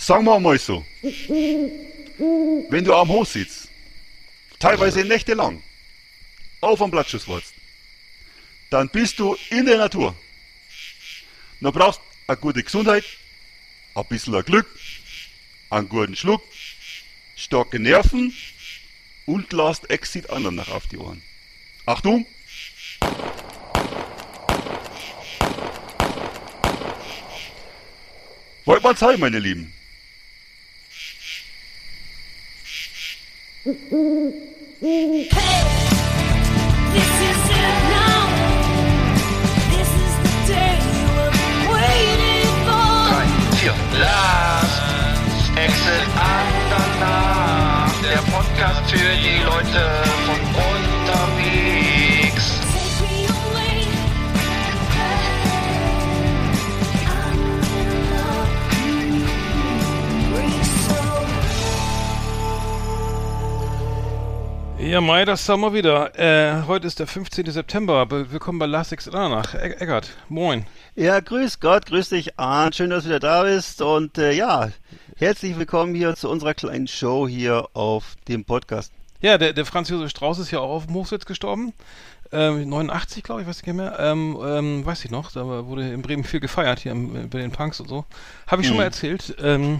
Sagen wir mal so. Wenn du am Hof sitzt, teilweise nächtelang, auf am Blattschusswurst, dann bist du in der Natur. Du brauchst eine gute Gesundheit, ein bisschen Glück, einen guten Schluck, starke Nerven und lasst Exit anderen nach auf die Ohren. Achtung! Wollt man sein, meine Lieben? Last Exit Andernach. Der Podcast für die Leute von unterwegs. Ja, Mai, das haben wir wieder. Äh, heute ist der 15. September. Be- Willkommen bei Last Exit Danach. E Eggert, moin. Ja, grüß Gott, grüß dich, Arndt. Schön, dass du wieder da bist. Und äh, ja, herzlich willkommen hier zu unserer kleinen Show hier auf dem Podcast. Ja, der, der Franz Josef Strauß ist ja auch auf dem Hochsitz gestorben. Ähm, 89, glaube ich, weiß ich nicht mehr. Ähm, ähm, weiß ich noch, da wurde in Bremen viel gefeiert, hier im, bei den Punks und so. Habe ich schon mal erzählt. Ähm,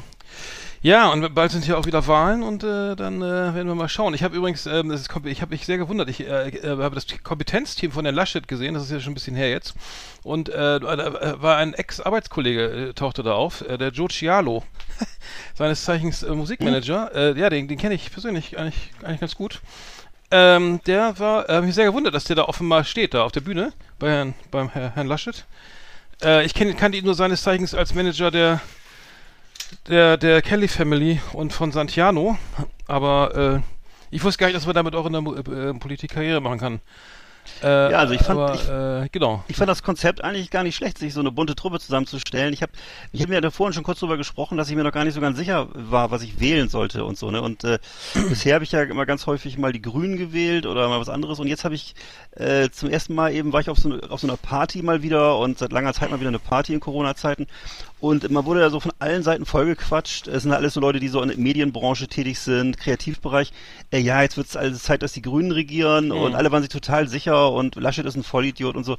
ja, und bald sind hier auch wieder Wahlen und äh, dann äh, werden wir mal schauen. Ich habe übrigens, ähm, ist, ich habe mich sehr gewundert, ich äh, äh, habe das Kompetenzteam von der Laschet gesehen, das ist ja schon ein bisschen her jetzt. Und äh, da äh, war ein Ex-Arbeitskollege, tauchte da auf, der Joe Cialo, seines Zeichens Musikmanager. Ja, den, den kenne ich persönlich eigentlich, eigentlich ganz gut. Ähm, der war, äh, mich sehr gewundert, dass der da offenbar steht, da auf der Bühne, bei Herrn, beim Herr, Herrn Laschet. Ich kenn, kannte ihn nur seines Zeichens als Manager der der, der Kelly Family und von Santiano, aber äh, ich wusste gar nicht, dass man damit auch in der Mu- äh, Politik Karriere machen kann. Äh, Ja, also ich fand- aber, ich- äh, genau. Ich fand das Konzept eigentlich gar nicht schlecht, sich so eine bunte Truppe zusammenzustellen. Ich habe ich hab mir da vorhin schon kurz drüber gesprochen, dass ich mir noch gar nicht so ganz sicher war, was ich wählen sollte und so. Ne? Und äh, bisher habe ich ja immer ganz häufig mal die Grünen gewählt oder mal was anderes. Und jetzt habe ich äh, zum ersten Mal eben, war ich auf so, eine, auf so einer Party mal wieder und seit langer Zeit mal wieder eine Party in Corona-Zeiten. Und man wurde da so von allen Seiten vollgequatscht. Es sind alles so Leute, die so in der Medienbranche tätig sind, Kreativbereich. Äh, ja, jetzt wird es also Zeit, dass die Grünen regieren und alle waren sich total sicher und Laschet ist ein Vollidiot und so.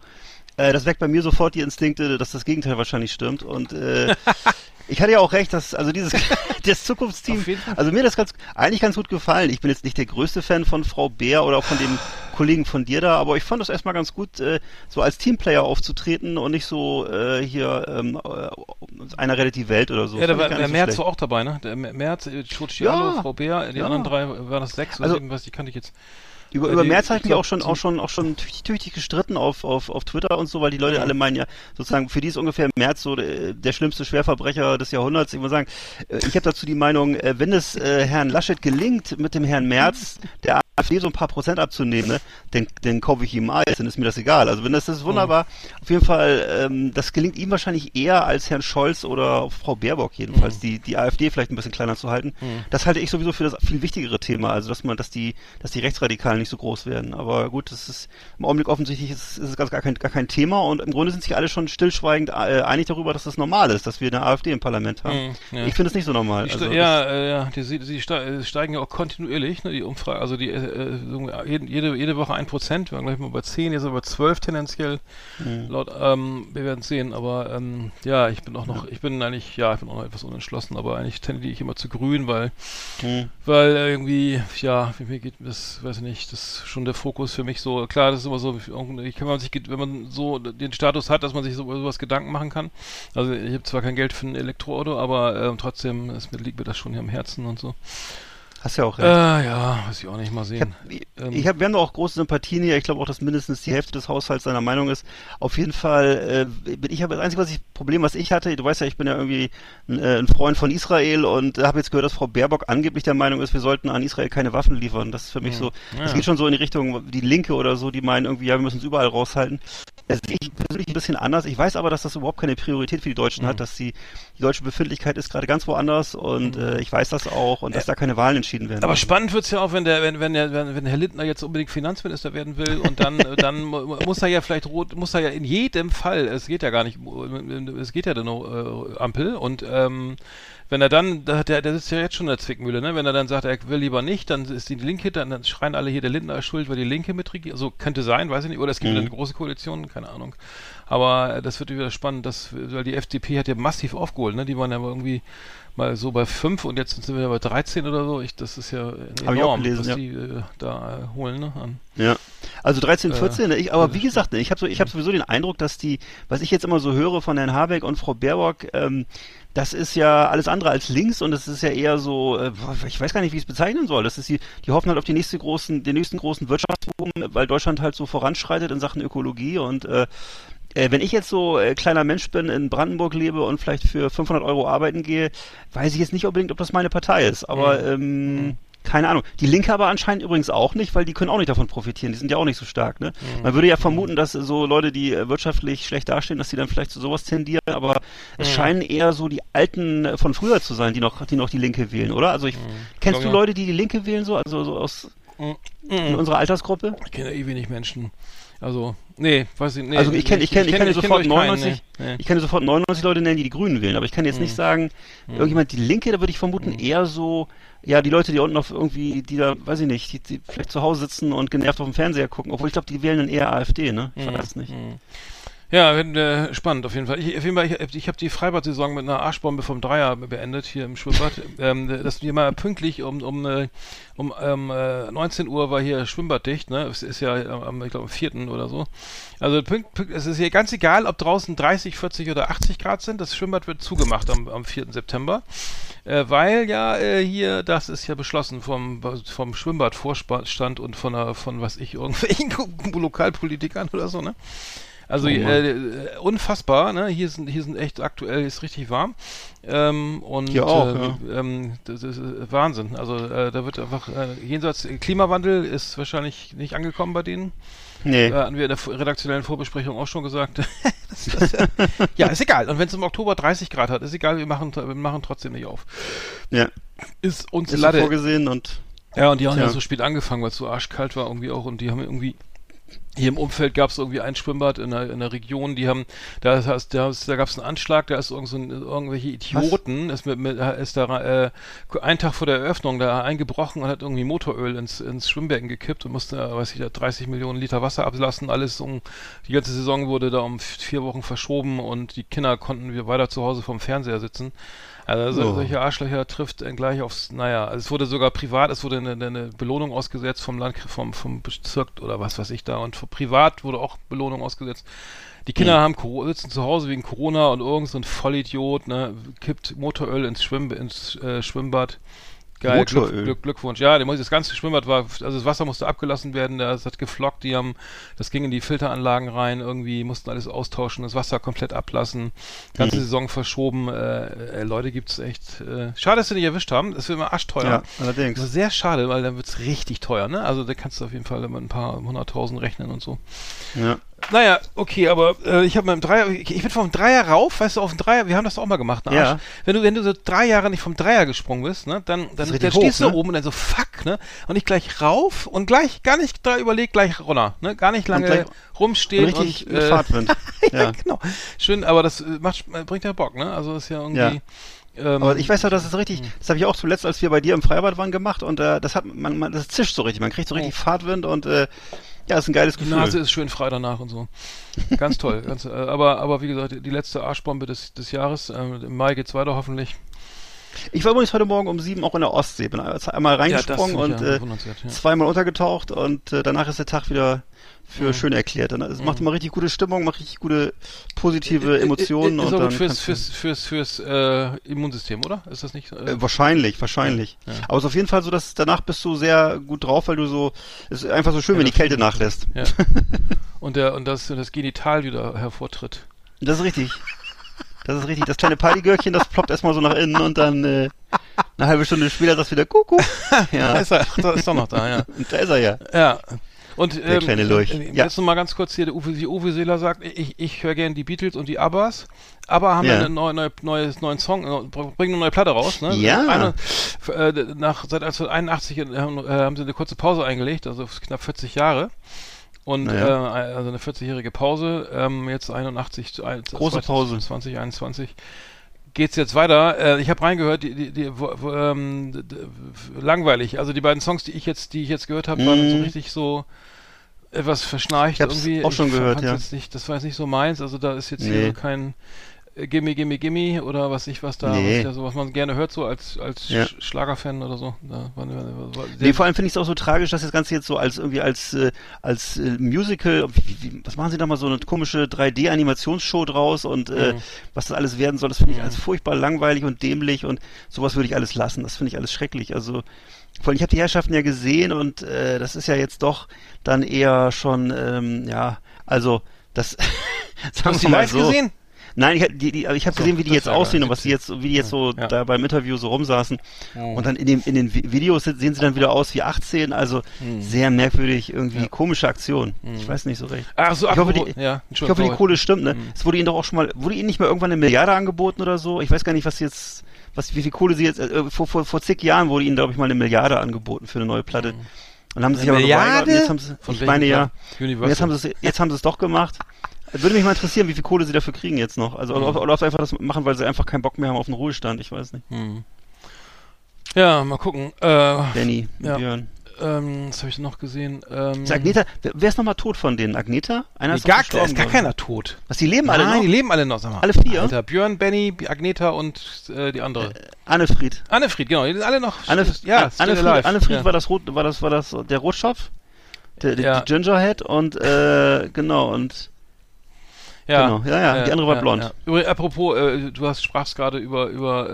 Äh, das weckt bei mir sofort die Instinkte, dass das Gegenteil wahrscheinlich stimmt. Und äh, ich hatte ja auch recht, dass also dieses das Zukunftsteam, also mir das ganz eigentlich ganz gut gefallen. Ich bin jetzt nicht der größte Fan von Frau Bär oder auch von dem Kollegen von dir da, aber ich fand das erstmal ganz gut, äh, so als Teamplayer aufzutreten und nicht so äh, hier ähm, äh, einer rettet die Welt oder so. Ja, da war der so Merz schlecht. war auch dabei, ne? Der Mer- Merz, äh, Cialo, Ja, Frau Bär, die ja. anderen drei waren das sechs oder Also- sieben, was die kannte ich jetzt. Über, Äh, über die- März habe ich ich mich auch schon, auch schon, auch schon tüchtig, tüchtig gestritten auf, auf, auf Twitter und so, weil die Leute alle meinen ja sozusagen, für die ist ungefähr März so der, der schlimmste Schwerverbrecher des Jahrhunderts. Ich muss sagen, äh, ich habe dazu die Meinung, äh, wenn es äh, Herrn Laschet gelingt, mit dem Herrn Merz der AfD so ein paar Prozent abzunehmen, ne, dann, dann kaufe ich ihm Eis, dann ist mir das egal. Also wenn das, das ist wunderbar. Auf jeden Fall, ähm, das gelingt ihm wahrscheinlich eher als Herrn Scholz oder Frau Baerbock jedenfalls, die, die AfD vielleicht ein bisschen kleiner zu halten. Das halte ich sowieso für das viel wichtigere Thema, also dass man, dass die, dass die Rechtsradikalen nicht so groß werden. Aber gut, das ist im Augenblick offensichtlich ist, ist es ganz gar kein, gar kein Thema und im Grunde sind sich alle schon stillschweigend äh, einig darüber, dass das normal ist, dass wir eine AfD im Parlament haben. Mhm, ja. Ich finde es nicht so normal. Die Also, ja, äh, ja, die, ste- äh, steigen ja auch kontinuierlich, ne, die Umfrage, also die, äh, äh, jede, jede, Woche ein Prozent, wir waren gleich mal bei 10, jetzt bei 12 tendenziell, Mhm. laut, ähm, wir werden sehen, aber ähm, ja, ich bin auch noch, ich bin eigentlich, ja, ich bin auch noch etwas unentschlossen, aber eigentlich tendiere ich immer zu grün, weil, Mhm. weil irgendwie, ja, mir geht das, weiß ich nicht, das ist schon der Fokus für mich so, klar, das ist immer so, ich kann man sich, wenn man so den Status hat, dass man sich so über sowas Gedanken machen kann, also ich habe zwar kein Geld für ein Elektroauto, aber ähm, trotzdem ist mir, liegt mir das schon hier am Herzen und so. Hast ja auch Äh, recht. ja, weiß ich auch nicht mal hab, sehen. ich, Ähm. ich hab, wir haben doch auch große Sympathien hier. Ich glaube auch, dass mindestens die Hälfte des Haushalts seiner Meinung ist. Auf jeden Fall äh, bin ich habe das einzige was ich, Problem, was ich hatte. Du weißt ja, ich bin ja irgendwie ein, äh, ein Freund von Israel und äh, habe jetzt gehört, dass Frau Baerbock angeblich der Meinung ist, wir sollten an Israel keine Waffen liefern. Das ist für mich so. Das Ja. geht schon so in die Richtung die Linke oder so, die meinen irgendwie, ja, wir müssen es überall raushalten. Das sehe ich persönlich ein bisschen anders. Ich weiß aber, dass das überhaupt keine Priorität für die Deutschen hat, dass die, die deutsche Befindlichkeit ist gerade ganz woanders und äh, ich weiß das auch und dass da keine Wahlen entschieden werden. Aber spannend wird's ja auch, wenn der, wenn, wenn der, wenn, wenn Herr Lindner jetzt unbedingt Finanzminister werden will und dann, dann mu- muss er ja vielleicht rot, muss er ja in jedem Fall, es geht ja gar nicht, es geht ja dann noch äh, Ampel und ähm, wenn er dann, der, der sitzt ja jetzt schon in der Zwickmühle, ne? Wenn er dann sagt, er will lieber nicht, dann ist die Linke, dann, dann schreien alle hier, der Lindner ist schuld, weil die Linke mitregiert. Also könnte sein, weiß ich nicht. Oder es gibt Mhm. eine große Koalition, keine Ahnung. Aber äh, das wird wieder spannend, dass, weil die FDP hat ja massiv aufgeholt, ne? Die waren ja irgendwie mal so bei fünf und jetzt sind wir bei 13 oder so. Ich, das ist ja Hab ich auch enorm, gelesen, was ja. die äh, da äh, holen, ne? An. Ja. Also 13, Äh, 14, ne, ich, aber wie gesagt, ne, ich habe so, ich habe sowieso den Eindruck, dass die, was ich jetzt immer so höre von Herrn Habeck und Frau Baerbock, ähm, das ist ja alles andere als links und das ist ja eher so, äh, ich weiß gar nicht, wie ich es bezeichnen soll. Das ist die, die hoffen halt auf die nächste großen, den nächsten großen Wirtschaftsboom, weil Deutschland halt so voranschreitet in Sachen Ökologie und äh, äh, wenn ich jetzt so äh, kleiner Mensch bin, in Brandenburg lebe und vielleicht für 500 Euro arbeiten gehe, weiß ich jetzt nicht unbedingt, ob das meine Partei ist. Aber ähm, keine Ahnung. Die Linke aber anscheinend übrigens auch nicht, weil die können auch nicht davon profitieren. Die sind ja auch nicht so stark. Ne? Man würde ja vermuten, dass so Leute, die äh, wirtschaftlich schlecht dastehen, dass die dann vielleicht zu sowas tendieren. Aber es scheinen eher so die Alten äh, von früher zu sein, die noch, die noch die Linke wählen, oder? Also ich, kennst Glaub du. Leute, die die Linke wählen so, also so aus in unserer Altersgruppe? Ich kenne eh wenig Menschen. Also, nee, weiß ich nicht. Nee, also ich kenne ich kenn, ich kenn, sofort glaub ich, keinen, 99, nee, nee. ich kenne sofort 99 Leute nennen, die die Grünen wählen, aber ich kann jetzt nicht sagen, irgendjemand die Linke, da würde ich vermuten eher so, ja, die Leute, die unten auf irgendwie, die da, weiß ich nicht, die, die vielleicht zu Hause sitzen und genervt auf dem Fernseher gucken, obwohl ich glaube, die wählen dann eher AfD, ne? Ich weiß nicht. Ja, äh, spannend auf jeden Fall. Ich, auf jeden Fall, ich, ich habe die Freibad-Saison mit einer Arschbombe vom Dreier beendet hier im Schwimmbad. ähm, das wir mal pünktlich um um äh, um ähm, äh, 19 Uhr war hier Schwimmbad dicht, ne? Es ist ja am, ich glaube am 4. oder so. Also pünkt, pünkt, es ist hier ganz egal, ob draußen 30, 40 oder 80 Grad sind. Das Schwimmbad wird zugemacht am, am 4. September, äh, weil ja äh, hier das ist ja beschlossen vom vom Schwimmbadvorstand und von einer, von was ich irgendwelchen Lokalpolitikern oder so, ne? Also Oh äh, unfassbar, ne? Hier sind hier sind echt aktuell ist richtig warm ähm, und Hier auch, äh, ja. ähm, das ist äh, Wahnsinn. Also äh, da wird einfach äh, jenseits Klimawandel ist wahrscheinlich nicht angekommen bei denen. Nee. Äh, hatten wir in der redaktionellen Vorbesprechung auch schon gesagt. das, das, äh, ja, ist egal. Und wenn es im Oktober 30 Grad hat, ist egal. Wir machen wir machen trotzdem nicht auf. Ja. Ist uns Ist Lade. vorgesehen und Ja, und die haben ja. So spät angefangen, weil es so arschkalt war irgendwie auch und die haben irgendwie hier im Umfeld gab es irgendwie ein Schwimmbad in der, in der Region, die haben, da, da, ist- da gab es einen Anschlag, da ist irgend so ein, irgendwelche Idioten, ist, mit, mit, ist da äh, einen Tag vor der Eröffnung da eingebrochen und hat irgendwie Motoröl ins, ins Schwimmbecken gekippt und musste, weiß ich, da 30 Millionen Liter Wasser ablassen, alles um, die ganze Saison wurde da um vier Wochen verschoben und die Kinder konnten wir weiter zu Hause vom Fernseher sitzen. Also so, Oh. solche Arschlöcher trifft gleich aufs, naja, also es wurde sogar privat, es wurde eine, eine Belohnung ausgesetzt vom Land, vom, vom Bezirk oder was weiß ich da und privat wurde auch Belohnung ausgesetzt. Die Kinder haben Coro- sitzen zu Hause wegen Corona und irgend so ein Vollidiot, ne, kippt Motoröl ins, Schwimm, ins äh, Schwimmbad. Geil, Motoröl? Glück, Glückwunsch. Ja, das ganze Schwimmbad war, also das Wasser musste abgelassen werden, das hat geflockt, die haben, das ging in die Filteranlagen rein, irgendwie mussten alles austauschen, das Wasser komplett ablassen, ganze Mhm. Saison verschoben, äh, äh, Leute gibt's echt, äh, schade, dass sie nicht erwischt haben, das wird immer arschteuer. ja, allerdings. sehr schade, weil dann wird's richtig teuer, ne? Also da kannst du auf jeden Fall mit ein paar hunderttausend rechnen und so. Ja. Naja, okay, aber äh, ich habe mit dem Dreier, ich, ich bin vom Dreier rauf, weißt du, auf den Dreier, wir haben das auch mal gemacht, ne? Ja. Arsch. Wenn du, wenn du so drei Jahre nicht vom Dreier gesprungen bist, ne, dann, dann, dann stehst hoch, du ne? oben und dann so, fuck, ne? Und ich gleich rauf und gleich, gar nicht da überlegt, gleich runter, ne? Gar nicht lange gleich- rumstehen und, richtig äh, mit Fahrtwind. ja, ja. genau. Schön, aber das äh, macht, äh, bringt ja Bock, ne? Also ist ja irgendwie. Ja. Ähm, Aber ich weiß doch, das ist Hm. richtig. Das habe ich auch zuletzt, als wir bei dir im Freibad waren, gemacht und äh, das hat man, man, das zischt so richtig. Man kriegt so richtig Fahrtwind und äh, ja, ist ein geiles Oh. Die Gefühl. Nase ist schön frei danach und so. Ganz toll. Ganz, äh, aber, aber wie gesagt, die letzte Arschbombe des, des Jahres. Ähm, Im Mai geht's weiter hoffentlich. Ich war übrigens heute Morgen um sieben auch in der Ostsee. Bin einmal reingesprungen ich und ja äh, ja. zweimal untergetaucht und äh, danach ist der Tag wieder für Mhm. schön erklärt. Dann, es macht immer richtig gute Stimmung, macht richtig gute positive Emotionen Ist und auch dann gut fürs, fürs, fürs, fürs äh, Immunsystem, oder? Ist das nicht? Äh, Äh, wahrscheinlich, wahrscheinlich. Ja, ja. Aber es ist auf jeden Fall so, dass danach bist du sehr gut drauf, weil du so, es ist einfach so schön, wenn die Kälte nachlässt. ja. und der und das, das Genital wieder hervortritt. Das ist richtig. Das ist richtig. Das kleine Partygürkchen, das ploppt erstmal so nach innen und dann äh, eine halbe Stunde später du wieder Kuckuck. Da Ja, ist er, da ist er noch da, ja. und da ist er ja. Ja. Und ähm, kleine Lurch. äh, Ja. Jetzt noch mal ganz kurz hier, der Uwe, die Uwe Seeler sagt, ich, ich höre gerne die Beatles und die Abbas. Aber haben Ja. ja einen neue, neue, neues, neuen Song, äh, bringen eine neue Platte raus, ne? Ja. Eine, äh, nach, seit 1981 äh, haben, äh, haben sie eine kurze Pause eingelegt, also knapp 40 Jahre. Und Naja. äh, also eine 40-jährige Pause, ähm, jetzt 81 zu ein- Große Pause. 2021 geht's jetzt weiter. Äh, ich habe reingehört, die, die, die wo, wo, ähm, langweilig. Also die beiden Songs, die ich jetzt, die ich jetzt gehört habe, waren Mhm. so richtig so etwas verschnarcht Ich hab's irgendwie. auch schon ich gehört, ja. Nicht, das war jetzt nicht so meins. Also da ist jetzt Nee. hier so kein Gimme, Gimme, Gimme oder was ich was da, Nee. was, ja, so, was man gerne hört so als als Ja. Sch Schlagerfan oder so. Da war, war, war Nee, vor allem finde ich es auch so tragisch, dass das Ganze jetzt so als irgendwie als äh, als äh, Musical, wie, wie, was machen sie da mal so eine komische 3D-Animationsshow draus und äh, Mhm. was das alles werden soll, das finde ich alles furchtbar langweilig und dämlich und sowas würde ich alles lassen. Das finde ich alles schrecklich. Also vor allem, ich habe die Herrschaften ja gesehen und äh, das ist ja jetzt doch dann eher schon, ähm, ja, also das sagen Hast du wir die mal live so. gesehen? Nein, ich, hab die, die, ich habe So, gesehen, wie die jetzt aussehen und was die jetzt, wie die jetzt so Ja. da beim Interview so rumsaßen. Mhm. Und dann in den, in den Vi- Videos se- sehen sie dann wieder aus wie 18, also sehr merkwürdig, irgendwie Mhm. Ja. komische Aktion. Ich weiß nicht so recht. Ach so, Ich hoffe, die- ja, Ich hoffe, die. Kohle stimmt, ne? Mhm. Es wurde ihnen doch auch schon mal, wurde ihnen nicht mal irgendwann eine Milliarde angeboten oder so? Ich weiß gar nicht, was jetzt, was, wie viel Kohle sie jetzt, äh, vor, vor, vor zig Jahren wurde ihnen, glaube ich, mal eine Milliarde angeboten für eine neue Platte. Und haben sie sich aber geweigert. Jetzt haben sie, Von ich meine ja. Plan? Und Universal. jetzt haben sie es, jetzt haben sie es doch gemacht. Würde mich mal interessieren, wie viel Kohle sie dafür kriegen jetzt noch. Also, Mhm. oder, oder ob sie einfach das machen, weil sie einfach keinen Bock mehr haben auf den Ruhestand. Ich weiß nicht. Hm. Ja, mal gucken. Äh, Danny, Ja. Björn. ähm, was habe ich noch gesehen? Ähm, Ist Agneta, wer, wer ist nochmal tot von denen? Agneta? Einer nee, ist doch gar, ist gar keiner tot. Was, die leben alle Nein, noch? die leben alle noch, sag mal. Alle vier? Alter, Björn, Benny, Agneta und äh, die andere. Annefried. Annefried, genau, die sind alle noch. Anne, ja, Annefried, alive. Annefried ja. war das Rot, war das, war das der Rotschopf? Der, Ja. Gingerhead und äh, genau und ja. genau, ja, ja, die andere war blond. Ja. Übrigens, apropos, äh, du hast sprachst gerade über über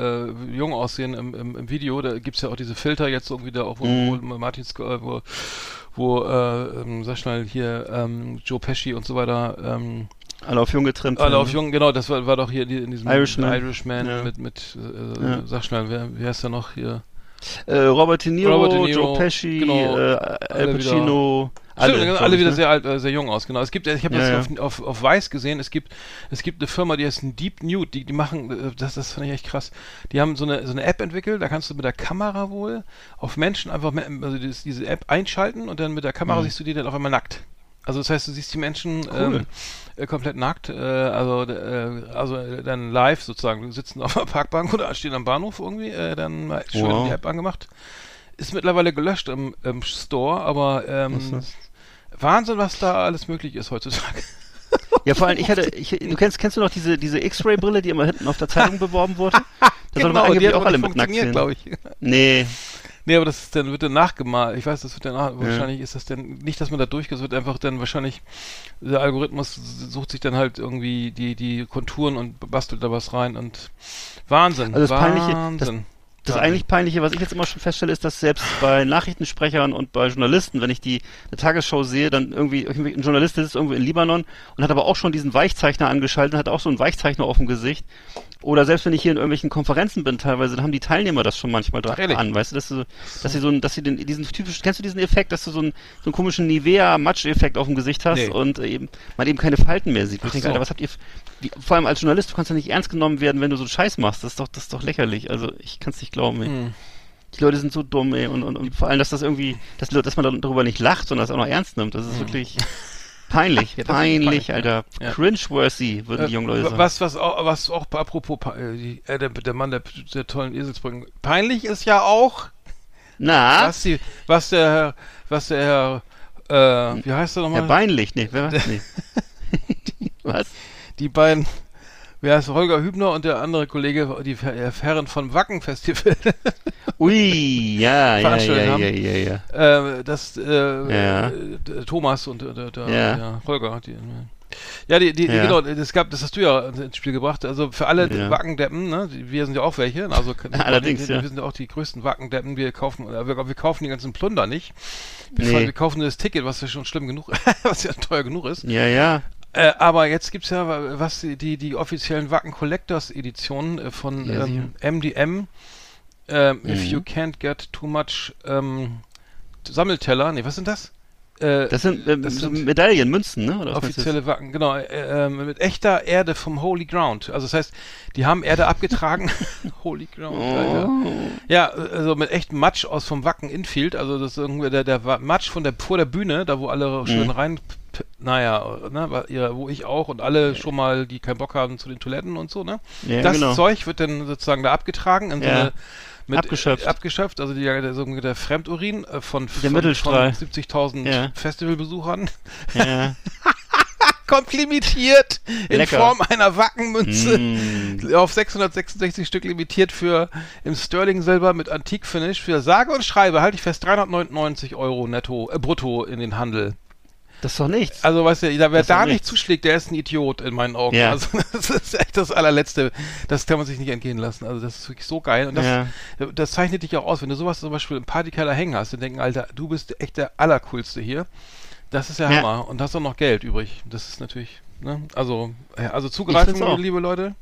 äh, jung aussehen im, im, im Video, da gibt's ja auch diese Filter jetzt irgendwie da auch, wo, Mhm. wo Martins, äh, wo, wo äh, ähm, sag schnell hier ähm, Joe Pesci und so weiter ähm, alle auf jung getrimmt. Alle auf ne? Jung, genau, das war, war doch hier in diesem Irishman. Irishman Ja. mit, mit äh, Ja. sag schnell, wer, wer ist da noch hier? Äh, Robert De Niro, Robert De Niro, Joe Pesci, genau, äh, Al alle Pacino, Alle, alle, Stimmt, alle ich, wieder ne? sehr alt, äh, sehr jung aus, genau. Es gibt, ich habe Ja, das ja. Auf, auf, auf Weiß gesehen, es gibt, es gibt eine Firma, die heißt Deep Nude, die, die machen, äh, das, das fand ich echt krass. Die haben so eine, so eine App entwickelt, da kannst du mit der Kamera wohl auf Menschen einfach, also diese App einschalten und dann mit der Kamera Mhm. siehst du die dann auf einmal nackt. Also das heißt, du siehst die Menschen Cool. ähm, äh, komplett nackt, äh, also äh, also äh, dann live sozusagen. Du sitzen auf der Parkbank oder stehen am Bahnhof irgendwie, äh, dann mal schön Wow. die App angemacht. Ist mittlerweile gelöscht im, im Store, aber ähm? Wahnsinn, was da alles möglich ist heutzutage. Ja, vor allem, ich hatte, ich, du kennst, kennst du noch diese, diese X-Ray-Brille, die immer hinten auf der Zeitung beworben wurde? Das soll man angeblich auch alle mit nackt sehen. glaube ich. Nee, Nee, aber das ist dann, wird dann nachgemalt. Ich weiß, das wird dann, nach, wahrscheinlich ist das dann, nicht, dass man da durchgeht, wird einfach dann wahrscheinlich, der Algorithmus sucht sich dann halt irgendwie die, die Konturen und bastelt da was rein und Wahnsinn. Also das Peinliche, das- Wahnsinn. Das eigentlich Peinliche, was ich jetzt immer schon feststelle, ist, dass selbst bei Nachrichtensprechern und bei Journalisten, wenn ich die eine Tagesschau sehe, dann irgendwie ein Journalist sitzt irgendwo in Libanon und hat aber auch schon diesen Weichzeichner angeschaltet, und hat auch so einen Weichzeichner auf dem Gesicht. Oder selbst wenn ich hier in irgendwelchen Konferenzen bin, teilweise, dann haben die Teilnehmer das schon manchmal dran Ehrlich? an, weißt du, dass, du, dass sie so ein, dass sie den, diesen typischen, kennst du diesen Effekt, dass du so einen, so einen komischen Nivea-Matsch-Effekt auf dem Gesicht hast Nee. und eben, man eben keine Falten mehr sieht. Wo ich Ach denke, so. Alter, was habt ihr, wie, vor allem als Journalist, du kannst ja nicht ernst genommen werden, wenn du so einen Scheiß machst. Das ist doch, das ist doch lächerlich. Also, ich kann es nicht glauben, ey. Hm. Die Leute sind so dumm, ey. Und, und, und vor allem, dass das irgendwie, dass, dass man darüber nicht lacht, sondern das auch noch ernst nimmt. Das ist wirklich peinlich. Ja, peinlich, peinlich, Alter. ja. Cringe-worthy, würden die jungen Leute Äh, sagen. was, was auch, was auch apropos, äh, äh, der, der Mann der, der tollen Eselsbrücken. Peinlich ist ja auch, Na, was, die, was der Herr, was der Herr, äh, wie heißt er Herr nochmal? Beinlich, nee, wer was? Nee. was? Die beiden Wer ist Holger Hübner und der andere Kollege, die Her- Herren vom Wacken Festival, Ui, ja, ja, ja, ja, ja, ja. äh, das, äh, Ja. äh, Thomas und äh, der, Ja. der Holger, die, ne. ja, die, die, Ja. genau, das gab, das hast du ja ins Spiel gebracht. Also für alle Ja. Wackendeppen, ne, die- wir sind ja auch welche, also Allerdings, wir, ja. wir sind ja auch die größten Wackendeppen. Wir kaufen, äh, wir, wir kaufen die ganzen Plunder nicht. Wir, Nee. wir kaufen nur das Ticket, was ja schon schlimm genug, was ja teuer genug ist. Ja, ja. Äh, aber jetzt gibt's ja was die die, offiziellen Wacken Collectors Editionen äh, von Ja, ähm, MDM. Ähm, If Mhm. you can't get too much ähm, Sammelteller. Nee, was sind das? Äh, Das sind, ähm, das sind Medaillen, Münzen, ne? Oder offizielle Wacken, genau, äh, ähm, mit echter Erde vom Holy Ground. Also das heißt, die haben Erde abgetragen. Holy Ground, Alter. Oh. Ja, also mit echtem Matsch aus vom Wacken Infield, also das ist irgendwie der, der Matsch von der vor der Bühne, da wo alle schön Mhm. rein, naja, ne, wo ich auch und alle schon mal, die keinen Bock haben zu den Toiletten und so, ne? Ja, das genau. Zeug wird dann sozusagen da abgetragen in so eine mit, Abgeschöpft. Äh, abgeschöpft, also die, der, so der Fremdurin äh, von, von, von 70.000 Ja. Festivalbesuchern Ja. kommt limitiert in Lecker. Form einer Wackenmünze Mm. auf 666 Stück limitiert für im Sterling Silber mit Antikfinish für sage und schreibe, halte ich fest, 399 Euro netto, äh, brutto in den Handel. Das ist doch nichts. Also weißt du, wer da nicht zuschlägt, der ist ein Idiot in meinen Augen. Ja. Also das ist echt das allerletzte. Das kann man sich nicht entgehen lassen. Also das ist wirklich so geil. Und das, Ja. das zeichnet dich auch aus. Wenn du sowas zum Beispiel im Partykeller hängen hast, dann denken, Alter, du bist echt der Allercoolste hier. Das ist der Ja. Hammer. Und hast auch noch Geld übrig. Das ist natürlich, ne? Also, ja, also zugreifen, liebe Leute.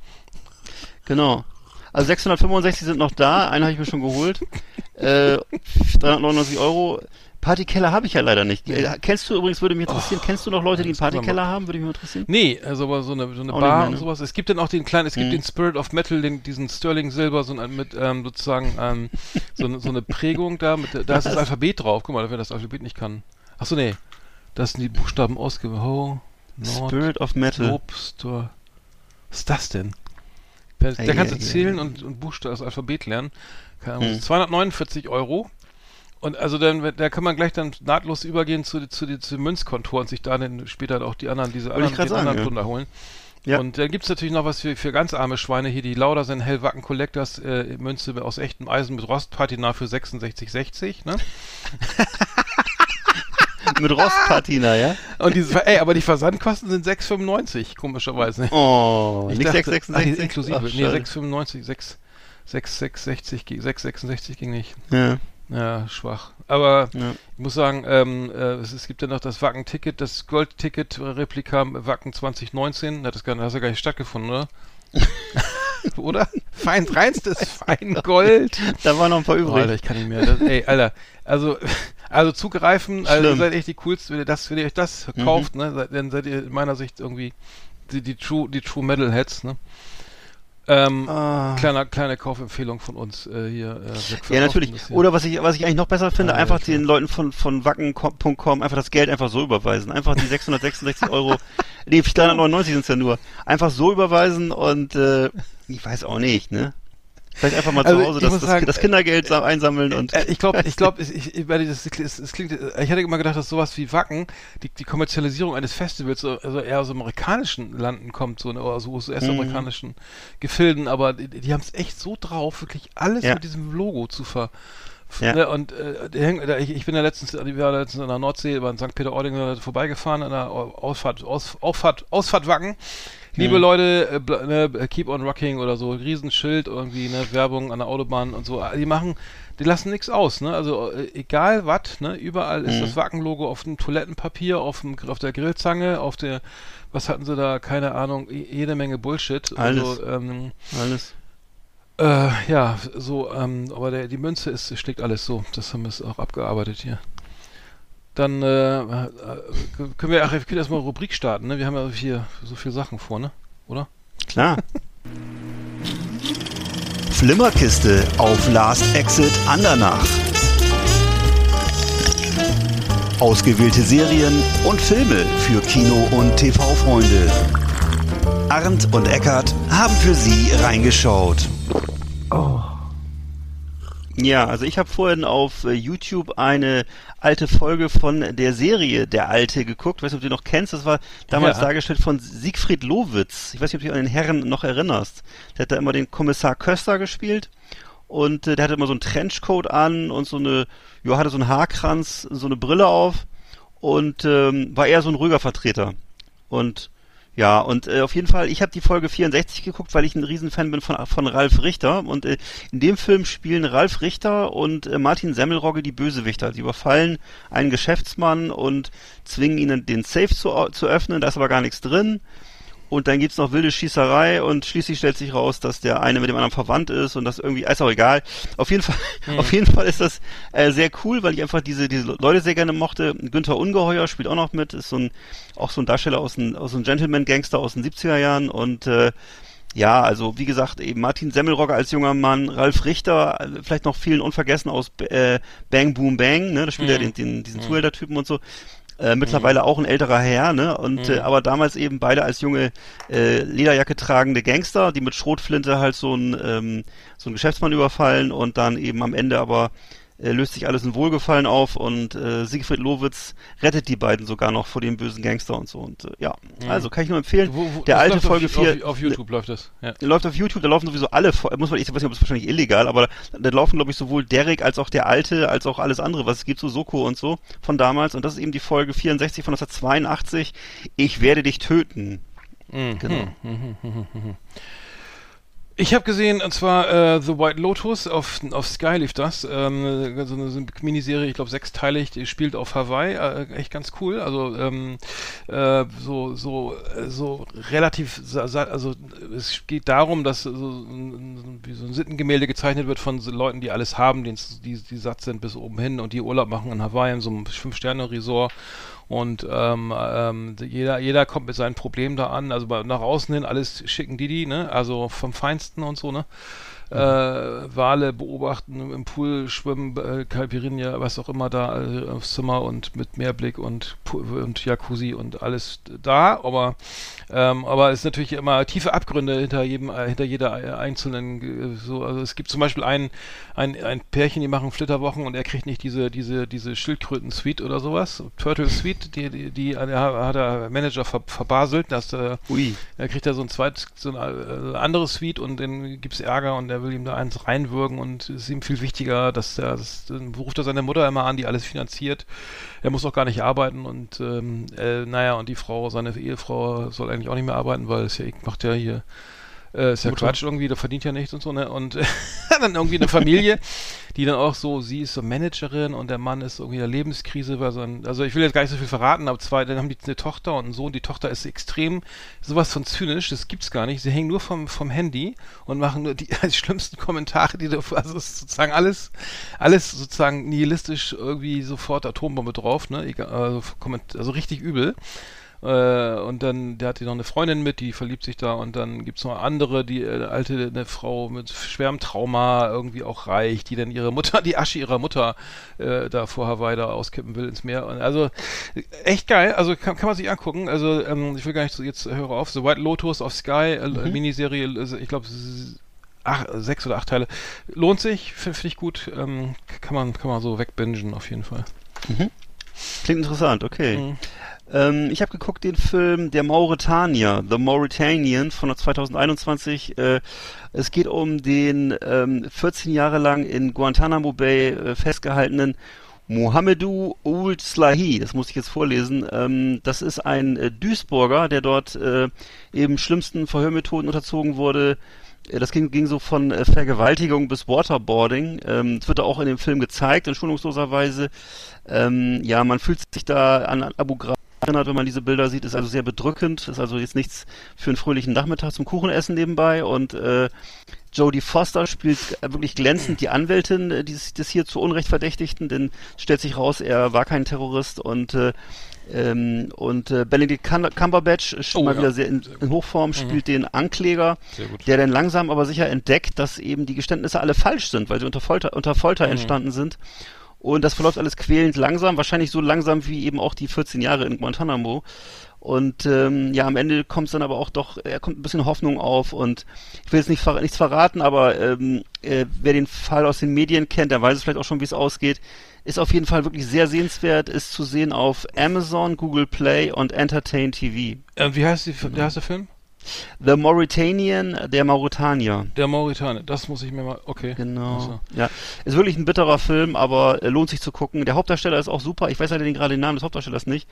Genau. Also 665 sind noch da, einen habe ich mir schon geholt. Äh, 399 Euro. Partykeller habe ich ja leider nicht. Äh, kennst du übrigens, würde mich interessieren, kennst du noch Leute, die einen Partykeller haben? Würde mich interessieren. Nee, also aber so eine, so eine Bar und sowas. Es gibt dann auch den kleinen, es gibt Mhm. den Spirit of Metal, den, diesen Sterling Silber, so ein, mit ähm, sozusagen ähm, so, eine- so eine Prägung da, mit, da ist das Alphabet drauf. Guck mal, wer das Alphabet nicht kann. Achso, nee. Das sind die Buchstaben ausgewählt. Ho, Nord, Spirit of Metal. Lob, Stor. Was ist das denn? Der, der Ei, kannst du zählen und, und Buchstaben, das Alphabet lernen. Keine Ahnung, Mhm. 249 Euro. Und also dann, da kann man gleich dann nahtlos übergehen zu, zu, zu, zu Münzkontor und sich da dann später auch die anderen, diese anderen, den sagen, anderen ja. Plunder holen. Ja. Und dann gibt's natürlich noch was für, für ganz arme Schweine hier, die Laudersen Hellwacken Collectors äh, Münze aus echtem Eisen mit Rostpatina für 66,60, ne? Mit Rostpatina, ja? Und diese, ey, aber die Versandkosten sind 6,95, komischerweise. Oh, Ich nicht dachte- 666? Ach, die ist inklusive. Ach, nee, schade. 6,95, 6, 6,66, ge- 6,66 ging nicht. Ja, Ja, schwach. Aber ja. ich muss sagen, ähm, äh, es, es gibt ja noch das Wacken-Ticket, das Gold-Ticket-Replika Wacken 2019. Das, das hat ja gar nicht stattgefunden, oder? oder? Fein, reinstes Feingold. Da waren noch ein paar Oh, Alter, übrig. ich kann nicht mehr. Das, ey, Alter. Also, also zugreifen, also ihr Schlimm. seid echt die coolsten, wenn ihr das, wenn ihr euch das Mhm. kauft, ne, seid, dann seid ihr in meiner Sicht irgendwie die, die True, die True Metalheads, ne? Ähm, Ah. kleiner, kleine Kaufempfehlung von uns äh, hier. Äh, Ja, natürlich. hier. Oder was ich, was ich eigentlich noch besser finde, Ah, einfach ja, den Leuten von, von wacken.com einfach das Geld einfach so überweisen. Einfach die 666 Euro, nee, 399 sind es ja nur. Einfach so überweisen und, äh, ich weiß auch nicht, ne? Vielleicht einfach mal Also, zu Hause das, das, sagen, das Kindergeld sa- einsammeln und, Äh, ich glaube, ich glaube, ich, ich, das, es klingt, ich hätte immer gedacht, dass sowas wie Wacken, die, die Kommerzialisierung eines Festivals, so- also eher aus amerikanischen Landen kommt, so, ne, oder aus US-amerikanischen Gefilden, aber die, die haben es echt so drauf, wirklich alles Ja. mit diesem Logo zu ver. Ja. Ne, und äh, ich, ich bin ja letztens, ich war letztens in der Nordsee, war in St. Peter-Ording vorbeigefahren, an der Ausfahrt, Aus, Auffahrt, Ausfahrt Wacken. Liebe Mhm. Leute, äh, ne, keep on rocking oder so, Riesenschild irgendwie, ne, Werbung an der Autobahn und so. Die machen, die lassen nichts aus, ne? Also äh, egal was, ne, überall ist Mhm. das Wacken-Logo auf dem Toilettenpapier, auf dem, auf der Grillzange, auf der, was hatten sie da, keine Ahnung, je- jede Menge Bullshit. Also, Alles. ähm, alles. äh, ja, so, ähm, aber der, die Münze ist, schlägt alles so. Das haben wir es auch abgearbeitet hier. Dann äh, äh, können wir, ach, wir können erstmal Rubrik starten, ne? Wir haben ja hier so viele Sachen vor, ne? Oder? Klar. Flimmerkiste auf Last Exit Andernach. Ausgewählte Serien und Filme für Kino- und TV-Freunde. Arndt und Eckart haben für Sie reingeschaut. Ja, also ich habe vorhin auf äh, YouTube eine alte Folge von der Serie Der Alte geguckt. Weißt du, ob du die noch kennst? Das war damals Ja. dargestellt von Siegfried Lowitz. Ich weiß nicht, ob du dich an den Herren noch erinnerst. Der hat da immer den Kommissar Köster gespielt. Und äh, der hatte immer so einen Trenchcoat an und so eine, ja, hatte so einen Haarkranz, so eine Brille auf und ähm, war eher so ein ruhiger Vertreter. Und ja, und äh, auf jeden Fall, ich habe die Folge 64 geguckt, weil ich ein Riesenfan bin von, von Ralf Richter. Und äh, in dem Film spielen Ralf Richter und äh, Martin Semmelrogge die Bösewichter. Sie überfallen einen Geschäftsmann und zwingen ihn, den Safe zu, zu öffnen. Da ist aber gar nichts drin. Und dann gibt's noch wilde Schießerei und schließlich stellt sich raus, dass der eine mit dem anderen verwandt ist und das irgendwie, ist auch egal. Auf jeden Fall, auf jeden Fall ist das äh, sehr cool, weil ich einfach diese, diese Leute sehr gerne mochte. Günther Ungeheuer spielt auch noch mit, ist so ein, auch so ein Darsteller aus einem, aus einem Gentleman-Gangster aus den 70er Jahren und äh, ja, also wie gesagt, eben Martin Semmelrogge als junger Mann, Ralf Richter, äh, vielleicht noch vielen unvergessen aus äh, Bang Boom Bang, ne, da spielt er den, den, diesen Zuhälter-Typen und so. Äh, mittlerweile auch ein älterer Herr, ne? Und äh, aber damals eben beide als junge äh, Lederjacke tragende Gangster, die mit Schrotflinte halt so ein ähm, so ein Geschäftsmann überfallen und dann eben am Ende aber äh, löst sich alles in Wohlgefallen auf und äh, Siegfried Lowitz rettet die beiden sogar noch vor dem bösen Gangster und so und äh, ja, also kann ich nur empfehlen. Wo, wo, der alte Folge auf, 4 Auf, auf YouTube läuft das. Ja. der läuft auf YouTube, da laufen sowieso alle, muss man, ich weiß nicht, ob es wahrscheinlich illegal, aber da, da laufen, glaube ich, sowohl Derek als auch der Alte, als auch alles andere, was es gibt, so Soko und so, von damals. Und das ist eben die Folge 64 von 1982. Ich werde dich töten. Mhm. Genau. Ich habe gesehen, und zwar äh, The White Lotus auf, auf Sky lief das. Ähm, so eine, Miniserie, ich glaube sechsteilig, die spielt auf Hawaii, äh, echt ganz cool. Also ähm, äh, so so so relativ, also es geht darum, dass so, wie so ein Sittengemälde gezeichnet wird von Leuten, die alles haben, die, die, die satt sind bis oben hin und die Urlaub machen in Hawaii in so einem Fünf-Sterne-Resort. Und ähm, ähm, jeder, jeder kommt mit seinen Problemen da an. Also nach außen hin alles schicken Didi, ne? Also vom Feinsten und so, ne? Äh, Wale beobachten, im Pool schwimmen, äh, Caipirinha, was auch immer da äh, aufs Zimmer und mit Meerblick und, und Jacuzzi und alles da, aber ähm, aber es ist natürlich immer tiefe Abgründe hinter jedem, äh, hinter jeder äh, einzelnen äh, so, also es gibt zum Beispiel ein, ein, ein Pärchen, die machen Flitterwochen und er kriegt nicht diese, diese, diese Schildkröten-Suite oder sowas, Turtle Suite, die, die, die hat der Manager ver, verbaselt, dass äh, er kriegt da so ein zweites, so ein anderes Suite und dann gibt's Ärger und er will ihm da eins reinwürgen und es ist ihm viel wichtiger, dass er, das, dann ruft er seine Mutter immer an, die alles finanziert. Er muss auch gar nicht arbeiten und ähm, äh, naja, und die Frau, seine Ehefrau soll eigentlich auch nicht mehr arbeiten, weil es ja, macht ja hier äh, ist ja Mutter. Quatsch irgendwie, der verdient ja nichts und so, ne? Und dann irgendwie eine Familie, die dann auch so, sie ist so Managerin und der Mann ist irgendwie in der Lebenskrise, weil sein, also ich will jetzt gar nicht so viel verraten, aber zwei, dann haben die eine Tochter und einen Sohn, die Tochter ist extrem sowas von zynisch, das gibt's gar nicht. Sie hängen nur vom, vom Handy und machen nur die, die schlimmsten Kommentare, die da, also sozusagen alles, alles sozusagen nihilistisch irgendwie sofort Atombombe drauf, ne? Egal, also, also richtig übel. Äh, und dann, der hat hier noch eine Freundin mit, die verliebt sich da und dann gibt's noch andere, die äh, alte, eine Frau mit schwerem Trauma, irgendwie auch reich, die dann ihre Mutter, die Asche ihrer Mutter äh, da vor Hawaii da auskippen will ins Meer. Und also äh, echt geil, also kann, kann man sich angucken. Also ähm, ich will gar nicht so, jetzt höre auf. The White Lotus auf Sky, äh, Miniserie, äh, ich glaube ach, sechs oder acht Teile. Lohnt sich, finde find ich gut. Ähm, kann man, kann man so wegbingen auf jeden Fall. Klingt interessant, okay. Mhm. Ähm, ich habe geguckt den Film Der Mauretanier, The Mauritanian von 2021. Äh, es geht um den ähm, 14 Jahre lang in Guantanamo Bay äh, festgehaltenen Mohamedou Ould Slahi, das muss ich jetzt vorlesen. Ähm, das ist ein äh, Duisburger, der dort äh, eben schlimmsten Verhörmethoden unterzogen wurde. Äh, Das ging, ging so von äh, Vergewaltigung bis Waterboarding. Ähm, das wird auch in dem Film gezeigt, in schonungsloser Ähm, ja, man fühlt sich da an Abu Ghraib erinnert, wenn man diese Bilder sieht, ist also sehr bedrückend. Ist also jetzt nichts für einen fröhlichen Nachmittag zum Kuchenessen nebenbei. Und äh, Jodie Foster spielt wirklich glänzend die Anwältin äh, des, des hier zu Unrecht Verdächtigten, denn stellt sich raus, er war kein Terrorist und äh, ähm, und äh, Benedict Cum- Cumberbatch ist Oh, mal ja. wieder sehr in, in Hochform, spielt den Ankläger, der dann langsam aber sicher entdeckt, dass eben die Geständnisse alle falsch sind, weil sie unter Folter, unter Folter entstanden sind. Und das verläuft alles quälend langsam, wahrscheinlich so langsam wie eben auch die 14 Jahre in Guantanamo. Und ähm, ja, am Ende kommt es dann aber auch doch, er kommt ein bisschen Hoffnung auf und ich will jetzt nicht ver nichts verraten, aber ähm, äh, wer den Fall aus den Medien kennt, der weiß es vielleicht auch schon, wie es ausgeht. Ist auf jeden Fall wirklich sehr sehenswert, ist zu sehen auf Amazon, Google Play und Entertain TV. Äh, wie heißt, die, wie heißt der Film? The Mauritanian, der Mauretanier. Der Mauritanier. Das muss ich mir mal. Okay. Genau. Also. Ja, ist wirklich ein bitterer Film, aber äh, lohnt sich zu gucken. Der Hauptdarsteller ist auch super. Ich weiß leider den gerade den Namen des Hauptdarstellers nicht,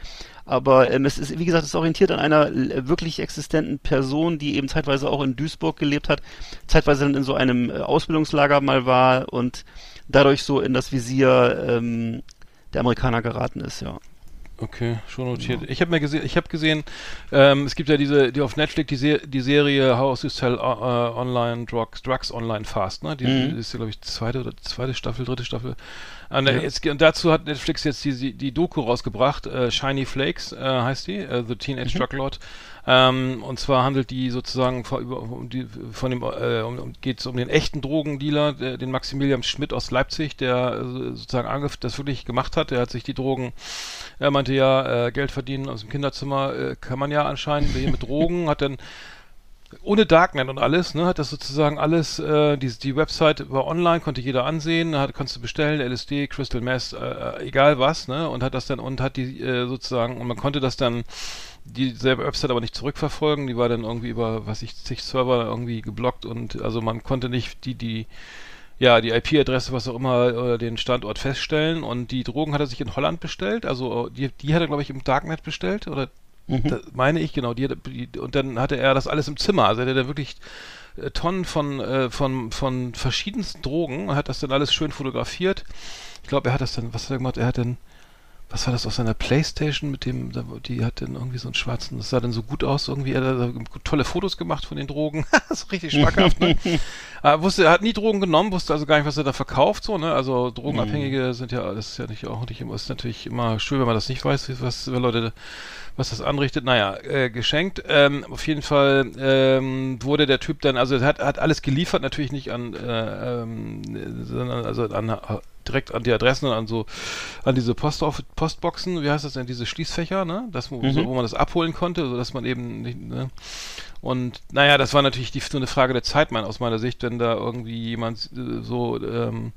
aber ähm, es ist wie gesagt, es orientiert an einer äh, wirklich existenten Person, die eben zeitweise auch in Duisburg gelebt hat, zeitweise dann in so einem äh, Ausbildungslager mal war und dadurch so in das Visier ähm, der Amerikaner geraten ist. Ja. Okay, schon notiert. Ich habe mir gesehen, ich habe gesehen, ähm, es gibt ja diese, die auf Netflix die, Se die Serie How to Sell uh, Online Drugs, Drugs Online Fast, ne? Die, Mhm. die ist ja glaube ich zweite oder zweite Staffel, dritte Staffel. Und, äh, jetzt, und dazu hat Netflix jetzt die, die, Doku rausgebracht, äh, Shiny Flakes äh, heißt die, äh, The Teenage Drug Lord. Ähm, und zwar handelt die sozusagen von, über, um die, von dem, äh, um, geht es um den echten Drogendealer, der, den Maximilian Schmidt aus Leipzig, der äh, sozusagen angef das wirklich gemacht hat. Der hat sich die Drogen, er meinte ja, äh, Geld verdienen aus dem Kinderzimmer kann man ja anscheinend hier mit Drogen, hat dann ohne Darknet und alles, ne, hat das sozusagen alles, äh, die, die Website war online, konnte jeder ansehen, hat, konntest du bestellen, LSD, Crystal Meth, äh, egal was, ne, und hat das dann, und hat die äh, sozusagen, und man konnte das dann, dieselbe Website aber nicht zurückverfolgen, die war dann irgendwie über, was ich, zig Server irgendwie geblockt und also man konnte nicht die, die, ja, die IP-Adresse, was auch immer, oder den Standort feststellen und die Drogen hat er sich in Holland bestellt, also die, die hat er, glaube ich, im Darknet bestellt oder da, meine ich, genau. Die, die, und dann hatte er das alles im Zimmer. Also er hatte da wirklich äh, Tonnen von, äh, von, von verschiedensten Drogen und hat das dann alles schön fotografiert. Ich glaube, er hat das dann, was hat er gemacht? Er hat dann, was war das aus seiner Playstation mit dem, die hat dann irgendwie so einen schwarzen, das sah dann so gut aus, irgendwie, er hat da tolle Fotos gemacht von den Drogen. das ist richtig schmackhaft, ne? Er wusste, er hat nie Drogen genommen, wusste also gar nicht, was er da verkauft, so, ne? Also Drogenabhängige sind ja, das ist ja nicht auch nicht immer, ist natürlich immer schön, wenn man das nicht weiß, was, wenn Leute, was das anrichtet. Naja, äh, geschenkt. Ähm, auf jeden Fall ähm, wurde der Typ dann, also er hat, hat alles geliefert, natürlich nicht an, äh, ähm, sondern also an äh, direkt an die Adressen und an so an diese Post Postboxen, wie heißt das denn, diese Schließfächer, ne? Das, wo, so, wo man das abholen konnte, so dass man eben nicht, ne? Und naja, das war natürlich die, so eine Frage der Zeit, mein, aus meiner Sicht, wenn da irgendwie jemand äh, so, ähm,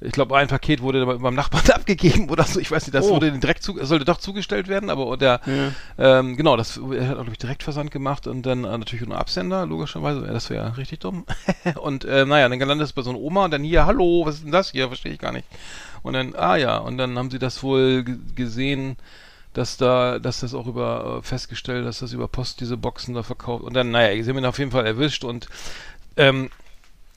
ich glaube, ein Paket wurde bei- beim Nachbarn abgegeben oder so, ich weiß nicht, das Oh. wurde direkt zu, sollte doch zugestellt werden, aber der, ähm, genau, das er hat, glaube ich, Direktversand gemacht und dann äh, natürlich nur Absender, logischerweise, ja, das wäre ja richtig dumm. und äh, naja, dann gelandet es bei so einer Oma und dann hier, hallo, was ist denn das hier, verstehe ich gar nicht. Und dann, ah ja, und dann haben sie das wohl gesehen, dass da, dass das auch über äh, festgestellt, dass das über Post diese Boxen da verkauft. Und dann, naja, sie haben ihn auf jeden Fall erwischt und ähm,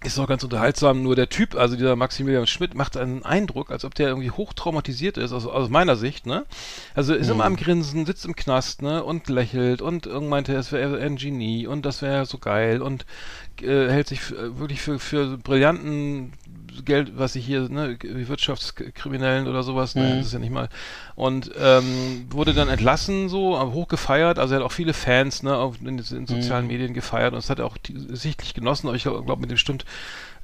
ist auch ganz unterhaltsam, nur der Typ, also dieser Maximilian Schmidt, macht einen Eindruck, als ob der irgendwie hochtraumatisiert ist, also aus meiner Sicht, ne? Also ist immer am Grinsen, sitzt im Knast, ne? Und lächelt und irgend meinte, es wäre ein Genie und das wäre so geil und äh, hält sich äh, wirklich für, für brillanten Geld, was ich hier, ne, wie Wirtschaftskriminellen oder sowas, ne, das ist ja nicht mal. Und ähm, wurde dann entlassen, so, hochgefeiert, also er hat auch viele Fans, ne, auf, in, in sozialen Medien gefeiert. Und das hat er auch die, sichtlich genossen, aber ich glaube, glaub, mit dem stimmt,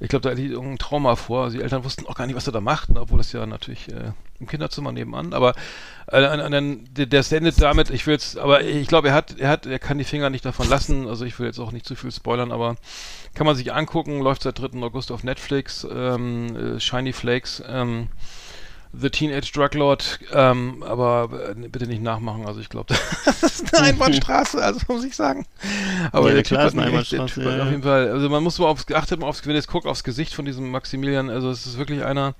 ich glaube, da liegt irgendein Trauma vor. Die Eltern wussten auch gar nicht, was er da macht, ne, obwohl das ja natürlich äh, im Kinderzimmer nebenan, aber äh, der, endet damit, ich will aber ich glaube, er hat, er hat, er kann die Finger nicht davon lassen, also ich will jetzt auch nicht zu viel spoilern, aber kann man sich angucken, läuft seit 3. August auf Netflix, ähm, äh, Shiny Flakes, ähm, The Teenage Drug Lord, ähm, aber äh, bitte nicht nachmachen, also ich glaube, das ist eine Einbahnstraße, also muss ich sagen. Aber Ja, der klar, Typ ist hat eine echt, der Einbahnstraße, Typ hat ja, auf ja. jeden Fall, also man muss mal aufs, achtet mal aufs, wenn ihr jetzt guckt, aufs Gesicht von diesem Maximilian, also es ist wirklich einer,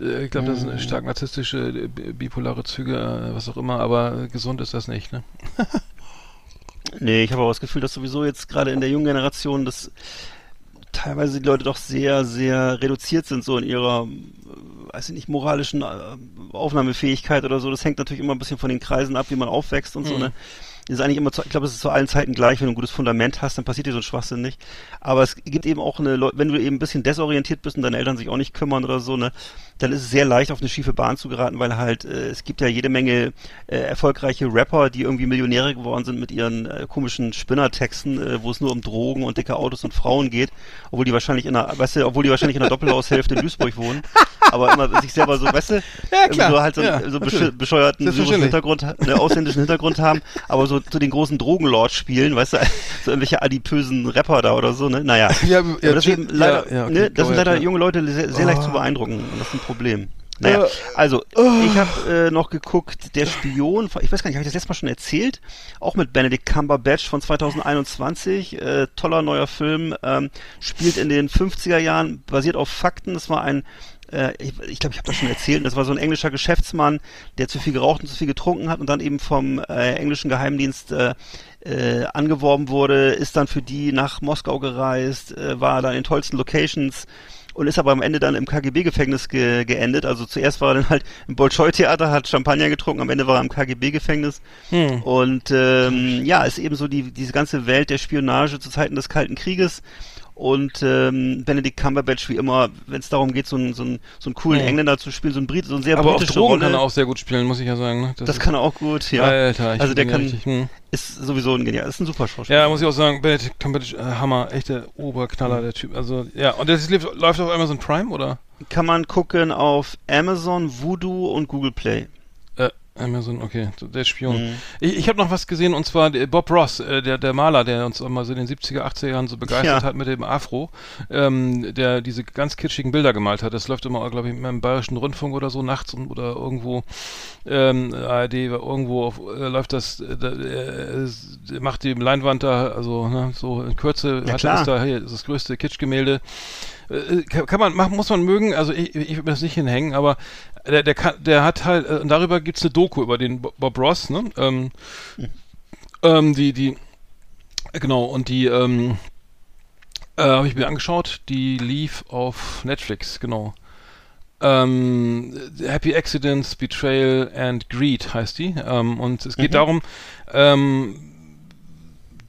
äh, ich glaube, das sind stark narzisstische, äh, bi- bipolare Züge, äh, was auch immer, aber gesund ist das nicht, ne? Nee, ich habe auch das Gefühl, dass sowieso jetzt gerade in der jungen Generation das teilweise die Leute doch sehr, sehr reduziert sind, so in ihrer, äh, weiß ich nicht, moralischen äh, Aufnahmefähigkeit oder so. Das hängt natürlich immer ein bisschen von den Kreisen ab, wie man aufwächst und so, Mhm. ne? Ist eigentlich immer, zu, ich glaube, es ist zu allen Zeiten gleich, wenn du ein gutes Fundament hast, dann passiert dir so ein Schwachsinn nicht. Aber es gibt eben auch eine, wenn du eben ein bisschen desorientiert bist und deine Eltern sich auch nicht kümmern oder so, ne, dann ist es sehr leicht, auf eine schiefe Bahn zu geraten, weil halt, äh, es gibt ja jede Menge äh, erfolgreiche Rapper, die irgendwie Millionäre geworden sind mit ihren äh, komischen Spinnertexten, äh, wo es nur um Drogen und dicke Autos und Frauen geht, obwohl die wahrscheinlich in einer, weißt du, obwohl die wahrscheinlich in einer Doppelhaushälfte in Duisburg wohnen, aber immer sich selber so, weißt du, Ja, klar. so halt so, Ja, so bescheuerten syrischen. Hintergrund, ne, ausländischen Hintergrund haben, aber so so, so den großen Drogenlord spielen, weißt du, so irgendwelche adipösen Rapper da oder so, ne? Naja. Ja, aber das, ja, ist eben leider, ja, ja, okay, ne, das sind leider junge Leute sehr, sehr leicht Oh. zu beeindrucken und das ist ein Problem. Naja, Äh, also ich habe äh, noch geguckt, der Spion, ich weiß gar nicht, habe ich das letztes Mal schon erzählt? Auch mit Benedict Cumberbatch von 2021, äh, toller neuer Film, ähm, spielt in den 50er Jahren, basiert auf Fakten. Es war ein äh, ich glaube, ich, glaub, ich habe das schon erzählt, das war so ein englischer Geschäftsmann, der zu viel geraucht und zu viel getrunken hat und dann eben vom äh, englischen Geheimdienst äh, äh, angeworben wurde, ist dann für die nach Moskau gereist, äh, war dann in tollsten Locations und ist aber am Ende dann im KGB-Gefängnis ge geendet. Also zuerst war er dann halt im Bolschoi-Theater, hat Champagner getrunken, am Ende war er im KGB-Gefängnis. Hm. Und ähm, ja, ist eben so die, diese ganze Welt der Spionage zu Zeiten des Kalten Krieges. Und ähm, Benedict Cumberbatch, wie immer, wenn es darum geht, so einen, so einen, so einen coolen Hm. Engländer zu spielen, so ein Brit, so ein sehr Aber auf britische Drogen Rolle. kann er auch sehr gut spielen, muss ich ja sagen. Ne? das ist- kann er auch gut, ja. Alter, ich also der kann, ja richtig, hm. ist sowieso ein genial, ist ein super Schauspieler. Ja, muss ich auch sagen, Benedict Cumberbatch, äh, Hammer, echter Oberknaller, der Typ. Also, ja, und das läuft auf Amazon Prime, oder? Kann man gucken auf Amazon, Voodoo und Google Play. Äh, Amazon, okay, der Spion. Mhm. Ich, ich habe noch was gesehen, und zwar der Bob Ross, äh, der, der Maler, der uns immer so in den 70er, 80er Jahren so begeistert Ja. hat mit dem Afro, ähm, der diese ganz kitschigen Bilder gemalt hat. Das läuft immer, glaube ich, im Bayerischen Rundfunk oder so nachts oder irgendwo ähm, ARD, irgendwo auf, äh, läuft das, äh, äh, es- macht die Leinwand da, also ne, so in Kürze Ja, hat ist da hier ist das größte Kitschgemälde. Äh, kann, kann man machen, muss man mögen, also ich, ich würde mir das nicht hinhängen, aber der, der kann, der hat halt, äh, und darüber gibt's eine Doku über den Bo- Bob Ross, ne? Ähm, ähm, die, die, genau, und die, ähm, äh, habe ich mir angeschaut, die lief auf Netflix, genau. Ähm, Happy Accidents, Betrayal and Greed heißt die. Ähm, und es geht Mhm. darum, ähm,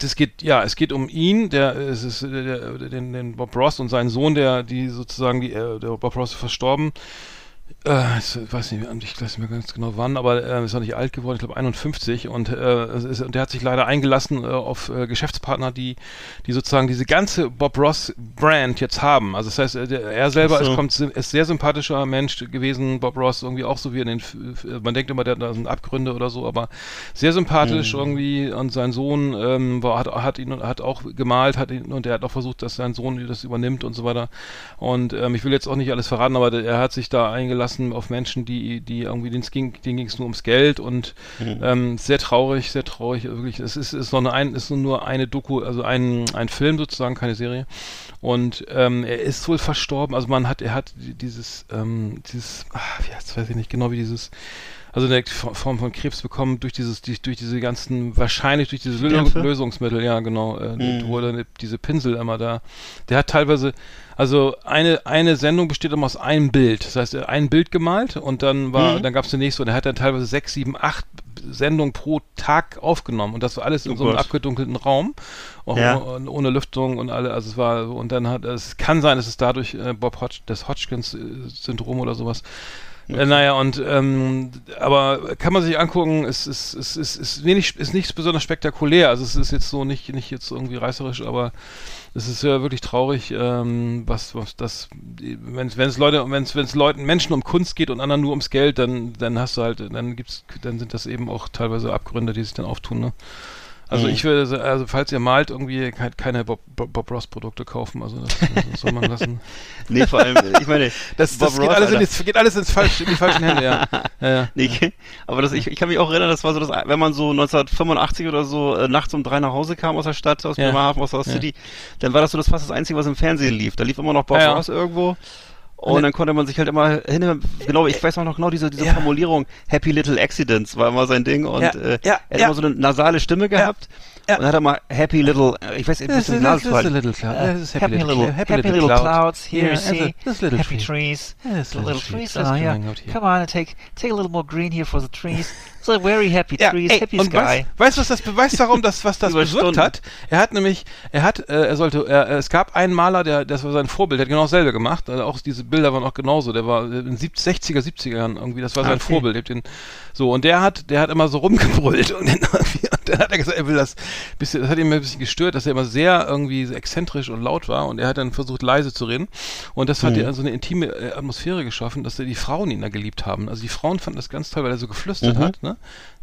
das geht, ja, es geht um ihn, der, es ist, der, der, den, den Bob Ross und seinen Sohn, der, die sozusagen, die, äh, der Bob Ross ist verstorben. Äh, ich weiß nicht, ich weiß nicht mehr ganz genau wann, aber er ist noch nicht alt geworden, ich glaube 51 und, äh, ist, der hat sich leider eingelassen äh, auf äh, Geschäftspartner, die, die sozusagen diese ganze Bob Ross Brand jetzt haben. Also das heißt, er, der- er selber so. ist, kommt, ist sehr sympathischer Mensch gewesen, Bob Ross irgendwie auch so wie in den, F- man denkt immer, der da sind Abgründe oder so, aber sehr sympathisch irgendwie und sein Sohn ähm, war, hat, hat ihn hat auch gemalt, hat ihn und er hat auch versucht, dass sein Sohn das übernimmt und so weiter. Und ähm, ich will jetzt auch nicht alles verraten, aber der, er hat sich da eingelassen auf Menschen, die, die irgendwie, denen ging, denen ging es nur ums Geld und ähm, sehr traurig, sehr traurig, wirklich. Es ist, ist noch eine, ein, ist nur eine Doku, also ein, ein Film sozusagen, keine Serie. Und ähm, er ist wohl verstorben. Also man hat, er hat dieses, ähm, dieses, ach, jetzt weiß ich nicht genau, wie dieses, also eine Form von Krebs bekommen durch dieses, durch, durch diese ganzen, wahrscheinlich durch diese? Lösungsmittel, ja genau, äh, Mhm. wo diese Pinsel immer da, der hat teilweise, also eine, eine Sendung besteht immer aus einem Bild. Das heißt, er hat ein Bild gemalt und dann war, Mhm. dann gab es die nächste und er hat dann teilweise sechs, sieben, acht Sendungen pro Tag aufgenommen und das war alles in Oh so einem Gott. abgedunkelten Raum, auch Ja. ohne, ohne Lüftung und alle, also es war, und dann hat, es kann sein, dass es dadurch äh, Bob Hodg, das Hodgkins-Syndrom oder sowas äh, naja, und ähm, aber kann man sich angucken, es ist, es ist, ist wenig, ist nichts besonders spektakulär. Also es ist jetzt so nicht, nicht jetzt irgendwie reißerisch, aber es ist ja wirklich traurig, ähm, was, was das, wenn es Leute, wenn es Leuten Menschen um Kunst geht und anderen nur ums Geld, dann dann hast du halt, dann gibt's, dann sind das eben auch teilweise Abgründe, die sich dann auftun. Ne? Also Mhm. ich würde, also falls ihr malt, irgendwie ke- keine Bob, Bob, Bob Ross Produkte kaufen. Also das, das soll man lassen. Nee, vor allem, ich meine, Das, Bob das geht, Ross, alles in, die, geht alles ins falsche, in die falschen Hände, ja. ja, ja. Nee, aber das, ich, ich kann mich auch erinnern, das war so, das, wenn man so 1985 oder so äh, nachts um drei nach Hause kam aus der Stadt, aus. Bremerhaven, aus der. City, dann war das so das fast das Einzige, was im Fernsehen lief. Da lief immer noch Bob. Ross irgendwo. Und dann konnte man sich halt immer hin, genau, ich weiß auch noch genau diese, diese Ja. Formulierung, Happy Little Accidents war immer sein Ding und Ja, äh, ja, er hat immer so eine nasale Stimme gehabt ja. und hat immer Happy Little, ich weiß, ein bisschen Glas a little happy, little, happy, little, clouds here. Yeah, see, happy tree. trees. The little trees. trees. Oh, yeah. Come on, and take take a little more green here for the trees. So very happy Ja, trees, ey, happy und sky. weißt, weißt du, was das beweist darum, dass was das bewirkt hat? Er hat nämlich, er hat, äh, er sollte, er, es gab einen Maler, der, das war sein Vorbild, der hat genau dasselbe gemacht. Also auch diese Bilder waren auch genauso. Der war in den 70, 60er, 70er Jahren irgendwie, das war sein Ah, okay. Vorbild. Den, so und der hat, der hat immer so rumgebrüllt und, dann irgendwie, dann hat er gesagt, er will das, bisschen, das hat ihn ein bisschen gestört, dass er immer sehr irgendwie exzentrisch und laut war und er hat dann versucht leise zu reden und das hat Mhm. ja so eine intime äh, Atmosphäre geschaffen, dass die Frauen ihn da geliebt haben. Also die Frauen fanden das ganz toll, weil er so geflüstert Mhm. hat, ne?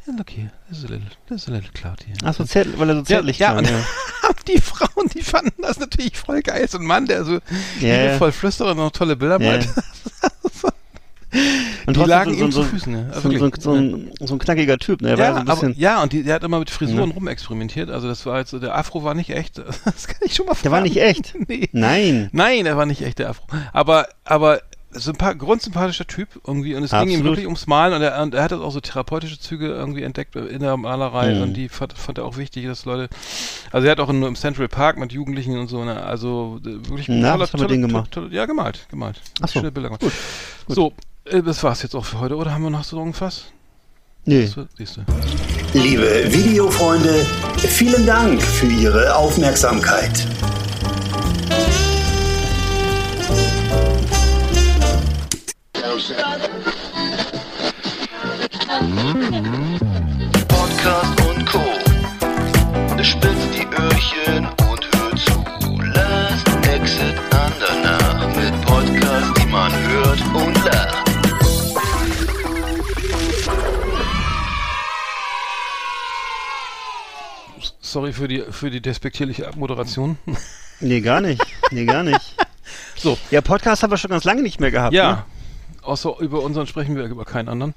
Ja, look here, there's a little, there's a little cloud here. Ach so, zärtlich, weil er so zärtlich ja, klang, ja, ja. die Frauen, die fanden das natürlich voll geil. So ein Mann, der so ja. liebevoll flüstert und noch tolle Bilder Ja, malt. Und Die lagen so, ihm so, zu Füßen, ja. so, so, so, ein, so ein knackiger Typ, ne? Er war Ja, so ein bisschen, aber, ja, und die, der hat immer mit Frisuren Ja. rumexperimentiert. Also das war jetzt, so- der Afro war nicht echt. Das kann ich schon mal der war nicht echt. Nee. Nein. Nein, er war nicht echt der Afro. Aber, aber sympa grundsympathischer Typ irgendwie und es ging ihm Absolut. wirklich ums Malen und er, und er hat auch so therapeutische Züge irgendwie entdeckt in der Malerei Mhm. und die fand, fand er auch wichtig, dass Leute, also er hat auch in, im Central Park mit Jugendlichen und so, ne, also äh, wirklich Na, was hat er denn gemacht? tolle- ja, gemalt, gemalt. Ach so, Schöne Bilder gemacht. gut, gut. So, das war's jetzt auch für heute, oder haben wir noch so irgendwas? Nee. So, siehst du. Liebe Videofreunde, vielen Dank für Ihre Aufmerksamkeit. Podcast und Co. Spitzt die Öhrchen und hört zu. Last Exit Andernach mit Podcast, die man hört und lacht. Sorry für die, für die despektierliche Abmoderation. Nee, gar nicht. Nee, gar nicht. So. Ja, Podcast haben wir schon ganz lange nicht mehr gehabt. Ja. Ne? Außer über unseren sprechen wir über keinen anderen.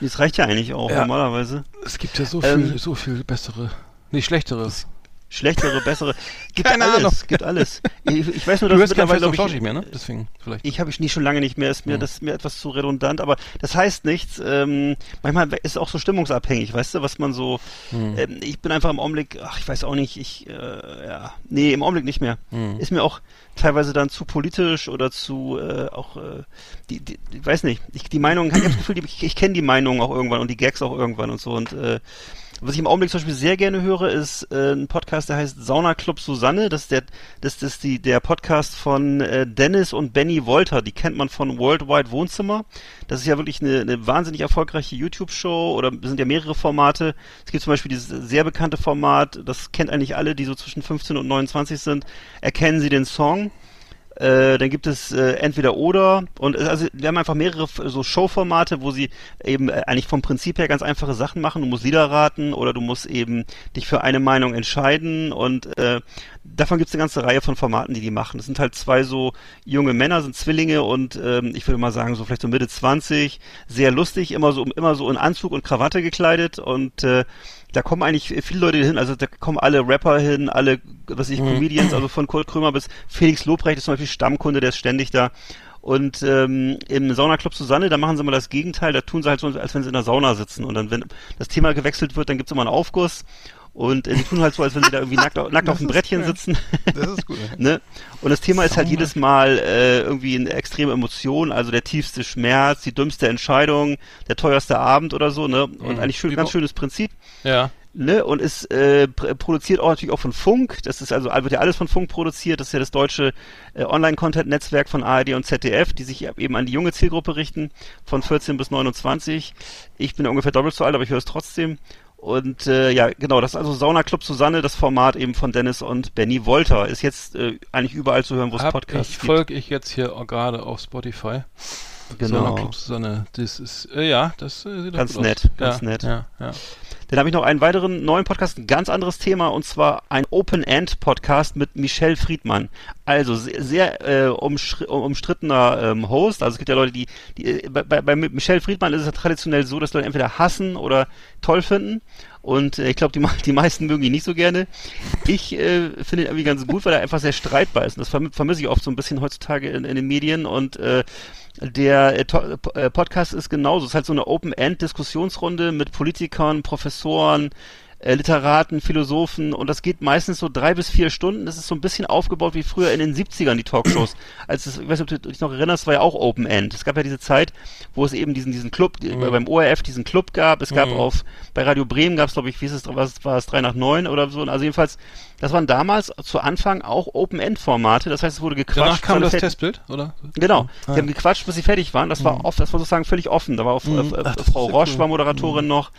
Das reicht ja eigentlich auch Ja. normalerweise. Es gibt ja so Ähm, viel, so viel bessere, nee, schlechtere. Schlechtere, bessere. Gibt Keine alles. Ahnung. Gibt alles. Ich, ich weiß nur, Du dass hörst kein mittlerweile, Fest und glaub Flauschig ich, mehr, ne? Deswegen, vielleicht. Ich habe ich nie schon lange nicht mehr, ist mir Hm. das ist mir etwas zu redundant, aber das heißt nichts. Ähm, manchmal ist es auch so stimmungsabhängig, weißt du, was man so. Hm. Ähm, ich bin einfach im Augenblick, ach, ich weiß auch nicht, ich, äh, ja, nee, im Augenblick nicht mehr. Hm. Ist mir auch teilweise dann zu politisch oder zu äh, auch, äh, die, die, ich weiß nicht, ich, die Meinung, ich habe das Gefühl, ich, ich kenne die Meinung auch irgendwann und die Gags auch irgendwann und so und äh, was ich im Augenblick zum Beispiel sehr gerne höre, ist äh, ein Podcast, der heißt Sauna Club Susanne. Das ist der, das, das die, der Podcast von äh, Dennis und Benny Wolter. Die kennt man von Worldwide Wohnzimmer. Das ist ja wirklich eine, eine wahnsinnig erfolgreiche YouTube-Show oder sind ja mehrere Formate. Es gibt zum Beispiel dieses sehr bekannte Format, das kennt eigentlich alle, die so zwischen 15 und 29 sind. Erkennen Sie den Song? Äh, dann gibt es äh, entweder oder und äh, also wir haben einfach mehrere so Showformate, wo sie eben äh, eigentlich vom Prinzip her ganz einfache Sachen machen. Du musst Lieder raten oder du musst eben dich für eine Meinung entscheiden und äh, davon gibt es eine ganze Reihe von Formaten, die die machen. Das sind halt zwei so junge Männer, sind Zwillinge und ähm, ich würde mal sagen so vielleicht so Mitte 20, sehr lustig, immer so immer so in Anzug und Krawatte gekleidet und äh, da kommen eigentlich viele Leute hin, also da kommen alle Rapper hin, alle, was ich, Comedians, also von Kurt Krömer bis Felix Lobrecht ist zum Beispiel Stammkunde, der ist ständig da. Und ähm, im Saunaclub Susanne, da machen sie mal das Gegenteil, da tun sie halt so, als wenn sie in der Sauna sitzen. Und dann, wenn das Thema gewechselt wird, dann gibt's immer einen Aufguss. Und äh, sie tun halt so, als wenn sie da irgendwie nackt, nackt auf dem Brettchen sitzen. Das ist gut. ne? Und das Thema ist halt jedes Mal äh, irgendwie eine extreme Emotion, also der tiefste Schmerz, die dümmste Entscheidung, der teuerste Abend oder so, ne? Und Mhm. eigentlich schön, ganz schönes Prinzip Ja. ne, und ist äh, pr- produziert auch natürlich auch von Funk. Das ist also wird ja alles von Funk produziert. Das ist ja das deutsche äh, Online-Content-Netzwerk von ARD und ZDF, die sich eben an die junge Zielgruppe richten, von 14 bis 29. Ich bin ja ungefähr doppelt so alt, aber ich höre es trotzdem. Und äh, ja, genau, das ist also Sauna Club Susanne, das Format eben von Dennis und Benny Wolter. Ist jetzt äh, eigentlich überall zu hören, wo es Podcasts ich, gibt. folge ich jetzt hier gerade auf Spotify. Genau. Sauna Club Susanne. Das ist, äh, ja, das äh, sieht Ganz nett, aus. ganz ja, nett. Ja, ja. Dann habe ich noch einen weiteren neuen Podcast, ein ganz anderes Thema, und zwar ein Open-End-Podcast mit Michelle Friedmann. Also sehr, sehr äh, umstrittener ähm, Host. Also es gibt ja Leute, die, die äh, bei, bei bei Michelle Friedmann ist es ja traditionell so, dass Leute entweder hassen oder toll finden. Und äh, ich glaube, die, die meisten mögen ihn nicht so gerne. Ich äh, finde ihn irgendwie ganz gut, weil er einfach sehr streitbar ist. Und das verm vermisse ich oft so ein bisschen heutzutage in, in den Medien. Und äh, der äh, äh, Podcast ist genauso. Es ist halt so eine Open-End-Diskussionsrunde mit Politikern, Professoren, äh, Literaten, Philosophen und das geht meistens so drei bis vier Stunden. Das ist so ein bisschen aufgebaut wie früher in den 70ern, die Talkshows. Als es, ich weiß nicht, ob du dich noch erinnerst, war ja auch Open End. Es gab ja diese Zeit, wo es eben diesen, diesen Club, die- beim ORF diesen Club gab. Es gab auf, bei Radio Bremen gab es, glaube ich, wie ist es, was war es, 3 nach 9 oder so. Also jedenfalls, das waren damals zu Anfang auch Open End Formate. Das heißt, es wurde gequatscht. Danach kam das Testbild, oder? Genau. Ah, Die haben gequatscht, bis sie fertig waren. Das war oft, das war sozusagen völlig offen. Da war auch Mhm. äh, Ach, Frau ja Roche cool. war Moderatorin noch.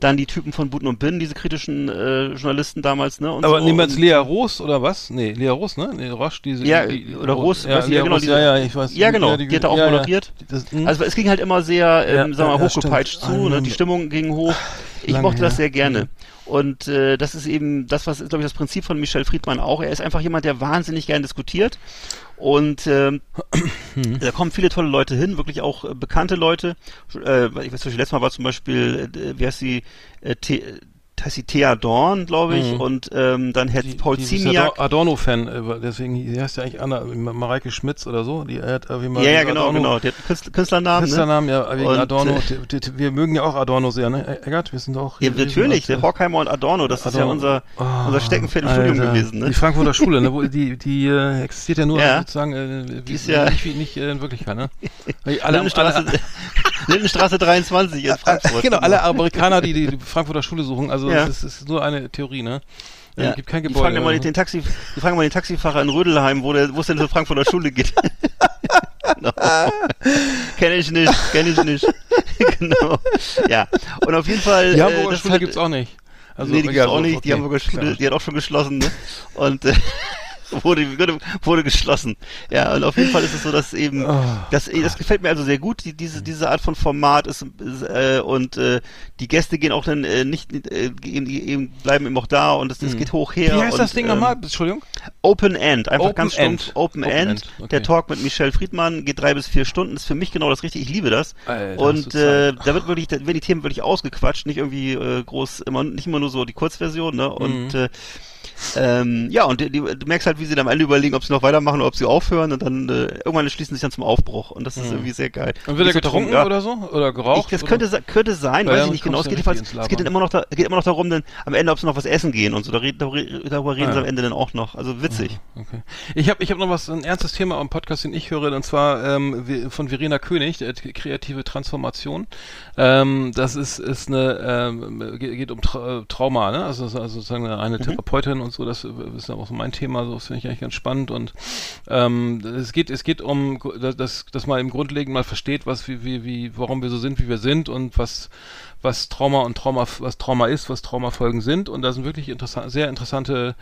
Dann die Typen von Buten und Binnen, diese sozialkritischen äh, Journalisten damals, ne? Und Aber so. nehmen wir jetzt Und- Lea Roos oder was? Nee, Lea Roos, ne? Nee, Roche, diese. Ja, die, oder Roos, ja, weiß ja, genau, diese- ja, ja, ich weiß. Ja, genau, die hat da auch ja, ja. moderiert. Das, hm. Also es ging halt immer sehr, ähm, Ja, sagen wir mal, ja, hochgepeitscht zu, ne? Ähm, die Stimmung ging hoch. Ich mochte das sehr gerne. Und äh, das ist eben das, was, glaube ich, das Prinzip von Michel Friedmann auch. Er ist einfach jemand, der wahnsinnig gern diskutiert. Und ähm, Mhm. da kommen viele tolle Leute hin, wirklich auch äh, bekannte Leute. Äh, ich weiß nicht, letztes Mal war zum Beispiel, äh, wie heißt sie, äh, The heißt sie Thea Dorn, glaube ich, Mhm. und ähm, dann Herr Die- Paul die Ziemiak. Ador- Adorno-Fan, äh, deswegen, die heißt ja eigentlich Anna, Mareike Schmitz oder so. Die hat irgendwie mal Ja, ja, genau, Adorno- genau. Der hat Künstler, Künstlernamen. Ne? Künstlernamen, ja, wegen Und, Adorno. äh, Die- die- wir mögen ja auch Adorno sehr, ne? Eggert, wir sind auch. Ja, natürlich, der äh, Horkheimer und Adorno, das ist ja Adorno. unser, Oh, unser Steckenpferd im Studium Alter. gewesen. Ne? Die Frankfurter Schule, ne? Wo, die die äh, existiert ja nur Ja. sozusagen äh, ist ja- nicht, wie, nicht äh, in Wirklichkeit, ne? Alle, Lindenstraße, alle, Lindenstraße 23 in Frankfurt. genau, alle Amerikaner, die die Frankfurter Schule suchen, also Ja. das ist, ist nur eine Theorie, ne? Ja. Äh, gibt kein die Gebäude. fragen immer also. den, Taxi, die fragen mal den Taxifahrer in Rödelheim, wo der, wo es denn zur Frankfurter Schule geht. genau. Kenne ich nicht, kenne ich nicht. genau. Ja. Und auf jeden Fall. Die äh, Hamburger das Schule hat- gibt's auch nicht. Also, nee, die gibt's ja, auch nicht. okay, Die Hamburger Schule, die hat auch schon geschlossen, ne? Und äh, wurde, wurde, wurde geschlossen. Ja, und auf jeden Fall ist es so, dass eben, Oh, das, das gefällt mir also sehr gut, die, diese, diese Art von Format ist, ist äh, und äh, die Gäste gehen auch dann äh, nicht, äh, gehen, eben, bleiben eben auch da und es, es geht hoch her. Wie heißt und, das Ding ähm, nochmal? Entschuldigung? Open End, einfach Open ganz End. stumpf Open, Open End. End, okay. Der Talk mit Michelle Friedmann geht drei bis vier Stunden, ist für mich genau das Richtige. Ich liebe das. Alter, und äh, da wird wirklich, da werden die Themen wirklich ausgequatscht, nicht irgendwie äh, groß, immer nicht immer nur so die Kurzversion, ne? Und Mhm. äh, ähm, ja, und die, die, du merkst halt, wie sie dann am Ende überlegen, ob sie noch weitermachen oder ob sie aufhören und dann äh, irgendwann schließen sie sich dann zum Aufbruch und das ist irgendwie sehr geil. Und wird er getrunken ja. oder so? Oder geraucht? Ich, das oder? könnte, se- könnte sein, Weil weiß ich nicht genau. Es geht, jedenfalls, es geht dann immer noch, da, geht immer noch darum, dann, am Ende, ob sie noch was essen gehen und so. Darüber, darüber reden Ah, sie ja. am Ende dann auch noch. Also witzig. Okay. Ich habe ich hab noch was, ein ernstes Thema am Podcast, den ich höre, und zwar ähm, von Verena König, äh, kreative Transformation. Ähm, das ist, ist eine, ähm, ge- geht um Tra äh, Trauma, ne? Also, also sozusagen eine Therapeutin und so, das ist auch so mein Thema, so das finde ich eigentlich ganz spannend. Und ähm, es geht, es geht um, dass, dass man im Grundlegend mal versteht, was, wie, wie, wie, warum wir so sind, wie wir sind und was was Trauma und Trauma, was Trauma ist, was Traumafolgen sind. Und da sind wirklich interessant, sehr interessante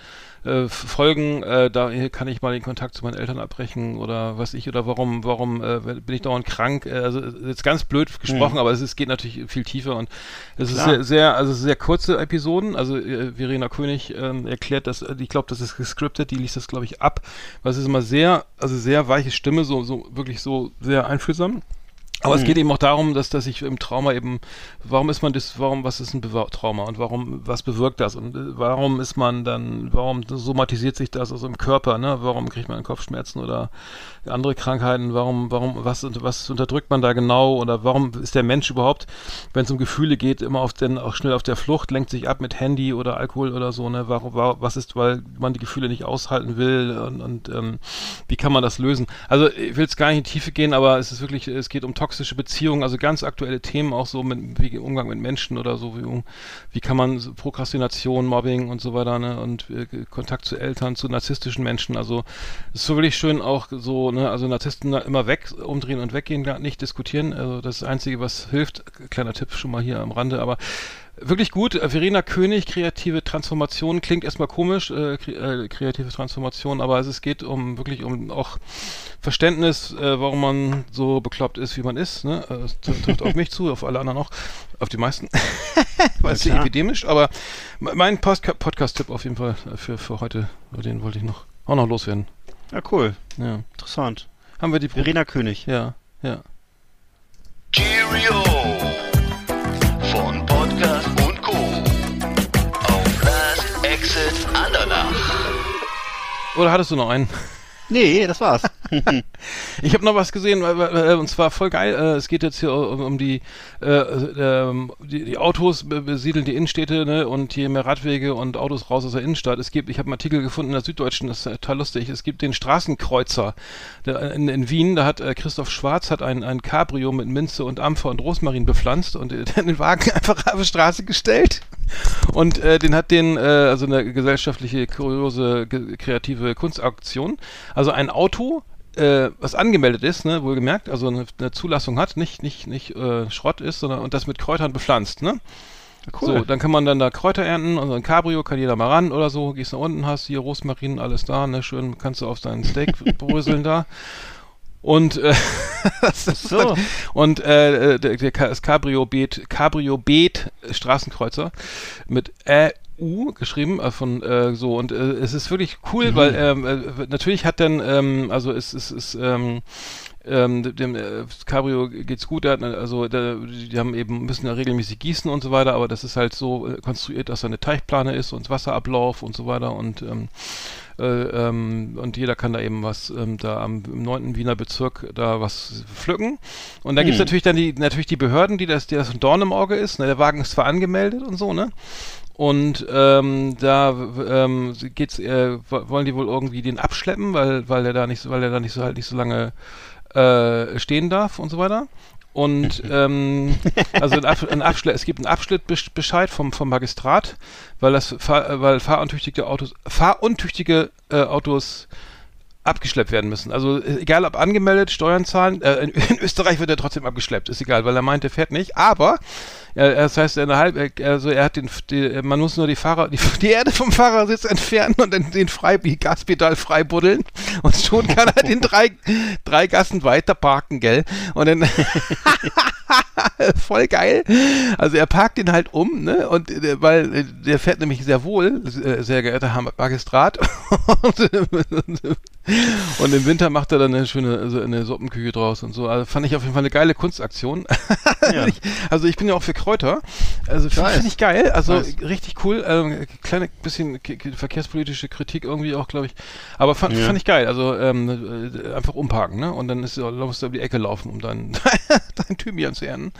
äh, Folgen. Äh, da kann ich mal den Kontakt zu meinen Eltern abbrechen oder was ich oder warum, warum äh, bin ich dauernd krank? Äh, also jetzt ganz blöd gesprochen, aber es ist, geht natürlich viel tiefer und es ist Klar. sehr, sehr, also sehr kurze Episoden. Also äh, Verena König ähm, erklärt das, äh, ich glaube, das ist gescriptet, die liest das, glaube ich, ab. Es ist immer sehr, also sehr weiche Stimme, so, so wirklich so sehr einfühlsam. Aber es geht eben auch darum, dass, dass ich im Trauma eben, warum ist man das, warum, was ist ein Bewa Trauma und warum, was bewirkt das und äh, warum ist man dann, warum somatisiert sich das also im Körper, ne? Warum kriegt man Kopfschmerzen oder andere Krankheiten, warum, warum, was, was unterdrückt man da genau oder warum ist der Mensch überhaupt, wenn es um Gefühle geht, immer auf den, auch schnell auf der Flucht, lenkt sich ab mit Handy oder Alkohol oder so, ne? Warum, wa- was ist, weil man die Gefühle nicht aushalten will und, und ähm, wie kann man das lösen? Also ich will es gar nicht in die Tiefe gehen, aber es ist wirklich, es geht um toxische Beziehungen, also ganz aktuelle Themen auch so mit wie Umgang mit Menschen oder so, wie, wie kann man Prokrastination, Mobbing und so weiter, ne? Und äh, Kontakt zu Eltern, zu narzisstischen Menschen, also ist so wirklich schön auch so, ne, also Narzissten immer weg, umdrehen und weggehen, gar nicht diskutieren. Also das Einzige, was hilft, kleiner Tipp schon mal hier am Rande, aber wirklich gut. Äh, Verena König, kreative Transformation, klingt erstmal komisch, äh, kre äh, kreative Transformation, aber es, es geht um wirklich um auch Verständnis, äh, warum man so bekloppt ist, wie man ist. Ne? Äh, Es tr- trifft auf mich zu, auf alle anderen auch, auf die meisten. Weil es sehr klar. epidemisch, aber me- mein Podcast-Tipp auf jeden Fall äh, für, für heute, den wollte ich noch auch noch loswerden. Ja, cool. Ja. Interessant. Haben wir die Pro Verena König. Ja, ja. Cheerio Oder hattest du noch einen? Nee, das war's. Ich habe noch was gesehen, und zwar voll geil. Äh, es geht jetzt hier um, die, äh, ähm, die, die Autos be- besiedeln die Innenstädte ne, und je mehr Radwege und Autos raus aus der Innenstadt. Es gibt, ich habe einen Artikel gefunden in der Süddeutschen, das ist äh, total lustig. Es gibt den Straßenkreuzer in, in Wien. Da hat Christoph Schwarz hat ein, ein Cabrio mit Minze und Ampfer und Rosmarin bepflanzt und den Wagen einfach auf die Straße gestellt. Und äh, den hat den, äh, also eine gesellschaftliche, kuriose, ge kreative Kunstaktion. Also ein Auto, äh, was angemeldet ist, ne, wohlgemerkt, also eine, eine Zulassung hat, nicht, nicht, nicht äh, Schrott ist, sondern und das mit Kräutern bepflanzt, ne? Cool. So, dann kann man dann da Kräuter ernten und so ein Cabrio kann jeder mal ran oder so. Gehst nach unten, hast hier Rosmarin, alles da, ne, schön kannst du auf deinen Steak bröseln da. Und äh, ist so. und äh, der, der, Ka- das Cabrio Beet Cabrio Beet Straßenkreuzer mit EU geschrieben äh, von äh, so und äh, es ist wirklich cool, weil ähm, äh, natürlich hat dann ähm, also es es ist ähm, ähm, dem äh, Cabrio geht's gut, der hat, also der, die haben eben müssen ja regelmäßig gießen und so weiter, aber das ist halt so äh, konstruiert, dass da eine Teichplane ist und Wasserablauf und so weiter und ähm, äh, ähm, und jeder kann da eben was ähm, da am im 9. Wiener Bezirk da was pflücken. Und da gibt's natürlich dann die natürlich die Behörden, die das, die das ein Dorn im Auge ist. Ne? Der Wagen ist zwar angemeldet und so, ne? Und ähm, da ähm, geht's, äh, wo- wollen die wohl irgendwie den abschleppen, weil weil der da nicht so, weil der da nicht so halt nicht so lange äh, stehen darf und so weiter. Und ähm, also ein, Ab ein Abschle es gibt einen Abschnittbescheid vom, vom Magistrat, weil das fahr äh, weil fahruntüchtige Autos fahruntüchtige äh, Autos abgeschleppt werden müssen. Also äh, egal ob angemeldet, Steuern zahlen, äh, in, in Österreich wird er trotzdem abgeschleppt, ist egal, weil er meint, er fährt nicht, aber äh, das heißt, eine halbe, äh, also er hat den, die, man muss nur die Fahrer, die, die Erde vom Fahrersitz entfernen und dann den frei, die Gaspedal frei buddeln und schon kann er den drei, drei Gassen weiter parken, gell? Und dann voll geil. Also er parkt ihn halt um, ne? Und äh, weil äh, der fährt nämlich sehr wohl, äh, sehr geehrter Herr Magistrat. und im Winter macht er dann eine schöne also eine Suppenküche draus und so. Also fand ich auf jeden Fall eine geile Kunstaktion. Ja. ich, also ich bin ja auch für Kräuter. Also finde find ich geil. Also Nice. richtig cool. Ähm, kleine bisschen verkehrspolitische Kritik irgendwie auch, glaube ich. Aber fand, Ja. fand ich geil. Also ähm, äh, einfach umparken, ne? Und dann ist, musst du um die Ecke laufen, um dein, dein Thymian zu ernten.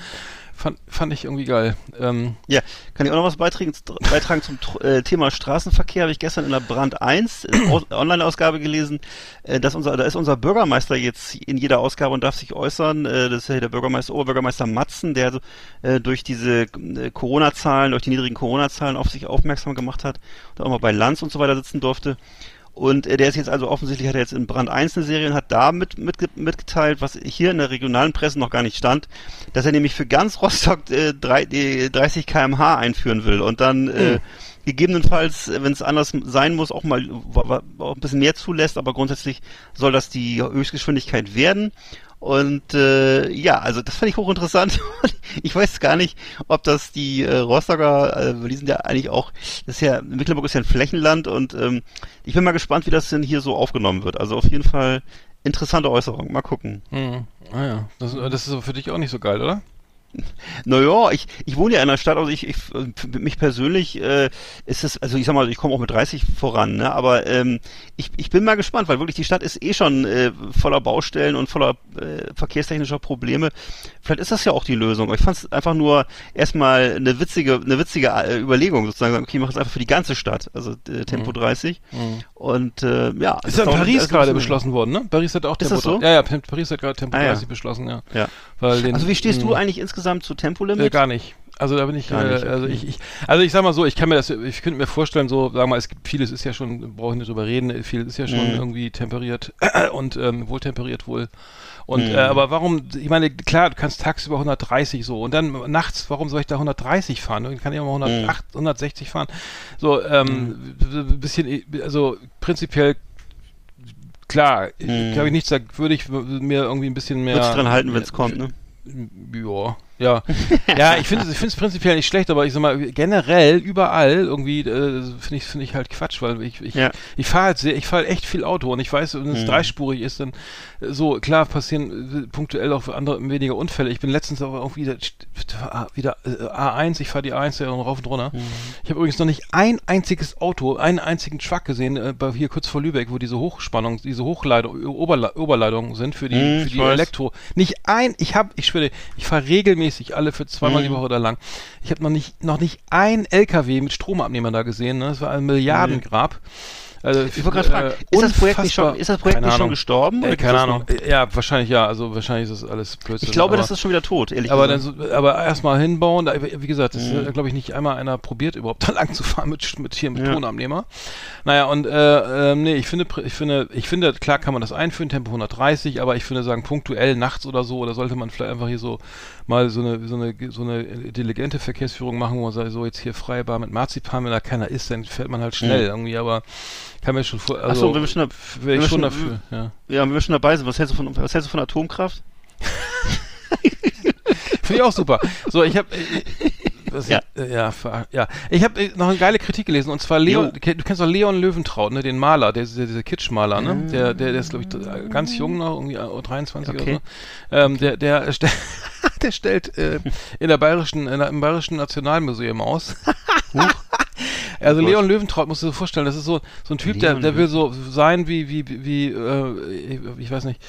Fand, fand ich irgendwie geil. Ähm, Ja, kann ich auch noch was beitragen, beitragen zum äh, Thema Straßenverkehr? Habe ich gestern in der Brand 1 äh, Aus- Online-Ausgabe gelesen, äh, dass unser, da ist unser Bürgermeister jetzt in jeder Ausgabe und darf sich äußern. Äh, das ist ja der Bürgermeister, Oberbürgermeister Matzen, der äh, durch diese äh, Corona-Zahlen, durch die niedrigen Corona-Zahlen auf sich aufmerksam gemacht hat und auch mal bei Lanz und so weiter sitzen durfte. Und äh, der ist jetzt also offensichtlich hat er jetzt in Brand 1 eine Serie und hat da mit, mit, mitgeteilt, was hier in der regionalen Presse noch gar nicht stand, dass er nämlich für ganz Rostock äh, drei, äh, 30 kmh einführen will und dann äh, gegebenenfalls, äh, wenn es anders sein muss, auch mal auch ein bisschen mehr zulässt, aber grundsätzlich soll das die Höchstgeschwindigkeit werden. Und äh, ja, also das fand ich hochinteressant. ich weiß gar nicht, ob das die äh, Rostocker, äh, die sind ja eigentlich auch, das ist ja, Mecklenburg ist ja ein Flächenland und ähm, ich bin mal gespannt, wie das denn hier so aufgenommen wird. Also auf jeden Fall interessante Äußerung. Mal gucken. mh, ah ja, das, das ist für dich auch nicht so geil, oder? Naja, ich, ich wohne ja in einer Stadt, also ich, ich mich persönlich äh, ist es, also ich sag mal, ich komme auch mit 30 voran, ne? Aber ähm, ich, ich bin mal gespannt, weil wirklich die Stadt ist eh schon äh, voller Baustellen und voller äh, verkehrstechnischer Probleme. Vielleicht ist das ja auch die Lösung. Aber ich fand es einfach nur erstmal eine witzige, eine witzige äh, Überlegung, sozusagen, okay, ich mache es einfach für die ganze Stadt, also äh, Tempo 30. Und äh, ja. Ist ja in Paris also, gerade beschlossen worden, ne? Paris hat auch Ist Tempo das so? Ja, ja, Paris hat gerade Tempo Ah, ja. 30 beschlossen, ja. Ja. Den, Also wie stehst du mh, eigentlich insgesamt zu Tempolimit? Äh, gar nicht. Also da bin ich, äh, also ich, ich, also ich sag mal so, ich kann mir das, ich könnte mir vorstellen, so, sag mal, es gibt vieles ist ja schon, brauche ich nicht drüber reden, viel ist ja schon Mhm. irgendwie temperiert und ähm, wohl temperiert wohl. Und Mhm. äh, aber warum, ich meine, klar, du kannst tagsüber 130 so und dann nachts, warum soll ich da 130 fahren? Ich kann ja mal 108, 160 fahren. So, ähm, ein bisschen, also prinzipiell klar, Mhm. glaube ich nichts, da würde ich mir irgendwie ein bisschen mehr. Würdest dran halten, wenn es kommt, ne? Ja, ja. ja, ich finde es prinzipiell nicht schlecht, aber ich sag mal, generell, überall irgendwie, äh, finde ich, finde ich halt Quatsch, weil ich, ich, Ja. ich fahre halt sehr, ich fahre echt viel Auto und ich weiß, wenn es Mhm. dreispurig ist, dann äh, so, klar passieren äh, punktuell auch andere weniger Unfälle. Ich bin letztens aber auch wieder, wieder äh, A1, ich fahre die A1 ja rauf und runter. Mhm. Ich habe übrigens noch nicht ein einziges Auto, einen einzigen Truck gesehen, äh, bei, hier kurz vor Lübeck, wo diese Hochspannung, diese Hochleitung, Oberle Oberleitungen sind für die, Mhm, für die. Elektro. Nicht ein, ich habe, ich schwöre, ich fahre regelmäßig alle für zweimal Mhm. die Woche oder lang. Ich habe noch nicht, noch nicht ein LKW mit Stromabnehmer da gesehen, ne? Das war ein Milliardengrab. Also, Ich wollte gerade fragen, äh, ist das Projekt nicht schon, ist das Projekt nicht schon gestorben? Äh, keine Ahnung. noch- Ja, wahrscheinlich ja. Also wahrscheinlich ist das alles Blödsinn. Ich glaube, aber, das ist schon wieder tot, ehrlich aber, dann gesagt. so, aber erstmal hinbauen, da, wie gesagt, das Mhm. ist, glaube ich, nicht einmal einer probiert, überhaupt da lang zu fahren mit, mit hier mit Ja. Tonabnehmer. Naja, und äh, ähm, nee, ich finde, ich finde, ich finde, klar kann man das einführen, Tempo 130, aber ich finde, sagen, punktuell nachts oder so, oder sollte man vielleicht einfach hier so mal so eine, so eine, so eine intelligente Verkehrsführung machen, wo man sagt, so jetzt hier Freibar mit Marzipan, wenn da keiner ist, dann fährt man halt schnell Mhm. irgendwie, aber kann mir schon vor, also, so, wenn wir schon, da- wenn wir schon schon- dafür, ja. ja, wenn wir schon dabei sind, was hältst du von, was hältst du von Atomkraft? Finde ich auch super. So, ich habe was, Ja. ja. ja, ver- ja. Ich habe noch eine geile Kritik gelesen und zwar Leon, Jo. du kennst doch Leon Löwentraut, ne, den Maler, der, der dieser Kitschmaler, ne? Der, der, der ist glaube ich ganz jung noch, irgendwie äh, 23 Okay. oder so. Ähm, der, der, st der stellt äh, in der bayerischen, in der, im bayerischen Nationalmuseum aus. Also Oh. Leon Löwentraut musst du dir vorstellen, das ist so so ein Typ, der der will so sein wie wie wie äh, ich, ich weiß nicht.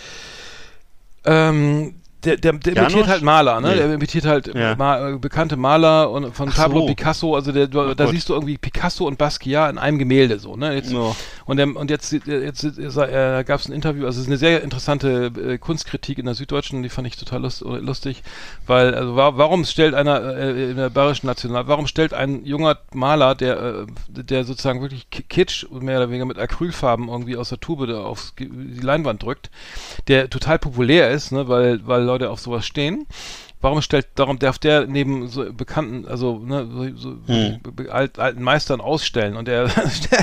Ähm, der, der, der imitiert halt Maler, ne? Nee. Der imitiert halt Ja. ma äh, bekannte Maler und von Ach Pablo so. Picasso, also der, du, Ach da Gott. siehst du irgendwie Picasso und Basquiat in einem Gemälde so, ne? Jetzt, Ja. und, der, und jetzt, jetzt, jetzt äh, gab es ein Interview, also es ist eine sehr interessante äh, Kunstkritik in der Süddeutschen, die fand ich total lust, lustig, weil, also wa warum stellt einer äh, in der Bayerischen National, warum stellt ein junger Maler, der, äh, der sozusagen wirklich Ki- Kitsch, mehr oder weniger mit Acrylfarben irgendwie aus der Tube da auf die Leinwand drückt, der total populär ist, ne, weil, weil Leute auf sowas stehen. Warum stellt, darum darf der neben so bekannten, also ne, so, so Hm. alt, alten Meistern ausstellen und er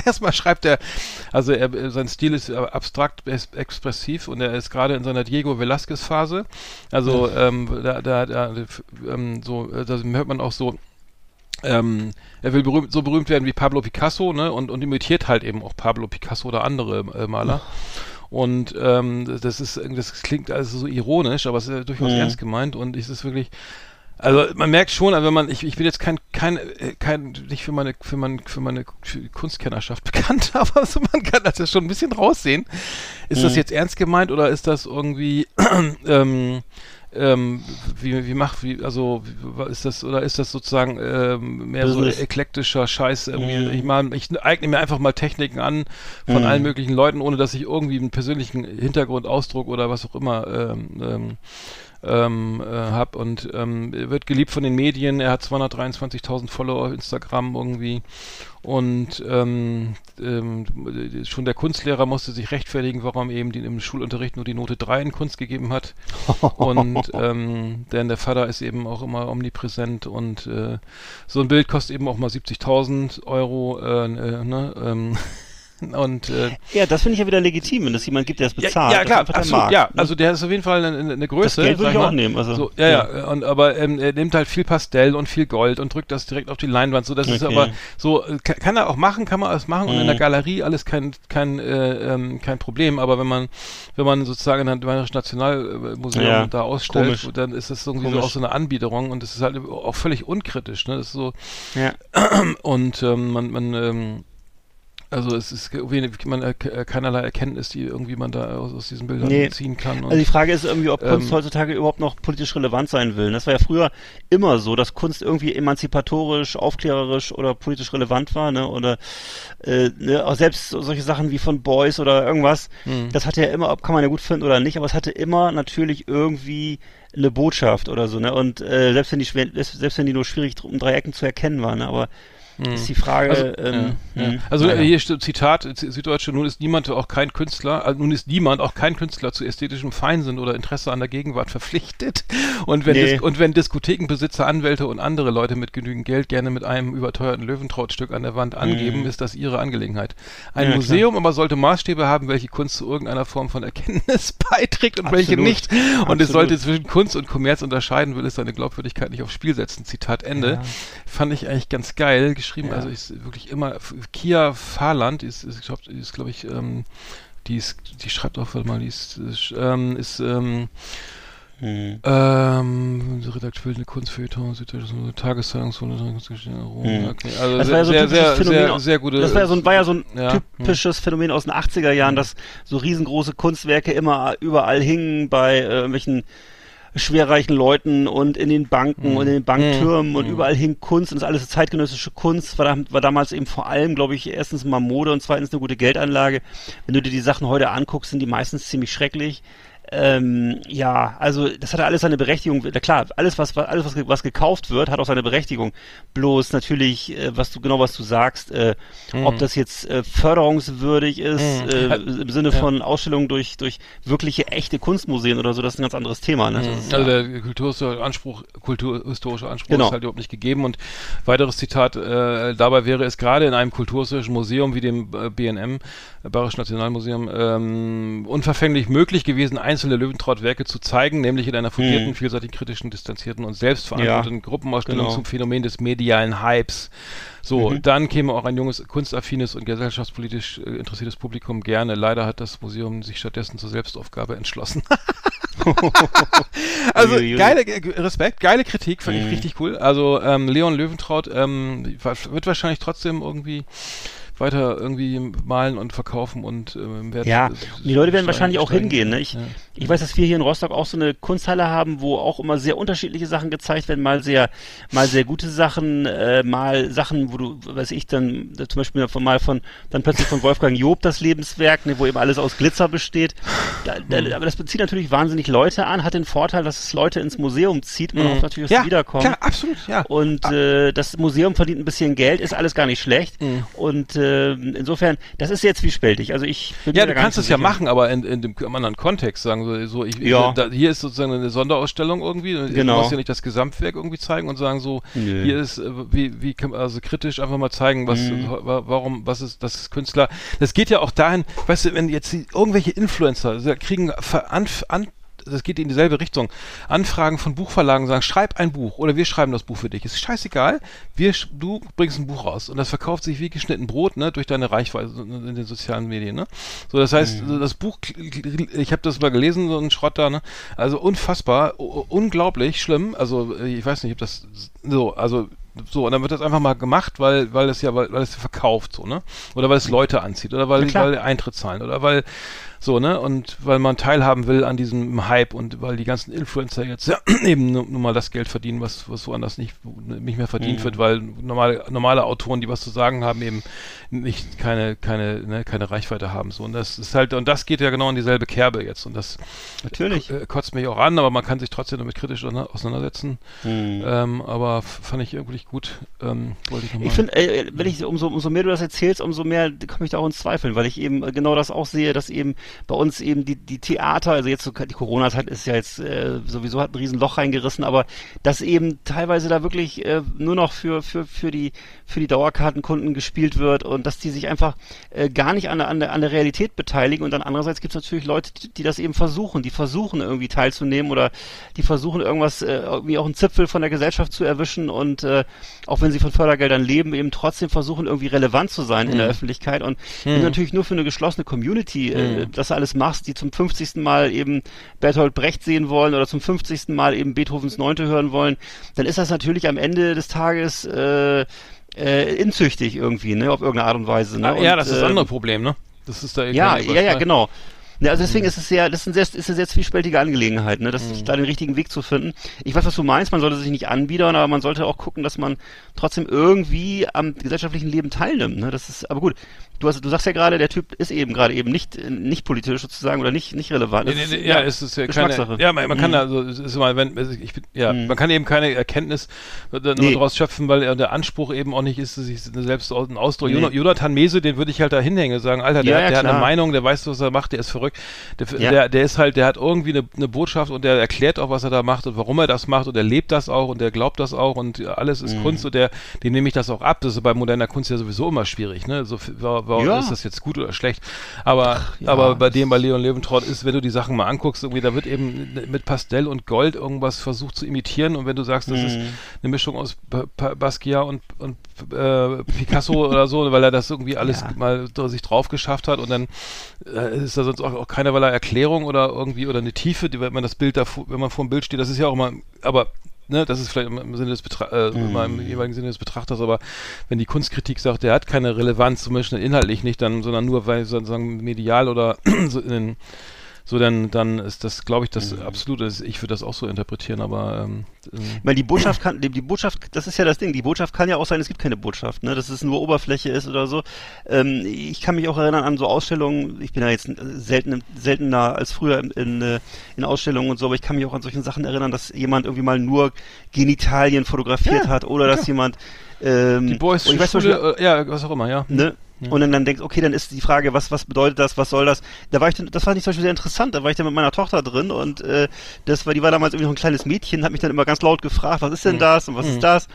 erstmal schreibt er, also er, sein Stil ist abstrakt es- expressiv und er ist gerade in seiner Diego Velázquez Phase, also ähm, da, da, da ähm, so, da hört man auch so ähm, er will berühmt, so berühmt werden wie Pablo Picasso, ne? Und, und imitiert halt eben auch Pablo Picasso oder andere äh, Maler. Und ähm, das ist, das klingt also so ironisch, aber es ist ja durchaus Mhm. ernst gemeint und es ist wirklich, also man merkt schon, also wenn man, ich, ich bin jetzt kein, kein, äh, kein, nicht für meine, für mein, für meine Kunstkennerschaft bekannt, aber so, man kann das ja schon ein bisschen raussehen. Ist das Mhm. jetzt ernst gemeint oder ist das irgendwie, ähm, ähm, wie, wie macht, wie, also, wie, ist das, oder ist das sozusagen ähm, mehr Business. so eklektischer Scheiß irgendwie? Mhm. Ich meine, ich eigne mir einfach mal Techniken an von Mhm. allen möglichen Leuten, ohne dass ich irgendwie einen persönlichen Hintergrundausdruck oder was auch immer ähm, ähm, ähm, äh, hab und ähm, wird geliebt von den Medien. Er hat 223.000 Follower auf Instagram irgendwie und ähm, ähm, schon der Kunstlehrer musste sich rechtfertigen, warum er eben die, im Schulunterricht nur die Note 3 in Kunst gegeben hat. und ähm, denn der Vater ist eben auch immer omnipräsent und äh, so ein Bild kostet eben auch mal 70.000 Euro. Äh, äh, ne, ähm, und äh, Ja, das finde ich ja wieder legitim, wenn es jemand gibt, der es bezahlt. ja, ja Das ist klar, absolut, ja, also der ist auf jeden Fall eine, eine Größe. Das Geld würde ich auch mal. nehmen, also, so, ja, ja, Und, aber ähm, er nimmt halt viel Pastell und viel Gold und drückt das direkt auf die Leinwand. So, das ist Okay. aber so, äh, kann, kann er auch machen, kann man alles machen und in Mhm. der Galerie alles kein kein äh, ähm, kein Problem. Aber wenn man wenn man sozusagen in einem Bayerischen Nationalmuseum Ja, da ausstellt, komisch. dann ist das irgendwie so Komisch. auch so eine Anbiederung und das ist halt auch völlig unkritisch. Ne? Das ist so ja. und ähm, man man ähm, also es ist irgendwie man äh, keinerlei Erkenntnis, die irgendwie man da aus, aus diesen Bildern Nee. ziehen kann. Also die Frage ist irgendwie, ob Kunst Ähm, heutzutage überhaupt noch politisch relevant sein will. Das war ja früher immer so, dass Kunst irgendwie emanzipatorisch, aufklärerisch oder politisch relevant war, ne? Oder äh, ne? auch selbst so- solche Sachen wie von Boys oder irgendwas, Hm. das hatte ja immer, ob kann man ja gut finden oder nicht, aber es hatte immer natürlich irgendwie eine Botschaft oder so, ne? Und äh, selbst wenn die schwer, selbst selbst wenn die nur schwierig um drei Ecken zu erkennen waren, ne? Aber ist die Frage, Also, ähm, ja, ja. hm, also naja. hier steht Zitat, Süddeutsche, nun ist niemand auch kein Künstler, also nun ist niemand auch kein Künstler zu ästhetischem Feinsinn oder Interesse an der Gegenwart verpflichtet. Und wenn, Nee. Dis und wenn Diskothekenbesitzer, Anwälte und andere Leute mit genügend Geld gerne mit einem überteuerten Löwentrautstück an der Wand angeben, Mhm. ist das ihre Angelegenheit. Ein Ja, Museum aber sollte Maßstäbe haben, welche Kunst zu irgendeiner Form von Erkenntnis beiträgt und welche Absolut. nicht. Und es Absolut. sollte zwischen Kunst und Kommerz unterscheiden, will es seine Glaubwürdigkeit nicht aufs Spiel setzen. Zitat Ende. Ja. Fand ich eigentlich ganz geil geschrieben. Ja. Also ist wirklich immer Kia Fahrland ist, ist, glaub, ist glaube ich, ähm, die ist, die schreibt auch, warte mal, die ist, ist, ähm, ist ähm, Hm. ähm, Redakteur eine Kunstfeuilleton, Süddeutsche Tageszeitung, so eine Hm. okay. Also Das sehr, war ja so ein sehr, typisches sehr, Phänomen sehr, aus- sehr gute. Das war ja so ein, war ja so ein Ja, typisches Phänomen aus den 80er Jahren, dass so riesengroße Kunstwerke immer überall hingen bei äh, irgendwelchen schwerreichen Leuten und in den Banken und in den Banktürmen und Mhm. überall hing Kunst und das alles zeitgenössische Kunst, war, da, war damals eben vor allem, glaube ich, erstens mal Mode und zweitens eine gute Geldanlage. Wenn du dir die Sachen heute anguckst, sind die meistens ziemlich schrecklich. Ähm, ja, also das hat alles seine Berechtigung. Na klar, alles was was- alles was, was gekauft wird, hat auch seine Berechtigung. Bloß natürlich, äh, was du genau was du sagst, äh, ob das jetzt äh, förderungswürdig ist äh, im Sinne von Ausstellungen durch durch wirkliche echte Kunstmuseen oder so, das ist ein ganz anderes Thema. Ne? Das ist, Also ja. der kulturhistorische Anspruch, kulturhistorische Anspruch Genau. ist halt überhaupt nicht gegeben. Und weiteres Zitat äh, dabei wäre es gerade in einem kulturhistorischen Museum wie dem äh, BNM, Bayerischen Nationalmuseum, ähm, unverfänglich möglich gewesen, einzelne Löwentraut-Werke zu zeigen, nämlich in einer fundierten, Mhm. vielseitig kritischen, distanzierten und selbstverantworteten Gruppenausstellung genau. zum Phänomen des medialen Hypes. So, Mhm. dann käme auch ein junges, kunstaffines und gesellschaftspolitisch äh, interessiertes Publikum gerne. Leider hat das Museum sich stattdessen zur Selbstaufgabe entschlossen. also geile ge- Respekt, geile Kritik, finde ich Mhm. richtig cool. Also ähm, Leon Löwentraut ähm, wird wahrscheinlich trotzdem irgendwie weiter irgendwie malen und verkaufen und ähm, werden Ja, und die Leute werden wahrscheinlich auch hingehen. Ne? Ich, Ja. Ich weiß, dass wir hier in Rostock auch so eine Kunsthalle haben, wo auch immer sehr unterschiedliche Sachen gezeigt werden. Mal sehr, mal sehr gute Sachen, äh, mal Sachen, wo du, weiß ich, dann äh, zum Beispiel von mal von, dann plötzlich von Wolfgang Job das Lebenswerk, ne, wo eben alles aus Glitzer besteht. Da, da, aber das bezieht natürlich wahnsinnig Leute an, hat den Vorteil, dass es Leute ins Museum zieht. Man hofft natürlich, dass Ja, sie wiederkommen. klar, absolut, ja. Und äh, das Museum verdient ein bisschen Geld, ist alles gar nicht schlecht. Mhm. Und äh, insofern, das ist jetzt zwiespältig. Also ich bin Ja, du kannst es ja machen, aber in, in dem anderen Kontext sagen so, so ich, Ja. da, hier ist sozusagen eine Sonderausstellung irgendwie. Du Genau. musst ja nicht das Gesamtwerk irgendwie zeigen und sagen so, Nö. hier ist äh, wie wie kann, also kritisch einfach mal zeigen, was Mhm. wa- warum was ist das ist Künstler. Das geht ja auch dahin, weißt du, wenn jetzt die, irgendwelche Influencer also kriegen ver- an, an das geht in dieselbe Richtung. Anfragen von Buchverlagen sagen, schreib ein Buch oder wir schreiben das Buch für dich. Ist scheißegal. Wir, du bringst ein Buch raus und das verkauft sich wie geschnitten Brot, ne, durch deine Reichweite in den sozialen Medien, ne. So, das heißt, das Buch, ich habe das mal gelesen, so ein Schrott da, ne. Also unfassbar, unglaublich schlimm. Also äh, ich weiß nicht, ob das so, also so, und dann wird das einfach mal gemacht, weil, weil es ja, weil, weil es verkauft, so, ne? Oder weil es Leute anzieht, oder weil, klar. weil Eintritt zahlen, oder weil, so, ne? Und weil man teilhaben will an diesem Hype und weil die ganzen Influencer jetzt ja, eben nur, nur mal das Geld verdienen, was, was woanders nicht, nicht mehr verdient Mhm. wird, weil normale, normale Autoren, die was zu sagen haben, eben nicht keine, keine, ne, keine Reichweite haben. So, und das ist halt, und das geht ja genau in dieselbe Kerbe jetzt. Und das Natürlich. äh, kotzt mich auch an, aber man kann sich trotzdem damit kritisch auseinander- auseinandersetzen. Mhm. Ähm, aber fand ich irgendwie gut. Ähm, wollte ich nochmal. Ich finde, äh, wenn ich umso, umso mehr du das erzählst, umso mehr komme ich da auch ins Zweifeln, weil ich eben äh, genau das auch sehe, dass eben bei uns eben die, die Theater, also jetzt so, die Corona-Zeit ist ja jetzt äh, sowieso hat ein Riesenloch reingerissen, aber dass eben teilweise da wirklich äh, nur noch für, für, für die, für die Dauerkartenkunden gespielt wird und dass die sich einfach äh, gar nicht an der, an, der, an der Realität beteiligen und dann andererseits gibt es natürlich Leute, die, die das eben versuchen, die versuchen irgendwie teilzunehmen oder die versuchen irgendwas, äh, irgendwie auch einen Zipfel von der Gesellschaft zu erwischen und äh, auch wenn sie von Fördergeldern leben, eben trotzdem versuchen irgendwie relevant zu sein in der Öffentlichkeit und du natürlich nur für eine geschlossene Community äh, das alles machst, die zum 50. Mal eben Bertolt Brecht sehen wollen oder zum 50. Mal eben Beethovens Neunte hören wollen, dann ist das natürlich am Ende des Tages äh, äh, inzüchtig irgendwie, ne, auf irgendeine Art und Weise. Ne? Ah, ja, Und, das ist das ähm, andere Problem, ne? Das ist da ja, ja, ja, Überschneidung. genau. Ne, also deswegen ist es sehr, das ist, ein sehr, ist eine sehr zwiespältige Angelegenheit, ne, das, da den richtigen Weg zu finden. Ich weiß, was du meinst, man sollte sich nicht anbiedern, aber man sollte auch gucken, dass man trotzdem irgendwie am gesellschaftlichen Leben teilnimmt. Ne? Das ist, aber gut, du, hast, du sagst ja gerade, der Typ ist eben gerade eben nicht, nicht politisch sozusagen oder nicht, nicht relevant. Nee, Das nee, ist, nee, ja, es ist ja keine, ja, man, man kann Mhm. also, es ist immer, wenn, also ich ja, Mhm. man kann eben keine Erkenntnis nur Nee. daraus schöpfen, weil der Anspruch eben auch nicht ist, dass ich selbst aus- einen Ausdruck, Nee. Jon- Jonathan Mese, den würde ich halt da hinhängen, sagen, Alter, der, Ja, hat- ja, der hat eine. Meinung, der weiß, was er macht, der ist verrückt, der, Ja. der, der ist halt, der hat irgendwie eine, eine Botschaft und der erklärt auch, was er da macht und warum er das macht und er lebt das auch und der glaubt das auch und ja, alles ist Mhm. Kunst und der, dem nehme ich das auch ab, das ist bei moderner Kunst ja sowieso immer schwierig, ne, so, f- warum Ja. ist das jetzt gut oder schlecht, aber, ja, aber bei dem, bei Leon Leventraut ist, wenn du die Sachen mal anguckst, irgendwie, da wird eben mit Pastell und Gold irgendwas versucht zu imitieren und wenn du sagst, das ist Mhm. eine Mischung aus Ba- Basquiat und, und äh, Picasso oder so, weil er das irgendwie alles Ja. mal sich drauf geschafft hat und dann äh, ist da sonst auch, auch keinerlei Erklärung oder irgendwie oder eine Tiefe, die, wenn man das Bild da, wenn man vor dem Bild steht, das ist ja auch immer, aber Ne, das ist vielleicht im- Sinne des Betra äh, immer im jeweiligen Sinne des Betrachters, aber wenn die Kunstkritik sagt, der hat keine Relevanz, zum Beispiel inhaltlich nicht, dann, sondern nur weil sozusagen medial oder so in den So, dann, dann ist das, glaube ich, das Mhm. absolute, ich würde das auch so interpretieren, aber ähm, ähm, Ich meine, die Botschaft kann, die, die Botschaft, das ist ja das Ding, die Botschaft kann ja auch sein, es gibt keine Botschaft, ne, dass es nur Oberfläche ist oder so. Ähm, ich kann mich auch erinnern an so Ausstellungen, ich bin ja jetzt selten, seltener als früher in, in, äh, in Ausstellungen und so, aber ich kann mich auch an solchen Sachen erinnern, dass jemand irgendwie mal nur Genitalien fotografiert Ja, hat oder dass jemand, ähm, die Boys ich weiß Schule, äh, ja, was auch immer, ja. ne? Ja. Und dann, dann denkst, okay, dann ist die Frage, was, was bedeutet das, was soll das? Da war ich dann, das fand ich zum Beispiel sehr interessant, da war ich dann mit meiner Tochter drin und äh, das war, die war damals irgendwie noch ein kleines Mädchen, hat mich dann immer ganz laut gefragt, was ist denn das und was ist das?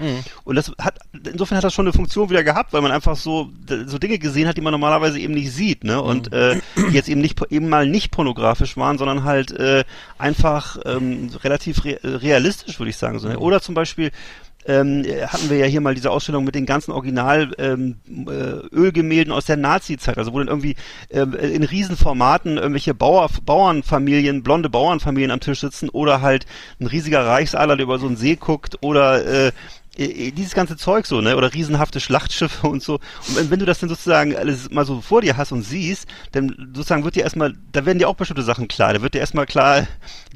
Und das hat, insofern hat das schon eine Funktion wieder gehabt, weil man einfach so, so Dinge gesehen hat, die man normalerweise eben nicht sieht, ne? Und äh, die jetzt eben nicht, eben mal nicht pornografisch waren, sondern halt äh, einfach ähm, relativ re realistisch, würde ich sagen. So, ne? Oder zum Beispiel, ähm, äh, hatten wir ja hier mal diese Ausstellung mit den ganzen Original ähm, äh, Ölgemälden aus der Nazi-Zeit, also wo dann irgendwie ähm, in Riesenformaten irgendwelche Bauer, Bauernfamilien, blonde Bauernfamilien am Tisch sitzen oder halt ein riesiger Reichsadler, der über so einen See guckt oder äh, äh, dieses ganze Zeug so, ne? Oder riesenhafte Schlachtschiffe und so. Und wenn- du das dann sozusagen alles mal so vor dir hast und siehst, dann sozusagen wird dir erstmal, da werden dir auch bestimmte Sachen klar. Da wird dir erstmal klar,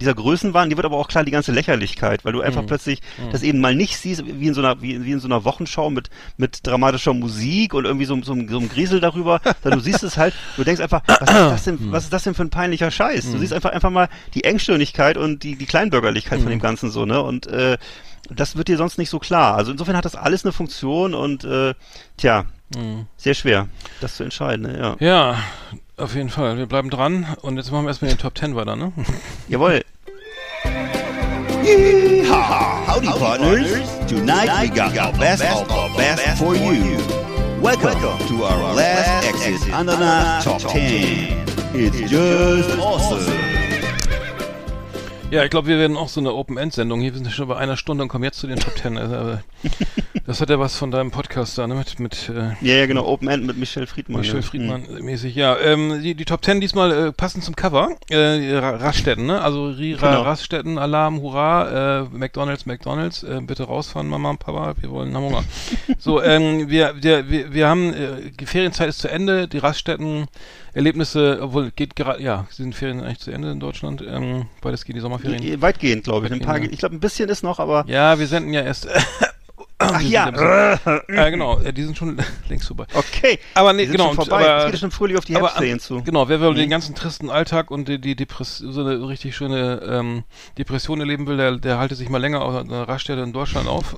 dieser Größenwahn, dir wird aber auch klar die ganze Lächerlichkeit, weil du einfach plötzlich das eben mal nicht siehst, wie in so einer, wie, wie in so einer Wochenschau mit, mit dramatischer Musik und irgendwie so, so, so einem Griesel darüber, sondern du siehst es halt, du denkst einfach, was ist das denn, was ist das denn für ein peinlicher Scheiß? Du siehst einfach, einfach mal die Engstirnigkeit und die, die Kleinbürgerlichkeit von dem Ganzen so, ne? Und, äh, das wird dir sonst nicht so klar. Also insofern hat das alles eine Funktion und äh, tja, sehr schwer, das zu entscheiden. Ne? Ja. Ja, auf jeden Fall. Wir bleiben dran und jetzt machen wir erstmal den Top 10 weiter, ne? Jawohl. Yeehaw! Howdy, partners. Tonight we got our best of our best for you. Welcome to our last exit under the top 10. It's just awesome. Ja, ich glaube, wir werden auch so eine Open-End-Sendung. Hier wir sind schon bei einer Stunde und kommen jetzt zu den Top 10. Also, aber das hat ja was von deinem Podcast da, ne? Mit, mit äh, Ja, ja, genau, Open End mit Michel Friedmann. Michel ja. Friedmann mäßig, ja. Ähm, die, die Top 10 diesmal äh, passend zum Cover. Äh, Ra- Raststätten, ne? Also Rira Genau. Raststätten, Alarm, Hurra, äh, McDonalds, McDonalds, äh, bitte rausfahren, Mama und Papa, wir wollen haben Hunger. so, ähm, wir, wir, wir, wir haben, äh, die Ferienzeit ist zu Ende, die Raststätten, Erlebnisse, obwohl geht gerade, ja, sind Ferien eigentlich zu Ende in Deutschland, ähm, beides geht die Sommerferien. Eh, Weitgehend, glaube ich. Ein Weitgehend, paar, ja. ich glaube, ein bisschen ist noch, aber. Ja, wir senden ja erst. Ach ja. ja, ein äh, genau, äh, die sind schon längst vorbei. Okay. Aber nee, Die sind genau, vorbei. aber- es geht schon fröhlich auf die Herbstferien zu. Genau, wer will Mhm. den ganzen tristen Alltag und die, die Depress so eine richtig schöne ähm, Depression erleben will, der, der halte sich mal länger auf einer Raststätte in Deutschland auf.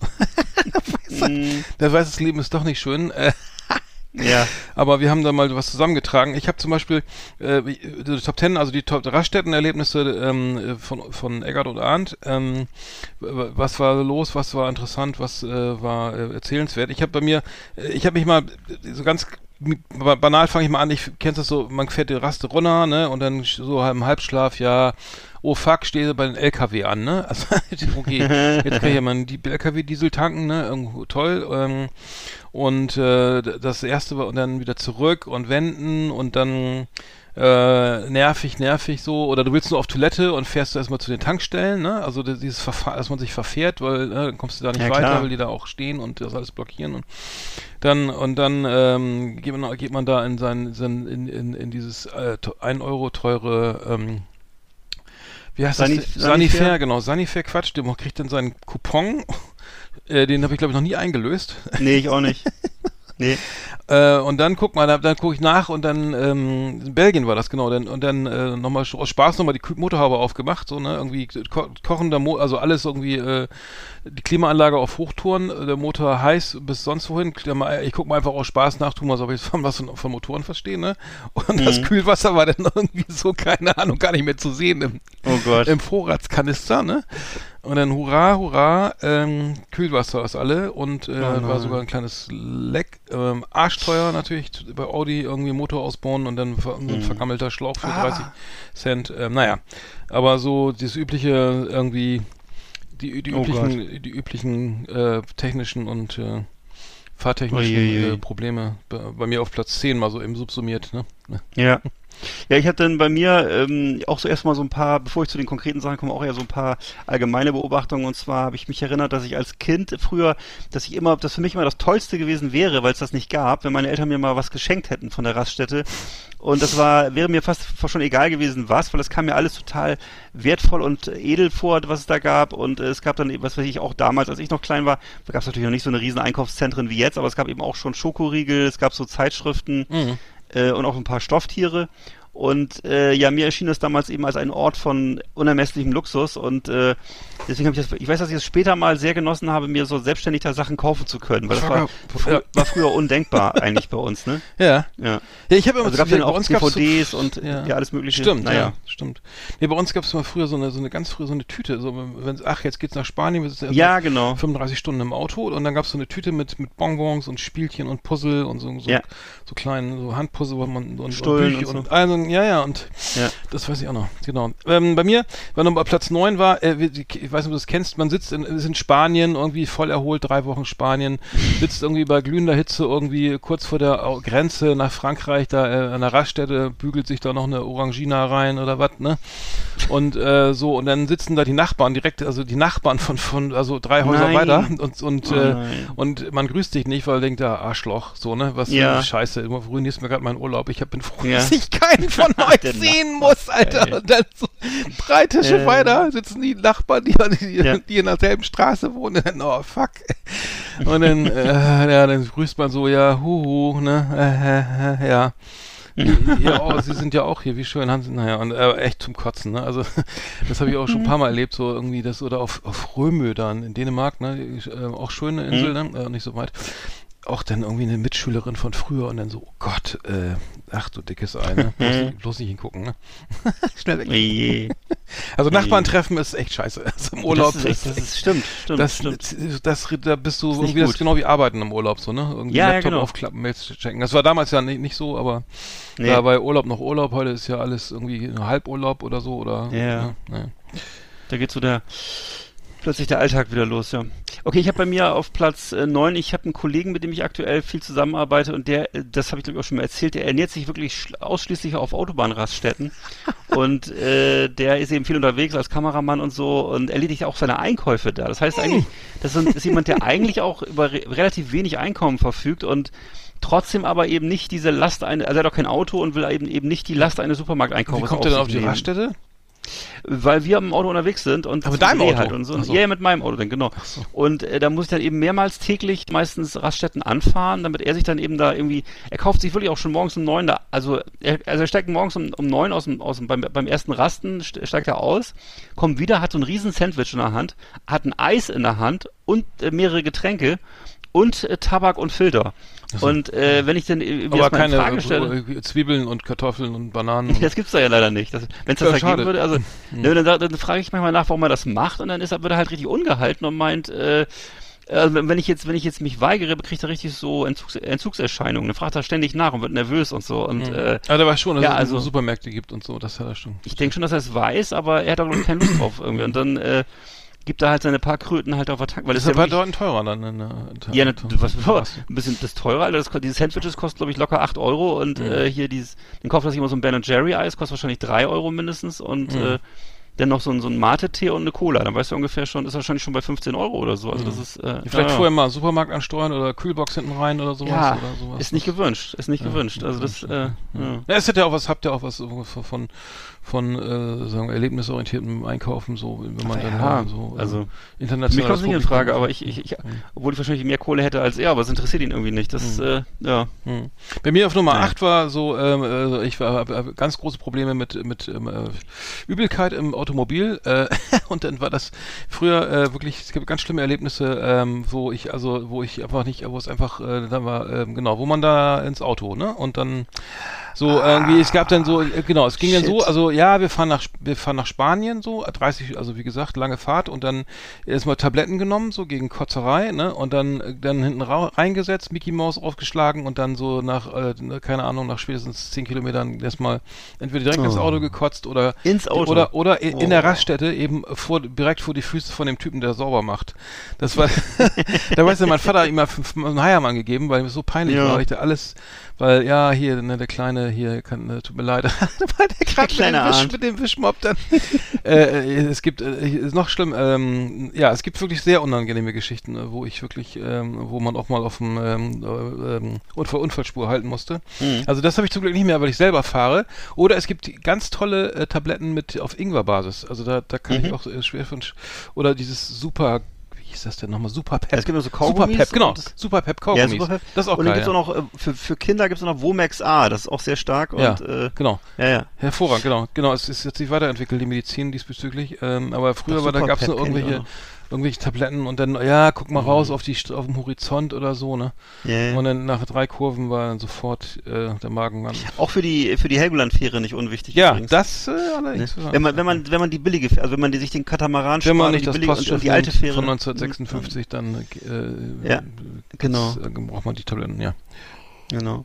Mhm. der weiß, das Leben ist doch nicht schön. Ja. aber wir haben da mal was zusammengetragen. Ich habe zum Beispiel äh, die Top Ten, also die Top Raststätten-Erlebnisse ähm, von, von Eggert und Arndt. Ähm, was war los, was war interessant, was äh, war äh, erzählenswert. Ich habe bei mir, äh, ich habe mich mal äh, so ganz ba- banal fange ich mal an, ich kennst das so, man fährt die Raste runter, ne, und dann so im Halbschlaf, ja, oh fuck, stehe bei den LKW an, ne, also, okay, jetzt kann ich ja mal die- LKW-Diesel tanken, ne, irgendwo toll, ähm, und äh, das erste war und dann wieder zurück und wenden und dann äh, nervig, nervig so, oder du willst nur auf Toilette und fährst du erstmal zu den Tankstellen, ne? Also dieses Verfahren, dass man sich verfährt, weil ne, dann kommst du da nicht Ja, weiter, klar. weil die da auch stehen und das alles blockieren und dann und dann ähm, geht, man, geht man da in sein, sein in, in, in dieses äh, 1 Euro teure ähm, wie heißt Sani- das? Sanifair? Genau, Sanifair Quatsch, der kriegt dann seinen Coupon, äh, den habe ich glaube ich noch nie eingelöst. Nee, ich auch nicht. Nee. Äh, und dann guck mal, dann, dann gucke ich nach und dann, ähm, in Belgien war das genau, dann, und dann äh, nochmal aus Spaß nochmal die Motorhaube aufgemacht, so, ne, irgendwie ko kochender Mo also alles irgendwie, äh, die Klimaanlage auf Hochtouren, äh, der Motor heiß bis sonst wohin, mal, ich guck mal einfach aus Spaß nach, tu mal so, ob ich von was von, von Motoren verstehe, ne, und das Mhm. Kühlwasser war dann irgendwie so, keine Ahnung, gar nicht mehr zu sehen im, Oh im Vorratskanister, ne? Und dann hurra, hurra, ähm, Kühlwasser ist alle und äh, Oh war sogar ein kleines Leck. Ähm, arschteuer natürlich bei Audi irgendwie Motor ausbauen und dann ver Mhm. ein vergammelter Schlauch für Ah. 30 Cent. Ähm, naja, aber so das übliche irgendwie die, die Oh üblichen, die üblichen äh, technischen und äh, fahrtechnischen Uiuiui. äh, Probleme bei, bei mir auf Platz 10 mal so eben subsumiert, ne? Ja. Ja, ich hatte dann bei mir ähm, auch so erstmal so ein paar, bevor ich zu den konkreten Sachen komme, auch eher so ein paar allgemeine Beobachtungen. Und zwar habe ich mich erinnert, dass ich als Kind früher, dass ich immer, das für mich immer das Tollste gewesen wäre, weil es das nicht gab, wenn meine Eltern mir mal was geschenkt hätten von der Raststätte. Und das war, wäre mir fast schon egal gewesen, was, weil das kam mir alles total wertvoll und edel vor, was es da gab. Und äh, es gab dann, eben, was weiß ich, auch damals, als ich noch klein war, da gab es natürlich noch nicht so eine riesen Einkaufszentren wie jetzt, aber es gab eben auch schon Schokoriegel, es gab so Zeitschriften Mhm. Äh, und auch ein paar Stofftiere. Und äh, ja, mir erschien das damals eben als ein Ort von unermesslichem Luxus und äh, deswegen habe ich das, ich weiß, dass ich es später mal sehr genossen habe, mir so selbstständig da Sachen kaufen zu können, weil das war, Ja. fr war früher undenkbar eigentlich bei uns, ne? Ja. Ja. Ja, ich habe immer Also bei dann auch uns gab's so- DVDs und, ja, alles mögliche. Stimmt, Naja. ja, stimmt. Nee, bei uns gab es mal früher so eine, so eine ganz frühe so eine Tüte, so wenn ach, jetzt geht's nach Spanien, wir sitzen Ja, genau. 35 Stunden im Auto und dann gab es so eine Tüte mit mit Bonbons und Spielchen und Puzzle und so so, Ja. so kleinen so Handpuzzle wo man und Stullen und, Bücher und und, so. Also, ja, ja, und Ja. das weiß ich auch noch. Genau. Ähm, bei mir, wenn man bei Platz 9 war, äh, ich weiß nicht, ob du das kennst, man sitzt in, ist in Spanien, irgendwie voll erholt, drei Wochen Spanien, sitzt irgendwie bei glühender Hitze irgendwie kurz vor der Grenze nach Frankreich, da äh, an der Raststätte bügelt sich da noch eine Orangina rein oder was, ne? Und äh, so, und dann sitzen da die Nachbarn direkt, also die Nachbarn von, von also drei Häuser Nein. weiter und, und, Oh äh, und man grüßt dich nicht, weil denkt, da Arschloch, so, ne? Was Ja. Scheiße, du ruinierst mir gerade meinen Urlaub. Ich hab, bin froh, Ja. dass ich keinen von euch sehen muss, Alter. Und dann so drei Tische Äh. weiter sitzen die Nachbarn, die, die, Ja. die in derselben Straße wohnen. Und dann, oh, fuck. Und dann, äh, ja, dann grüßt man so, ja, huhu, ne, äh, äh, äh, ja. ja, oh, sie sind ja auch hier, wie schön haben sie, naja, und äh, echt zum Kotzen, ne? Also das habe ich auch schon ein paar Mal erlebt, so irgendwie das, oder auf, auf Römö dann in Dänemark, ne? Äh, auch schöne Insel, ne? Äh, nicht so weit. Auch dann irgendwie eine Mitschülerin von früher und dann so, oh Gott, äh, ach du dickes Ei, ne? Bloß, nicht- bloß nicht hingucken, ne? Schnell weg. Oje. Also Nachbarn treffen ist echt scheiße. Also im Urlaub Das ist, das ist, stimmt, stimmt, das, stimmt. das, da bist du irgendwie das ist gut. genau wie Arbeiten im Urlaub, so, ne? Irgendwie Ja, ja, Laptop genau. aufklappen, Mails checken. Das war damals ja nicht, nicht so, aber Nee. da bei Urlaub noch Urlaub, heute ist ja alles irgendwie ein Halburlaub oder so, oder? Ja. Ne. Da geht so der plötzlich der Alltag wieder los, ja. Okay, ich habe bei mir auf Platz äh, 9, ich habe einen Kollegen, mit dem ich aktuell viel zusammenarbeite und der, äh, das habe ich glaube ich auch schon mal erzählt, der ernährt sich wirklich schl- ausschließlich auf Autobahnraststätten und äh, der ist eben viel unterwegs als Kameramann und so und erledigt auch seine Einkäufe da. Das heißt eigentlich, das ist, ist jemand, der eigentlich auch über re relativ wenig Einkommen verfügt und trotzdem aber eben nicht diese Last eine, also er hat auch kein Auto und will eben eben nicht die Last eines Supermarkteinkaufs Wie kommt der dann auf die nehmen. Raststätte? Weil wir im Auto unterwegs sind und Aber deinem Auto? halt und so. So. Ja, mit meinem Auto dann, genau. Und äh, da muss ich dann eben mehrmals täglich meistens Raststätten anfahren, damit er sich dann eben da irgendwie, er kauft sich wirklich auch schon morgens um neun da, also er, also er steigt morgens um, um neun aus dem, aus dem, beim, beim ersten Rasten, st- steigt er aus, kommt wieder, hat so ein riesen Sandwich in der Hand, hat ein Eis in der Hand und äh, mehrere Getränke und äh, Tabak und Filter. Und äh, wenn ich dann äh, Aber keine Frage stelle, äh, Zwiebeln und Kartoffeln und Bananen. Das gibt's da ja leider nicht. Wenn es das Ja, da schade. geben würde, also Hm. ne, dann, dann frage ich manchmal nach, warum er das macht und dann ist er, wird er halt richtig ungehalten und meint, äh, also wenn ich jetzt, wenn ich jetzt mich weigere, kriegt er richtig so Entzugs Entzugserscheinungen. Dann fragt er ständig nach und wird nervös und so. Und Mhm. äh, Ah, der weiß schon, dass ja, es also Supermärkte gibt und so, das hat er schon. ich denke schon, dass er es weiß, aber er hat auch keine Lust drauf irgendwie. Und dann äh, gibt er halt seine paar Kröten halt auf der Tank, weil das Das ist ja aber wirklich, bedeutend teurer dann. In, der- ja, ne, was, in- was, ein bisschen das teure, Alter. Das, ko- diese Sandwiches kosten, glaube ich, locker 8 Euro und Mhm. äh, hier dieses, den kauft sich immer so ein Ben Jerry Eis, kostet wahrscheinlich 3 Euro mindestens und Mhm. äh, dann noch so ein, so ein Mate-Tee und eine Cola. Dann weißt du ungefähr schon, ist wahrscheinlich schon bei 15 Euro oder so. Also das ist, äh, Vielleicht ja, vorher mal einen Supermarkt ansteuern oder Kühlbox hinten rein oder sowas. ja, oder sowas. ist nicht gewünscht, ist nicht Ja, gewünscht. Also das, äh, ja. Ja, es hat ja auch was, habt ihr auch was so von, von äh, sagen erlebnisorientiertem Einkaufen, so, wenn man dann Ja, äh, so äh, also international. Mir kommt nicht in Frage, aber ich, ich, ich obwohl ich wahrscheinlich mehr Kohle hätte als er, aber es interessiert ihn irgendwie nicht. Das, Mhm. äh, ja. Hm. Bei mir auf Nummer Naja. 8 war so, ähm, äh, ich war, hab, hab ganz große Probleme mit, mit ähm, äh, Übelkeit im Automobil äh, und dann war das früher äh, wirklich, es gibt ganz schlimme Erlebnisse, ähm, wo ich, also wo ich einfach nicht, wo es einfach, äh, da war, ähm, genau, wo man da ins Auto, ne, und dann so irgendwie, es gab dann so, äh, genau, es ging dann so, Shit. also ja, wir fahren nach, wir fahren nach Spanien so, 30, also wie gesagt, lange Fahrt und dann erstmal Tabletten genommen, so gegen Kotzerei, ne, und dann, äh, dann hinten reingesetzt, Mickey Mouse aufgeschlagen und dann so nach, äh, ne, keine Ahnung, nach spätestens 10 Kilometern erstmal entweder direkt ins Oh. Auto gekotzt oder Ins Auto? oder oder i- in der Oh. Raststätte eben vor, direkt vor die Füße von dem Typen, der sauber macht. Das war, da weiß ja, mein Vater hat ihm mal einen Heiermann gegeben, weil es so peinlich Ja. war. Ich da alles, weil, ja, hier, ne, der Kleine, hier, kann, äh, tut mir leid. weil der gerade mit, kleine Arndt. mit dem Wischmob dann. äh, äh, es gibt, äh, ist noch schlimm, ähm, ja, es gibt wirklich sehr unangenehme Geschichten, äh, wo ich wirklich, ähm, wo man auch mal auf dem ähm, äh, ähm, Unfall, Unfallspur halten musste. Mhm. Also das habe ich zum Glück nicht mehr, weil ich selber fahre. Oder es gibt ganz tolle äh, Tabletten mit auf Ingwer-Basis. Also da, da kann Mhm. ich auch äh, schwer von. Oder dieses Super. Hieß das denn nochmal? Super Pep. Ja, es gibt noch so Super Kaugummis Pep, genau. und Super Pep Ja, Kaugummis. super. Das ist auch und dann geil. gibt's ja. auch noch, äh, für, für Kinder gibt's auch noch Womax A, das ist auch sehr stark ja, und, äh, genau. ja, ja. Hervorragend, genau. Genau, es ist jetzt sich weiterentwickelt, die Medizin diesbezüglich. Ähm, aber früher war da Super gab's Pep noch irgendwelche. Irgendwelche Tabletten und dann, ja, guck mal raus auf die auf dem Horizont oder so, ne? Ja, ja. Und dann nach drei Kurven war dann sofort äh, der Magen an. Auch für die, für die Helgoland-Fähre nicht unwichtig Ja, übrigens. das äh, Ne? allerdings. ja. Wenn man, wenn man, wenn man die billige, Fähre- also wenn man die, sich den Katamaran Wenn man spart, nicht die das billige Postschiff und die alte Fähre von 1956, dann äh, Ja, äh, genau. äh, braucht man die Tabletten, ja. Genau.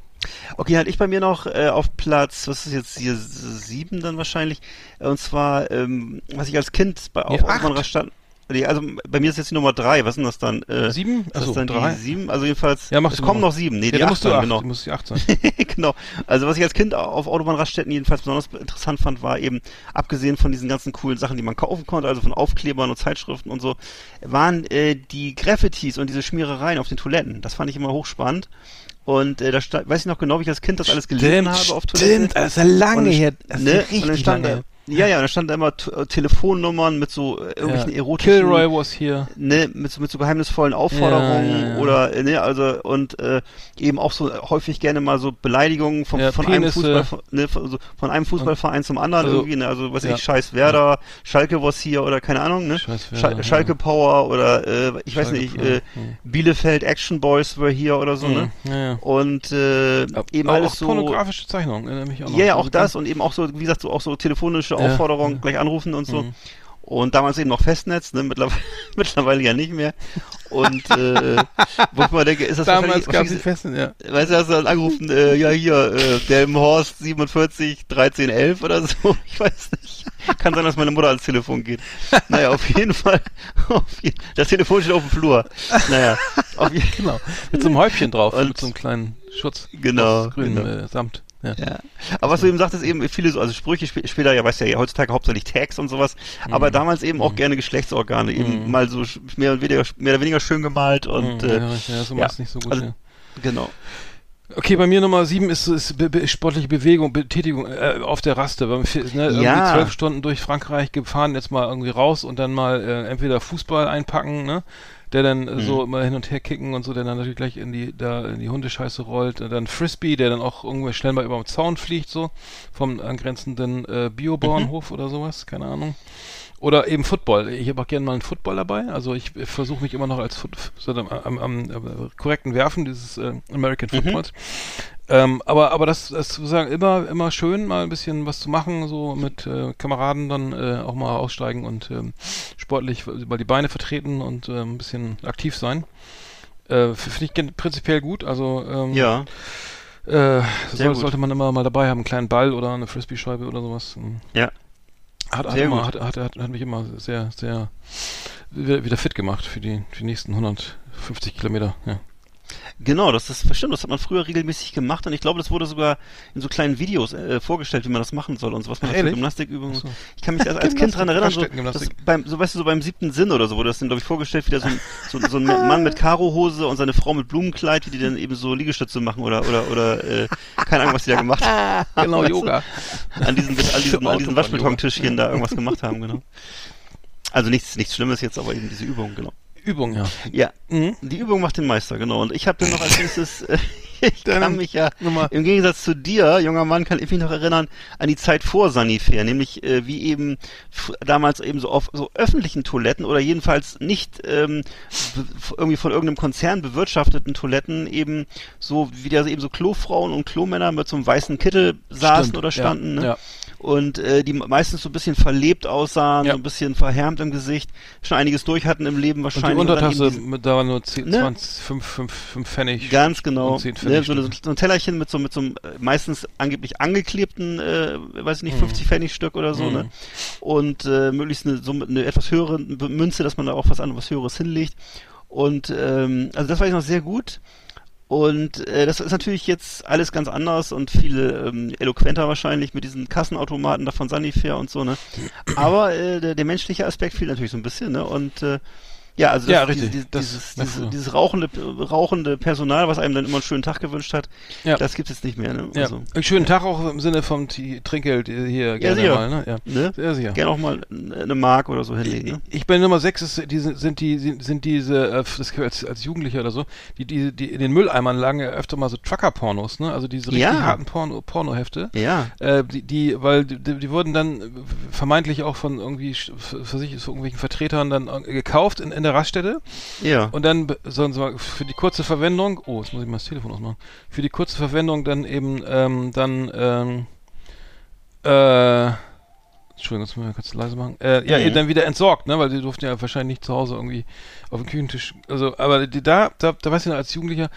Okay, halt ich bei mir noch äh, auf Platz, was ist jetzt hier, sieben dann wahrscheinlich, äh, und zwar, ähm, was ich als Kind bei auf Nee, stand, nee, also bei mir ist jetzt die Nummer drei, was ist denn das dann? Äh, Sieben? Achso, dann drei. sieben? Also jedenfalls, Ja, mach es kommen mal. noch sieben, nee, ja, die da acht musst du acht, genau. du musst die acht sein. genau. Also was ich als Kind auf Autobahnraststätten jedenfalls besonders interessant fand, war eben, abgesehen von diesen ganzen coolen Sachen, die man kaufen konnte, also von Aufklebern und Zeitschriften und so, waren äh, die Graffitis und diese Schmierereien auf den Toiletten. Das fand ich immer hochspannend. Und äh, da sta- weiß ich noch genau, wie ich als Kind das alles gelesen habe auf Toiletten. Stimmt, das ist ja lange Und her. Das ist ne? ja und dann richtig stand lange da, ja, ja, und da stand da immer äh, Telefonnummern mit so äh, irgendwelchen ja. erotischen Kilroy was hier. ne, mit, so- mit so geheimnisvollen Aufforderungen Ja, ja, oder äh, ne, also und äh, eben auch so häufig gerne mal so Beleidigungen vom, von einem. Fußball ne, von, so, von einem Fußballverein zum anderen Also, irgendwie, ne, also was weiß ich, Scheiß Werder, Schalke was hier oder keine Ahnung, ne? Scheiß Werder, Schalke ja. Power oder äh, ich weiß Schalke nicht, Power, äh. Bielefeld Action Boys were hier oder so, ne? Mhm. Und äh, eben auch, alles auch so pornografische Zeichnungen, erinnere mich auch noch. ja, ja, auch Also das und eben auch so, wie gesagt, so auch so telefonische Ja, Aufforderungen, ja. gleich anrufen und so. Mhm. Und damals eben noch Festnetz, ne, mittlerweile, mittlerweile ja nicht mehr. Und äh, wo ich mal denke, ist das Damals gab es Festen, ja. Weißt du, hast du dann angerufen, äh, ja hier, äh, Delmenhorst 47 13 11 oder so, ich weiß nicht. Kann sein, dass meine Mutter ans Telefon geht. Naja, auf jeden Fall. Auf je das Telefon steht auf dem Flur. Naja, auf jeden Genau. Mit so einem Häubchen drauf, Und- mit so einem kleinen Schutz. Genau, grünem genau. Äh, Samt. Ja. Ja. Aber was du eben sagtest, eben viele so, also Sprüche sp später, ja, weißt du ja, heutzutage hauptsächlich Tags und sowas, aber damals eben auch gerne Geschlechtsorgane, eben Mhm. mal so mehr, und weniger, mehr oder weniger schön gemalt und, Mhm, äh, ja, ja, so ja. nicht so gut. Also- ja. genau. Okay, bei mir Nummer sieben ist, ist be be sportliche Bewegung, Betätigung äh, auf der Raste. Weil, wir, ne, irgendwie Ja. zwölf Stunden durch Frankreich gefahren, jetzt mal irgendwie raus und dann mal äh, entweder Fußball einpacken, ne? Der dann äh, so immer hin und her kicken und so, der dann natürlich gleich in die da in die Hundescheiße rollt. Und dann Frisbee, der dann auch irgendwann schnell mal über den Zaun fliegt, so vom angrenzenden äh, Biobauernhof oder sowas, keine Ahnung. Oder eben Football. Ich habe auch gerne mal einen Football dabei. Also ich versuche mich immer noch als Foot, so am, am, am, am korrekten Werfen dieses äh, American Footballs. Ähm, aber aber das, das sozusagen immer immer schön, mal ein bisschen was zu machen, so mit äh, Kameraden dann äh, auch mal aussteigen und ähm, sportlich mal die Beine vertreten und äh, ein bisschen aktiv sein. Äh, Finde ich prinzipiell gut. Also ähm, Ja. äh, soll, gut. sollte man immer mal dabei haben, einen kleinen Ball oder eine Frisbee-Scheibe oder sowas. Ähm, Ja. Hat, hat, immer, hat, hat, hat, hat mich immer sehr, sehr wieder, wieder fit gemacht für die, für die nächsten 150 Kilometer. Ja. Genau, das ist stimmt, das hat man früher regelmäßig gemacht und ich glaube, das wurde sogar in so kleinen Videos äh, vorgestellt, wie man das machen soll und so was man für? Gymnastikübungen. So. Ich kann mich als, als Kind dran erinnern, so, beim, so weißt du, so beim siebten Sinn oder so wurde das dann, glaube ich, vorgestellt, wie da so ein, so, so ein Mann mit Karohose und seine Frau mit Blumenkleid, wie die dann eben so Liegestütze machen oder oder oder äh, keine Ahnung, was die da gemacht haben. Genau, Weißt du? Yoga. An diesen, an diesen, an diesen. Waschbetontischchen da irgendwas gemacht haben, genau. Also nichts, nichts Schlimmes jetzt, aber eben diese Übung, genau. Übung, ja. Ja, Mhm. die Übung macht den Meister, genau. Und ich habe dann noch als nächstes, äh, ich Deine kann mich ja, Nummer. im Gegensatz zu dir, junger Mann, kann ich mich noch erinnern an die Zeit vor Sanifair, nämlich äh, wie eben damals eben so auf so öffentlichen Toiletten oder jedenfalls nicht ähm, irgendwie von irgendeinem Konzern bewirtschafteten Toiletten eben so, wie da eben so Klofrauen und Klomänner mit so einem weißen Kittel saßen Stimmt, oder ja, standen, ne? ja. Und äh, die meistens so ein bisschen verlebt aussahen, Ja. so ein bisschen verhärmt im Gesicht, schon einiges durch hatten im Leben Und die wahrscheinlich. Untertasse, mit, da waren nur 10, Ne? 20, 5, 5, 5 Pfennig. Ganz genau. Und 10 Ne, Pfennig. so, so ein Tellerchen mit so mit so einem äh, meistens angeblich angeklebten, äh, weiß ich nicht, Mhm. 50 Pfennig Stück oder so, ne? Und äh, möglichst eine, so mit eine etwas höhere Münze, dass man da auch was anderes was Höheres hinlegt. Und ähm, also das weiß ich noch sehr gut. Und äh, das ist natürlich jetzt alles ganz anders und viel ähm, eloquenter wahrscheinlich mit diesen Kassenautomaten da von Sanifair und so, ne? Aber äh, der, der menschliche Aspekt fehlt natürlich so ein bisschen, ne? Und äh, ja, also Ja, diese- richtig. Dieses, Das- dieses, das- dieses, dieses rauchende, rauchende Personal, was einem dann immer einen schönen Tag gewünscht hat, Ja. das gibt es jetzt nicht mehr, ne? Ja. Also, Einen schönen Tag auch im Sinne vom T Trinkgeld äh, hier gerne sicher. mal, ne? Ja. Ne? Sehr sicher. Gerne auch mal eine Mark oder so hinlegen, ne? Ich bin Nummer 6, ist, die, sind, die, sind, sind diese, äh, das als, als Jugendlicher oder so, die, die, die in den Mülleimern lagen ja öfter mal so Trucker-Pornos, ne? Also diese richtig Ja. harten Porno, Pornohefte. Ja. Äh, die, die, weil die, die wurden dann vermeintlich auch von irgendwie für sich von irgendwelchen Vertretern dann äh, gekauft in, in der Raststätte Ja. und dann sollen sie mal für die kurze Verwendung, oh, jetzt muss ich mal das Telefon ausmachen, für die kurze Verwendung dann eben ähm, dann ähm, äh, Entschuldigung, muss ich mal kurz leise machen. Äh, ja, Mhm. eben dann wieder entsorgt, ne, weil die durften ja wahrscheinlich nicht zu Hause irgendwie auf dem Küchentisch, also, aber die, da, da, da weiß ich noch als Jugendlicher,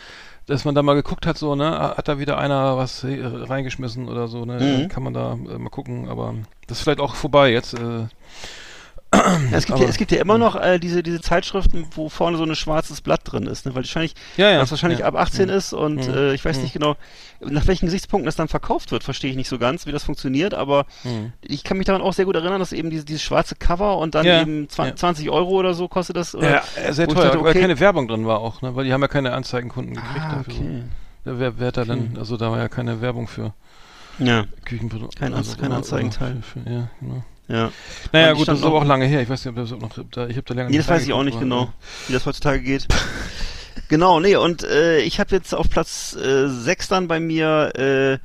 dass man da mal geguckt hat, so, ne, hat da wieder einer was reingeschmissen oder so, ne, Mhm. Kann man da äh, mal gucken, aber das ist vielleicht auch vorbei jetzt, äh, es, gibt ja, es gibt ja immer noch äh, diese, diese Zeitschriften, wo vorne so ein schwarzes Blatt drin ist, ne? weil wahrscheinlich, Ja, ja. was wahrscheinlich Ja. ab 18 Mhm. ist und Mhm. äh, ich weiß Mhm. nicht genau, nach welchen Gesichtspunkten das dann verkauft wird, verstehe ich nicht so ganz, wie das funktioniert, aber Mhm. ich kann mich daran auch sehr gut erinnern, dass eben diese, dieses schwarze Cover und dann eben zwa- ja. 20 Euro oder so kostet das. Oder, Ja, äh, sehr teuer, dachte, weil okay. keine Werbung drin war auch, ne? Weil die haben ja keine Anzeigenkunden gekriegt Ah, dafür. okay. Wer, wer hat da Okay. dann, also da war ja keine Werbung für Ja, Küchenprodukte. Kein also, Anze- kein Anzeigenteil. Für, für, ja, genau. Ja. Naja, gut, das ist aber auch lange her. Ich weiß nicht, ob das noch, da, ich habe da lange Nee, das weiß ich auch nicht genau, wie das heutzutage geht. genau, nee, und äh, ich habe jetzt auf Platz äh, 6 dann bei mir äh,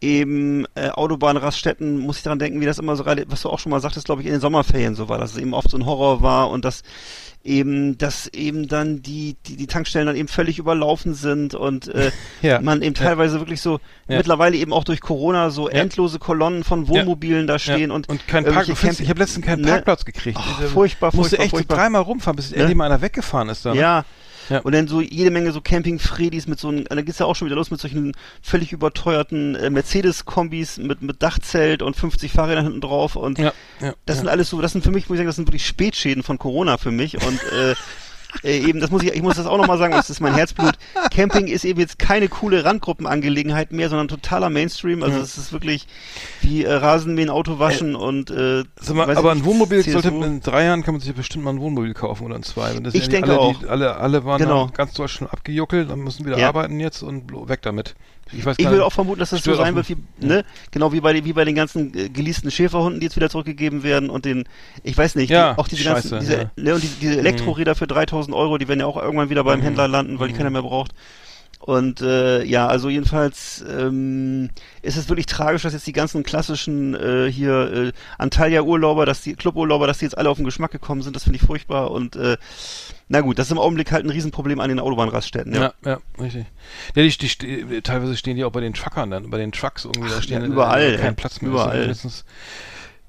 eben äh, Autobahnraststätten, muss ich daran denken, wie das immer so gerade, was du auch schon mal sagtest, glaube ich, in den Sommerferien so war, dass es eben oft so ein Horror war und dass eben, dass eben dann die, die, die Tankstellen dann eben völlig überlaufen sind und äh, Ja. man eben Ja. teilweise wirklich so Ja. mittlerweile eben auch durch Corona so Ja. endlose Kolonnen von Wohnmobilen da stehen ja. und und kein Parkplatz. Ich habe letztens keinen Ne? Parkplatz gekriegt. Ach, Ich, äh, furchtbar, musste furchtbar, echt furchtbar. dreimal rumfahren, bis Ne? endlich mal einer weggefahren ist da. Ne? Ja. Und dann so jede Menge so Camping-Fredis mit so einem, da geht's ja auch schon wieder los mit solchen völlig überteuerten äh, Mercedes-Kombis mit, mit Dachzelt und 50 Fahrrädern hinten drauf und Ja, ja, das sind alles so, das sind für mich, muss ich sagen, das sind wirklich Spätschäden von Corona für mich und äh, äh, eben, das muss ich, ich muss das auch nochmal sagen, das ist mein Herzblut. Camping ist eben jetzt keine coole Randgruppenangelegenheit mehr, sondern totaler Mainstream. Also es ist wirklich wie äh, Rasenmähen, Auto waschen und äh, mal, aber ich ein nicht, Wohnmobil CSU. sollte in drei Jahren kann man sich ja bestimmt mal ein Wohnmobil kaufen oder ein zwei. Ich ja denke alle, auch. Die, alle, alle waren Genau. ganz Deutschland abgejuckelt, dann müssen wieder Ja. arbeiten jetzt und weg damit. Ich Ich würde auch vermuten, dass das so sein wird, wie, ne? Genau wie bei, den- wie bei den ganzen äh, geleasten Schäferhunden, die jetzt wieder zurückgegeben werden und den, ich weiß nicht, Ja, die, auch diese Scheiße, ganzen, diese, ja. ne, und die, diese Elektroräder für 3000 Euro, die werden ja auch irgendwann wieder beim Mhm. Händler landen, weil die keiner mehr braucht. Und äh, ja, also jedenfalls ähm, ist es wirklich tragisch, dass jetzt die ganzen klassischen äh, hier äh, Antalya-Urlauber, dass die Club-Urlauber, dass die jetzt alle auf den Geschmack gekommen sind. Das finde ich furchtbar. Und äh, na gut, das ist im Augenblick halt ein Riesenproblem an den Autobahnraststätten. Ja. Ja, ja, richtig. Ja, die, die, teilweise stehen die auch bei den Truckern dann, bei den Trucks irgendwie, da stehen ja, überall, kein. Platz mehr. Überall.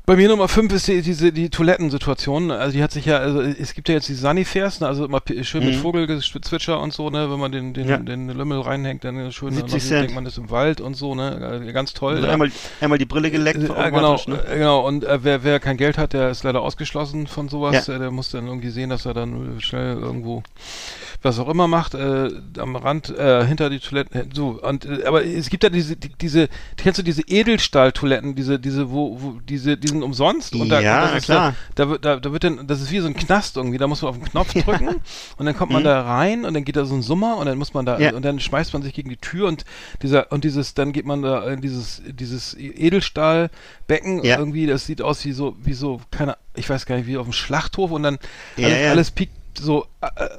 Bei mir Nummer 5 ist die, diese die Toilettensituation. Also die hat sich ja, also es gibt ja jetzt die Sunnyfairs, ne, also immer schön mit Mhm. Vogelgezwitscher und so, ne, wenn man den, den, Ja. den Lümmel reinhängt, dann schön, 70 dann denkt man das im Wald und so, ne, äh, ganz toll. Also ja. einmal, einmal die Brille geleckt, Äh, genau, automatisch, ne? äh, genau. Und äh, wer, wer kein Geld hat, der ist leider ausgeschlossen von sowas. Ja. Äh, der muss dann irgendwie sehen, dass er dann äh, schnell irgendwo was auch immer macht, äh, am Rand, äh, hinter die Toiletten. äh, So, und äh, aber es gibt ja diese, die, diese, kennst du diese Edelstahltoiletten, diese, diese, wo, wo, diese, die sind umsonst und da, Ja, das ist klar. Da, da, wird- da, wird dann, das ist wie so ein Knast irgendwie, da muss man auf den Knopf Ja. drücken und dann kommt man Mhm. da rein und dann geht da so ein Summer und dann muss man da, Ja. und dann schmeißt man sich gegen die Tür und dieser, und dieses, dann geht man da in dieses, dieses Edelstahlbecken Ja. irgendwie, das sieht aus wie so, wie so, keine, ich weiß gar nicht, wie auf dem Schlachthof und dann Ja, alles, ja. alles piekt so äh, äh,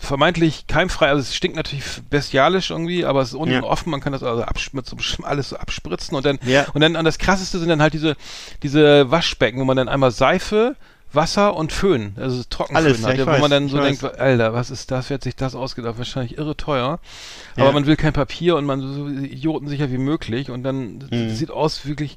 vermeintlich keimfrei, also es stinkt natürlich bestialisch irgendwie, aber es ist unten Ja. offen, man kann das also mit so alles so abspritzen und dann Ja. und dann und das krasseste sind dann halt diese diese Waschbecken, wo man dann einmal Seife Wasser und Föhn, also Trockenföhn Alles, ja, hat, ich wo weiß, man dann so weiß. denkt, Alter, was ist das, wer hat sich das ausgedacht? Wahrscheinlich irre teuer. Aber Ja. man will kein Papier und man so Idioten sicher wie möglich und dann Mhm. sieht aus wirklich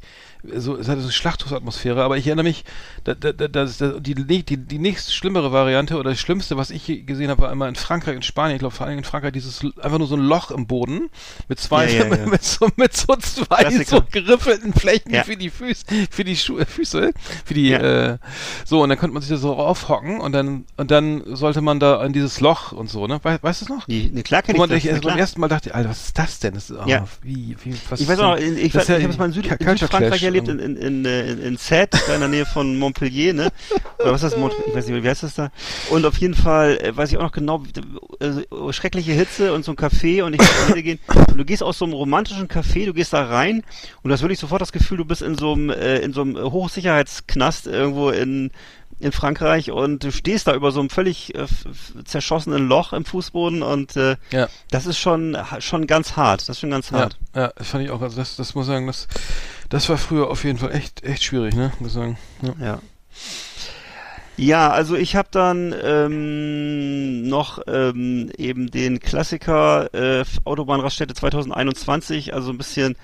so, es hatte so eine Schlachthofsatmosphäre, aber ich erinnere mich, da, da, da, die, die, die nächst schlimmere Variante oder das Schlimmste, was ich gesehen habe, war immer in Frankreich und Spanien, ich glaube vor allem in Frankreich, dieses einfach nur so ein Loch im Boden mit zwei, Ja, ja, ja. mit, mit, so, mit so zwei Klassiker. so geriffelten Flächen für die Füße, für die Schuhe, Füße, für die, äh, so, und dann konnte man sich da so aufhocken und dann, und dann sollte man da in dieses Loch und so, ne? We, weißt du es noch? Die, ne, klar Wo kenn ich das. ich erst beim ersten Mal dachte, Alter, was ist das denn? Das ist, oh, Ja. wie, wie, was Ich weiß auch in, ich, ist ich ja habe es mal in, Süd, in Südfrankreich Ähm. in, in, in, äh, in, in da in der Nähe von Montpellier, ne? Oder was ist das? Mont ich weiß nicht, wie heißt das da? Und auf jeden Fall äh, weiß ich auch noch genau, wie- äh, schreckliche Hitze und so ein Café und ich wollte gehen. Und du gehst aus so einem romantischen Café, du gehst da rein und du hast wirklich sofort das Gefühl, du bist in so einem, äh, in so einem Hochsicherheitsknast irgendwo in in Frankreich und du stehst da über so einem völlig äh, zerschossenen Loch im Fußboden und äh, Ja. das ist schon schon ganz hart. Das ist schon ganz Ja, hart. ja, das fand ich auch. Also das, das muss ich sagen, das, das war früher auf jeden Fall echt, echt schwierig, ne? Muss ich sagen. Ja. Ja. Ja, also ich habe dann ähm, noch ähm, eben den Klassiker äh, Autobahnraststätte 2021, also ein bisschen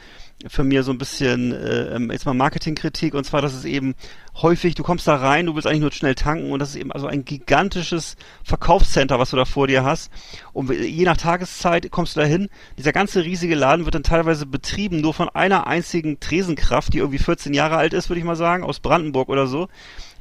für mir so ein bisschen äh, ähm, jetzt mal Marketingkritik und zwar, dass es eben häufig, du kommst da rein, du willst eigentlich nur schnell tanken und das ist eben also ein gigantisches Verkaufscenter, was du da vor dir hast und je nach Tageszeit kommst du da hin, dieser ganze riesige Laden wird dann teilweise betrieben nur von einer einzigen Tresenkraft, die irgendwie 14 Jahre alt ist, würde ich mal sagen, aus Brandenburg oder so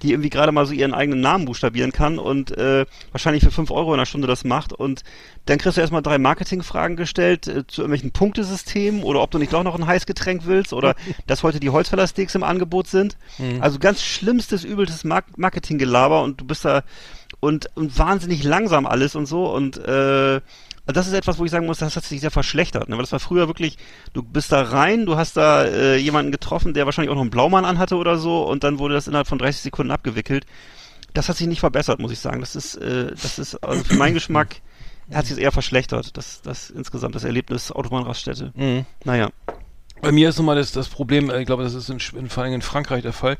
die irgendwie gerade mal so ihren eigenen Namen buchstabieren kann und äh, wahrscheinlich für 5 Euro in einer Stunde das macht. Und dann kriegst du erstmal drei Marketingfragen gestellt äh, zu irgendwelchen Punktesystemen oder ob du nicht doch noch ein Heißgetränk willst oder dass heute die Holzfällersteaks im Angebot sind. Also ganz schlimmstes, übelstes Mar Marketinggelaber und du bist da und, und wahnsinnig langsam alles und so und äh, das ist etwas, wo ich sagen muss, das hat sich sehr verschlechtert. Ne? Weil das war früher wirklich, du bist da rein, du hast da äh, jemanden getroffen, der wahrscheinlich auch noch einen Blaumann anhatte oder so und dann wurde das innerhalb von 30 Sekunden abgewickelt. Das hat sich nicht verbessert, muss ich sagen. Das ist, äh, das ist also für meinen Geschmack hat sich eher verschlechtert, das, das insgesamt das Erlebnis Autobahnraststätte. Mhm. Naja. Bei mir ist nochmal das, das Problem, äh, ich glaube, das ist in, in, vor allem in Frankreich der Fall.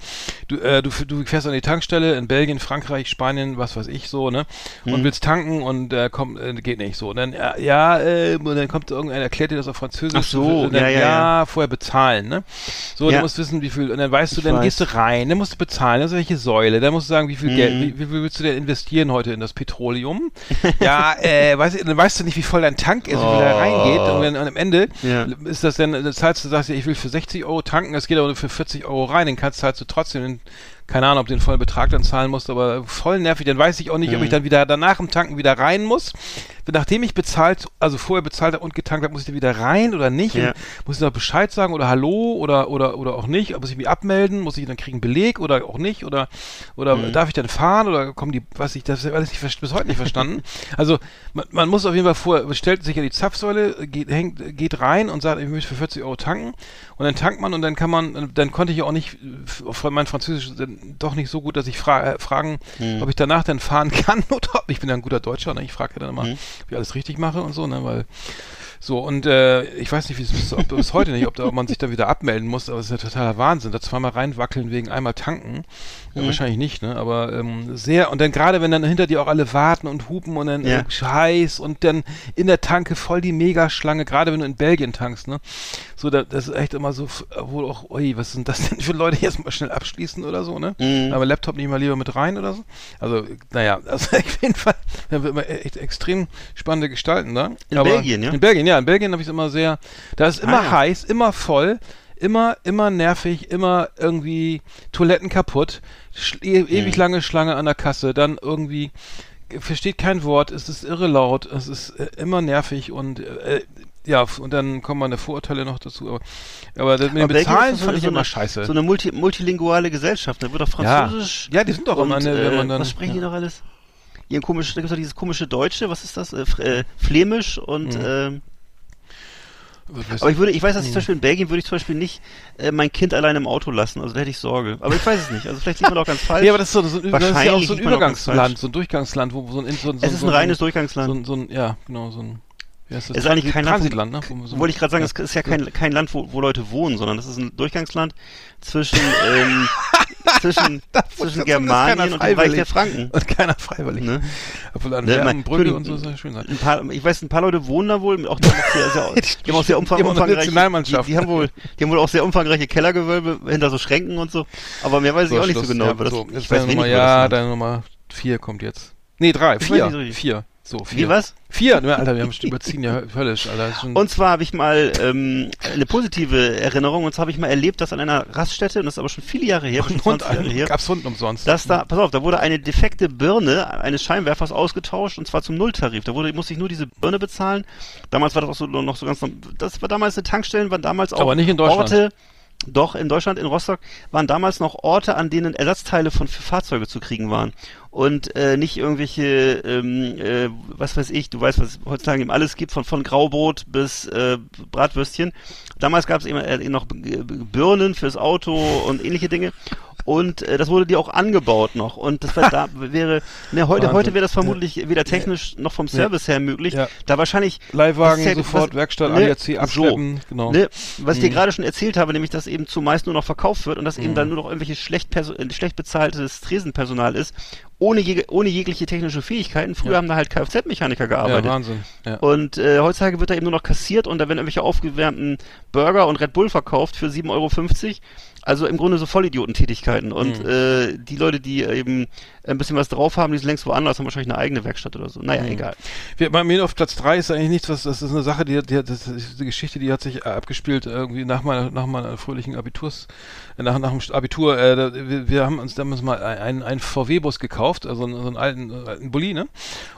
Du, äh, du, du fährst an die Tankstelle in Belgien, Frankreich, Spanien, was weiß ich so, ne? Und Mhm. willst tanken und äh, kommt, äh, geht nicht so. Und dann, äh, ja, äh, und dann kommt irgendeiner, erklärt dir das auf Französisch. Ach so, und dann, ja, ja, ja. vorher bezahlen, ne? So, Ja. du musst wissen, wie viel, und dann weißt du, Ich dann weiß. gehst du rein, dann musst du bezahlen, das ist welche Säule, dann musst du sagen, wie viel Mhm. Geld, wie, wie viel willst du denn investieren heute in das Petroleum? ja, äh, weißt du, dann weißt du nicht, wie voll dein Tank ist, wie viel da Oh. reingeht, und, dann, und am Ende Ja. ist das dann, dann zahlst du, sagst ich will für 60 Euro tanken, es geht aber nur für 40 Euro rein, dann kannst du trotzdem, den, keine Ahnung, ob du den vollen Betrag dann zahlen musst, aber voll nervig, dann weiß ich auch nicht, ob Mhm. ich dann wieder danach im Tanken wieder rein muss. Nachdem ich bezahlt, also vorher bezahlt habe und getankt habe, muss ich da wieder rein oder nicht? Ja. Muss ich noch Bescheid sagen oder Hallo oder, oder, oder auch nicht? Muss ich mich abmelden? Muss ich dann kriegen Beleg oder auch nicht? Oder, oder Mhm. darf ich dann fahren oder kommen die, was ich, das alles nicht, bis heute nicht verstanden. Also, man, man muss auf jeden Fall vorher, bestellt sich ja die Zapfsäule, geht, hängt, geht rein und sagt, ich möchte für 40 Euro tanken. Und dann tankt man und dann kann man, dann konnte ich auch nicht, äh, von mein Französisch dann doch nicht so gut, dass ich fra äh, fragen, Mhm. ob ich danach dann fahren kann oder ob, ich bin ja ein guter Deutscher, ne? ich frage ja dann immer, Mhm. ob ich alles richtig mache und so, ne, weil, so, und äh, ich weiß nicht, wie es bis, ob, bis heute nicht, ob, da, ob man sich da wieder abmelden muss, aber es ist ja totaler Wahnsinn. Da zweimal reinwackeln wegen einmal tanken. Ja, Mhm. wahrscheinlich nicht, ne? Aber ähm, sehr, und dann gerade wenn dann hinter dir auch alle warten und hupen und dann Ja. äh, heiß und dann in der Tanke voll die Megaschlange, gerade wenn du in Belgien tankst, ne? So, da, das ist echt immer so, wohl auch, ui, was sind das denn für Leute, die erstmal schnell abschließen oder so, ne? Mhm. Aber Laptop nicht mal lieber mit rein oder so. Also, naja, also auf jeden Fall, da wird immer echt extrem spannende Gestalten da. In Aber Belgien, ja? In Belgien, ja, in Belgien habe ich es immer sehr, da ist immer Ah, ja. heiß, immer voll, immer, immer nervig, immer irgendwie Toiletten kaputt, e ewig Mhm. lange Schlange an der Kasse, dann irgendwie äh, versteht kein Wort, es ist irre laut, es ist äh, immer nervig und äh, ja, f- und dann kommen meine Vorurteile noch dazu, aber, aber das mit dem Aber Belgien Bezahlen ist so- fand ich so immer eine- scheiße. So eine multi multilinguale Gesellschaft, da wird auch Französisch. Ja, die sind doch immer, ne, wenn äh, man dann- Was sprechen die ja. noch alles? Komisch, da gibt's doch dieses komische Deutsche, was ist das? Äh, äh, Flämisch und Mhm. Aber ich würde, ich weiß, dass ich Mhm. zum Beispiel in Belgien würde ich zum Beispiel nicht äh, mein Kind alleine im Auto lassen, also da hätte ich Sorge. Aber ich weiß es nicht. Also vielleicht liegt man auch ganz falsch. Ja, aber das ist, so, so, ein- das ist ja auch so ein Übergangsland, so ein Durchgangsland, wo so ein, so, ein- so, Es ist ein reines Durchgangsland. Ein- so ein, ja, genau, so ein Das? Es ist eigentlich kein Land, Transitland, ne? Wo man so- Wollte ich gerade sagen, Ja. es ist ja kein, kein Land, wo, wo Leute wohnen, sondern das ist ein Durchgangsland zwischen, ähm, zwischen, zwischen Germanien und dem Reich der Franken. Und keiner freiwillig. Ne? Obwohl an Ne, mein- Brügge und so soll ja schön sein. Ein paar, ich weiß, ein paar Leute wohnen da wohl, auch die haben auch sehr, die haben auch sehr umfang, umfangreiche, die, die haben wohl, die haben wohl auch sehr umfangreiche Kellergewölbe hinter so Schränken und so. Aber mehr weiß ich auch nicht so Schluss. genau. Ja, das, so, ich weiß Nummer, ja, Land. deine Nummer vier kommt jetzt. Nee, drei, vier. so. Vier. So, vier. Wie, was? Vier, ne, Alter, wir haben überziehen ja höllisch, Alter. Schon- Und zwar habe ich mal ähm, eine positive Erinnerung. Und zwar habe ich mal erlebt, dass an einer Raststätte, und das ist aber schon viele Jahre her, und 20 Jahre her, gab's Hunden umsonst. dass da, pass auf, da wurde eine defekte Birne eines Scheinwerfers ausgetauscht und zwar zum Nulltarif. Da wurde, musste ich nur diese Birne bezahlen. Damals war das auch so noch so ganz, das war damals eine Tankstellen, waren damals auch Aber nicht in Deutschland. Orte, doch, in Deutschland, in Rostock, waren damals noch Orte, an denen Ersatzteile von für Fahrzeuge zu kriegen waren. Und äh, nicht irgendwelche, ähm, äh, was weiß ich, du weißt, was es heutzutage eben alles gibt, von, von Graubrot bis äh, Bratwürstchen. Damals gab es eben äh, noch Birnen fürs Auto und ähnliche Dinge. Und äh, das wurde dir auch angebaut noch. Und das war, da wäre, ne, heute, Wahnsinn. heute wäre das vermutlich weder technisch noch vom Service her möglich. Ja. Da wahrscheinlich Leihwagen, ja- sofort, was- Werkstatt, ne, ADAC, abschleppen, genau. Ne, was ich dir Mhm. gerade schon erzählt habe, nämlich, dass eben zumeist nur noch verkauft wird und dass eben Mhm. dann nur noch irgendwelches schlecht, äh, schlecht bezahltes Tresenpersonal ist, ohne, je ohne jegliche technische Fähigkeiten. Früher Ja. haben da halt Kfz-Mechaniker Ja, gearbeitet. Wahnsinn. Ja. Und äh, heutzutage wird da eben nur noch kassiert und da werden irgendwelche aufgewärmten Burger und Red Bull verkauft für 7,50 Euro. Also im Grunde so Vollidiotentätigkeiten. Und Mhm. äh, die Leute, die eben ein bisschen was drauf haben, die sind längst woanders, haben wahrscheinlich eine eigene Werkstatt oder so. Naja, Mhm. egal. Wir, bei mir auf Platz 3 ist eigentlich nichts, was, das ist eine Sache, die, die das ist eine Geschichte, die hat sich äh, abgespielt irgendwie nach meiner, nach meiner fröhlichen Abiturs, äh, nach, nach dem Abitur, äh, da, wir, wir haben uns damals mal einen, einen VW-Bus gekauft, also einen, so einen alten, äh, alten Bulli, ne?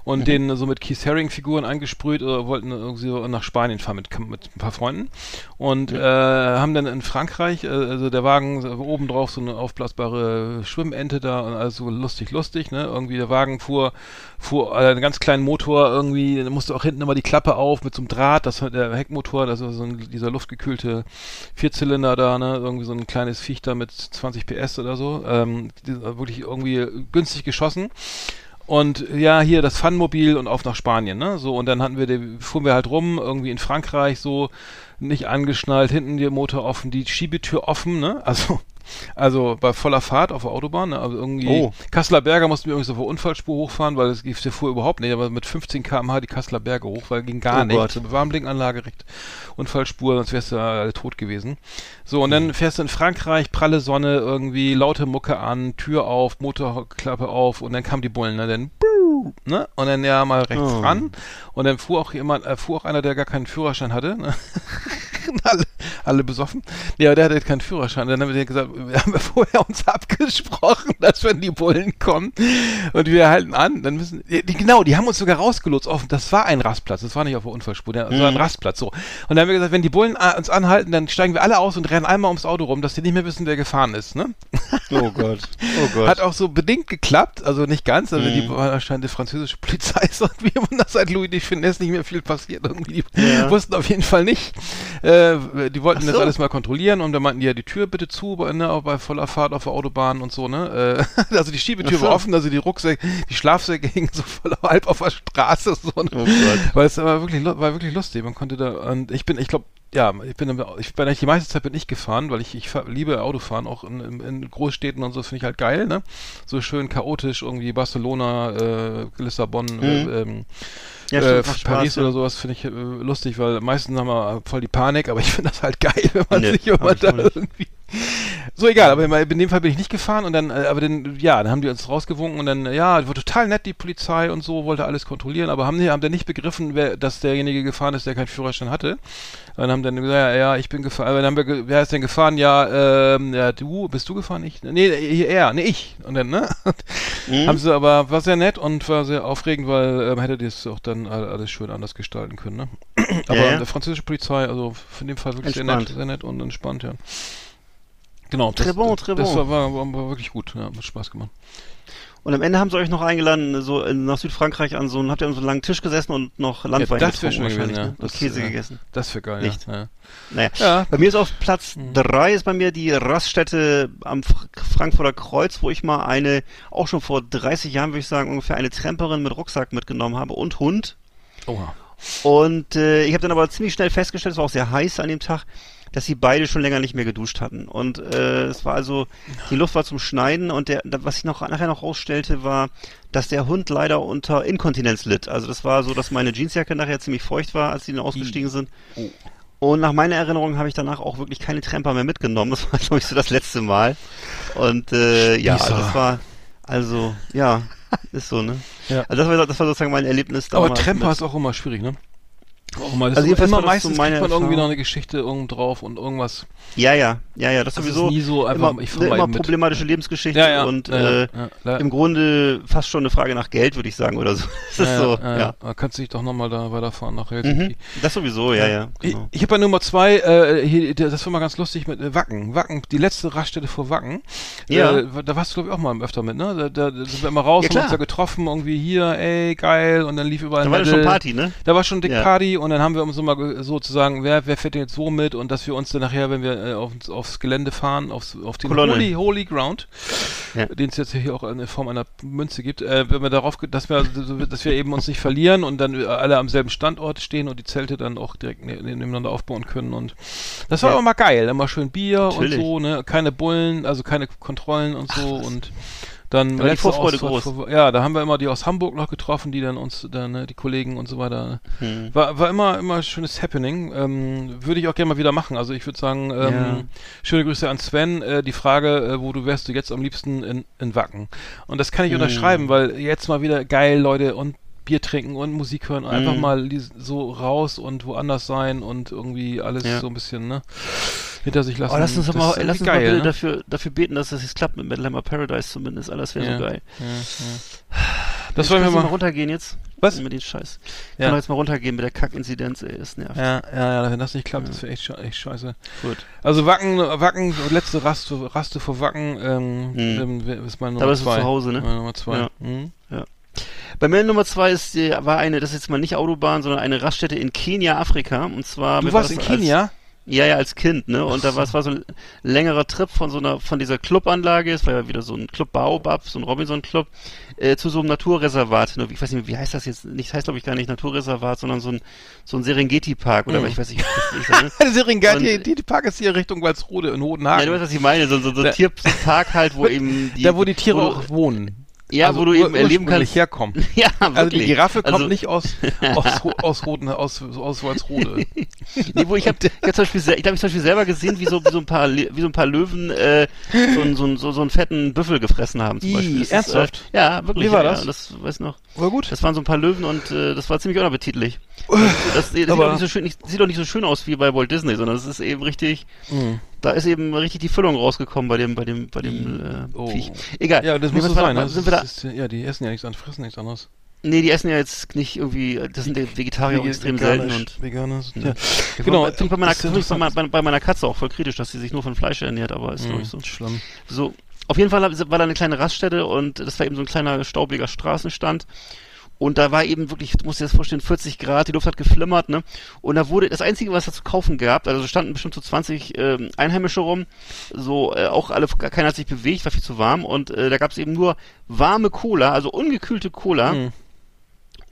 Und den so mit Keith Haring-Figuren eingesprüht oder wollten irgendwie so nach Spanien fahren mit, mit ein paar Freunden und äh, haben dann in Frankreich, äh, also der Wagen oben drauf so eine aufblasbare Schwimmente da und alles so lustig, lustig, ne? Irgendwie der Wagen fuhr, fuhr äh, einen ganz kleinen Motor irgendwie, da musste auch hinten immer die Klappe auf mit so einem Draht, das der Heckmotor, das war so ein, dieser luftgekühlte Vierzylinder da, ne? Irgendwie so ein kleines Viech da mit 20 PS oder so, ähm, wirklich irgendwie günstig geschossen. Und ja, hier das Funmobil und auf nach Spanien, ne? So, und dann hatten wir, den, fuhren wir halt rum, irgendwie in Frankreich, so, nicht angeschnallt, hinten der Motor offen, die Schiebetür offen, ne? Also, also bei voller Fahrt auf der Autobahn, ne? Also irgendwie, Oh. Kasseler Berger mussten wir irgendwie so auf der Unfallspur hochfahren, weil es der fuhr überhaupt nicht, aber mit 15 km/h die Kasseler Berge hoch, weil ging gar Oh nicht. Gott. So Warnblinkanlage, recht Unfallspur, sonst wärst du ja tot gewesen. So, und dann fährst du in Frankreich, pralle Sonne, irgendwie laute Mucke an, Tür auf, Motorklappe auf und dann kamen die Bullen, ne? Dann ne? Und dann ja mal rechts Oh. ran und dann fuhr auch jemand, äh, fuhr auch einer, der gar keinen Führerschein hatte, ne? alle, alle besoffen. Ja, der hatte keinen Führerschein. Dann haben wir gesagt, wir haben vorher uns abgesprochen, dass wenn die Bullen kommen und wir halten an, dann müssen, die, genau, die haben uns sogar rausgelotst auf, das war ein Rastplatz, das war nicht auf der Unfallspur, das war ein Rastplatz, so. Und dann haben wir gesagt, wenn die Bullen uns anhalten, dann steigen wir alle aus und rennen einmal ums Auto rum, dass die nicht mehr wissen, wer gefahren ist, ne? Oh Gott. Oh Gott. Hat auch so bedingt geklappt, also nicht ganz, also Mhm. die anscheinend die französische Polizei ist irgendwie immer seit Louis de Finesse nicht mehr viel passiert. Irgendwie die Ja. wussten auf jeden Fall nicht. Äh, die wollten Ach das so. alles mal kontrollieren und dann meinten die ja die Tür bitte zu, bei, ne, auch bei voller Fahrt auf der Autobahn und so, ne? Äh, also die Schiebetür so. war offen, also die Rucksäcke, die Schlafsäcke hingen so voll halb auf der Straße so. Ne? Oh. Weil es war wirklich, war wirklich lustig. Man konnte da, und ich bin, ich glaube, ja, ich bin, ich bin eigentlich die meiste Zeit bin ich gefahren, weil ich, ich liebe Autofahren, auch in, in, Großstädten und so, finde ich halt geil, ne? So schön chaotisch, irgendwie Barcelona, äh, Lissabon, äh, ähm, Ja, äh, Paris Spaß, ja. oder sowas finde ich äh, lustig, weil meistens haben wir voll die Panik, aber ich finde das halt geil, wenn man Nee, sich immer da irgendwie. So egal, aber in dem Fall bin ich nicht gefahren und dann, äh, aber dann, ja, dann haben die uns rausgewunken und dann, ja, war total nett die Polizei und so, wollte alles kontrollieren, aber haben die, haben dann nicht begriffen, wer, dass derjenige gefahren ist, der keinen Führerschein hatte. Und haben dann gesagt, ja, ja ich bin gefahren, dann haben wir, wer ist denn gefahren? Ja, ähm, ja, du, bist du gefahren? Ich? Nee, er, nee, ich. Und dann, ne? Mhm. Haben sie aber, war sehr nett und war sehr aufregend, weil ähm, hätte das auch dann all- alles schön anders gestalten können, ne? aber Ja, ja. die französische Polizei, also in dem Fall wirklich sehr nett, sehr nett und entspannt, ja. Genau, das, Très bon, das, très das bon. war, war, war wirklich gut, ja, hat Spaß gemacht. Und am Ende haben sie euch noch eingeladen, so nach Südfrankreich an so, einen- habt ihr an so einen langen Tisch gesessen und noch Landwein das wäre getrunken gewesen, wahrscheinlich, ja. ne? Und Käse äh, gegessen. Das wäre geil, Nicht. ja. ja. Naja. Ja. Bei mir ist auf Platz Mhm. drei ist bei mir die Raststätte am Fr Frankfurter Kreuz, wo ich mal eine, auch schon vor 30 Jahren würde ich sagen, ungefähr eine Tramperin mit Rucksack mitgenommen habe und Hund. Oha. Und äh, ich habe dann aber ziemlich schnell festgestellt, es war auch sehr heiß an dem Tag, dass sie beide schon länger nicht mehr geduscht hatten. Und äh, es war also, die Luft war zum Schneiden und der, was ich noch nachher noch rausstellte, war, dass der Hund leider unter Inkontinenz litt. Also das war so, dass meine Jeansjacke nachher ziemlich feucht war, als sie dann ausgestiegen sind. Und nach meiner Erinnerung habe ich danach auch wirklich keine Tramper mehr mitgenommen. Das war, glaube ich, so das letzte Mal. Und äh, ja, das war, also, ja, ist so, ne? Ja. Also das war, das war sozusagen mein Erlebnis Aber damals Tramper mit- ist auch immer schwierig, ne? Immer, das Also ist jedenfalls immer so meistens meine kriegt man irgendwie noch eine Geschichte irgendwo drauf und irgendwas. Ja, ja, ja, ja, das, Das ist sowieso nie so einfach, immer, ich ne, mal immer eben mit. problematische Lebensgeschichte Ja, ja, und ja, äh, im Grunde fast schon eine Frage nach Geld, würde ich sagen, oder so. Das ist so, ja. Da kannst du dich doch nochmal da weiterfahren nach Helsinki. Mhm. Das sowieso, ja, ja. Ich, Genau. ich habe bei Nummer zwei, äh, hier, das war mal ganz lustig mit äh, Wacken. Wacken, die letzte Raststätte vor Wacken. Ja. Äh, da warst du, glaube ich, auch mal öfter mit, ne? Da, da, da sind wir immer raus und haben uns da getroffen, irgendwie hier, ey, geil, und dann lief überall Da war schon Party, ne? Da war schon dick. Party und dann haben wir uns immer ge- sozusagen, wer, wer fährt denn jetzt wo mit und dass wir uns dann nachher, wenn wir äh, auf, aufs Gelände fahren, aufs, auf den Kolonne. Holy, Holy Ground, Ja. den es jetzt hier auch in Form einer Münze gibt, äh, wenn wir darauf, dass wir, dass wir eben uns nicht verlieren und dann alle am selben Standort stehen und die Zelte dann auch direkt ne, nebeneinander aufbauen können und das war Ja. auch immer geil, immer schön Bier Natürlich. und so, ne, keine Bullen, also keine Kontrollen und so und dann Da war die Vorfreude Ausfahrt groß. ja, da haben wir immer die aus Hamburg noch getroffen, die dann uns, dann, ne, die Kollegen und so weiter. Hm. War, war immer, immer schönes Happening. Ähm, würde ich auch gerne mal wieder machen. Also ich würde sagen, ähm, Ja. schöne Grüße an Sven. Äh, die Frage, äh, wo du wärst du jetzt am liebsten in, in Wacken? Und das kann ich Hm. unterschreiben, weil jetzt mal wieder geil, Leute, und Bier trinken und Musik hören. Einfach Mhm. mal so raus und woanders sein und irgendwie alles Ja. so ein bisschen, ne? Hinter sich lassen. Oh, lass uns doch Das mal, lass uns mal bitte ne? dafür, dafür beten, dass das jetzt klappt mit Metal Hammer Paradise zumindest. Alles wäre Ja. so geil. Ja, ja. Das Jetzt wollen wir du mal. runtergehen jetzt. Was? Mit den Scheiß. Ja. Kann doch jetzt mal runtergehen mit der Kack-Inzidenz, ey. Das nervt. Ja, ja, ja, wenn das nicht klappt, das wäre echt, echt scheiße. Gut. Also Wacken, Wacken, letzte Raste, Raste vor Wacken, ähm, Hm. ähm, ist Da Nummer bist du zu Hause, ne? Meine Nummer zwei. Ja. Mhm. Bei mir Nummer zwei ist, die, war eine, das ist jetzt mal nicht Autobahn, sondern eine Raststätte in Kenia, Afrika. Und zwar. Du warst in Kenia? Ja, ja, als Kind, ne? Und da war es war so ein längerer Trip von so einer, von dieser Clubanlage, es war ja wieder so ein Club Baobab, so ein Robinson-Club, äh, zu so einem Naturreservat. Ne? Ich weiß nicht, wie heißt das jetzt? Nicht, heißt glaube ich gar nicht Naturreservat, sondern so ein, so ein Serengeti-Park oder Mhm. ich weiß nicht, wie das ist, ne? Der Serengeti, Und- die, die Park ist hier Richtung Walsrode in Ja, Hodenhagen. du weißt, was ich meine, so, so, so ein Tier, so ein Park halt, wo eben die, da, wo die Tiere wo auch wohnen. Ja, also wo du eben erleben kannst. herkommen. Ja, Also die wirklich. Giraffe kommt Also- nicht aus, aus, aus, Roden, aus, aus Walsrode. Nee, wo ich habe ich hab zum Beispiel, ich hab zum Beispiel selber gesehen, wie so, wie so ein paar, wie so ein paar Löwen äh, so, einen- so, einen- so, so einen fetten Büffel gefressen haben. Zum Beispiel. Das ist, ernsthaft? Äh, ja, wirklich. Wie war das? Ja, das weiß noch. War gut. Das waren so ein paar Löwen und äh, das war ziemlich unappetitlich. Das, das sieht, Aber- doch nicht so schön, sieht doch nicht so schön aus wie bei Walt Disney, sondern es ist eben richtig. Mhm. Da ist eben richtig die Füllung rausgekommen bei dem, bei dem, bei dem äh, Oh. Viech. Egal. Ja, das Nee, muss so sein. Ne? Sind wir da, ist, ja, die essen ja nichts anderes, fressen nichts anderes. nee, die essen ja jetzt nicht irgendwie, das sind Vegetarier auch extrem selten und Veganes. Ja. Ja. Genau, Genau. bin ich bei meiner, ich bei, meiner- bei meiner Katze auch voll kritisch, dass sie sich nur von Fleisch ernährt, aber ist glaube ich so. Mhm, Schlimm. So, auf jeden Fall war da eine kleine Raststätte und das war eben so ein kleiner staubiger Straßenstand. Und da war eben wirklich, du musst dir das vorstellen, 40 Grad, die Luft hat geflimmert, ne? Und da wurde, das Einzige, was da zu kaufen gab, also standen bestimmt so 20 ähm, Einheimische rum, so äh, auch alle, keiner hat sich bewegt, war viel zu warm und äh, da gab es eben nur warme Cola, also ungekühlte Cola, Mhm.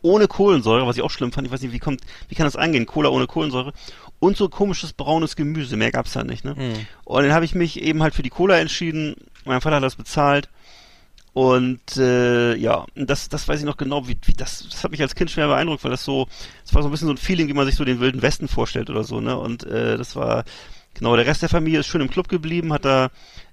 ohne Kohlensäure, was ich auch schlimm fand. Ich weiß nicht, wie kommt, wie kann das eingehen? Cola ohne Kohlensäure. Und so komisches braunes Gemüse. Mehr gab's da nicht, ne? Mhm. Und dann habe ich mich eben halt für die Cola entschieden. Mein Vater hat das bezahlt. Und äh, ja, das, das weiß ich noch genau, wie, wie das, das hat mich als Kind schwer beeindruckt, weil das so, das war so ein bisschen so ein Feeling, wie man sich so den wilden Westen vorstellt oder so, ne? Und äh, das war, genau, der Rest der Familie ist schön im Club geblieben, hat da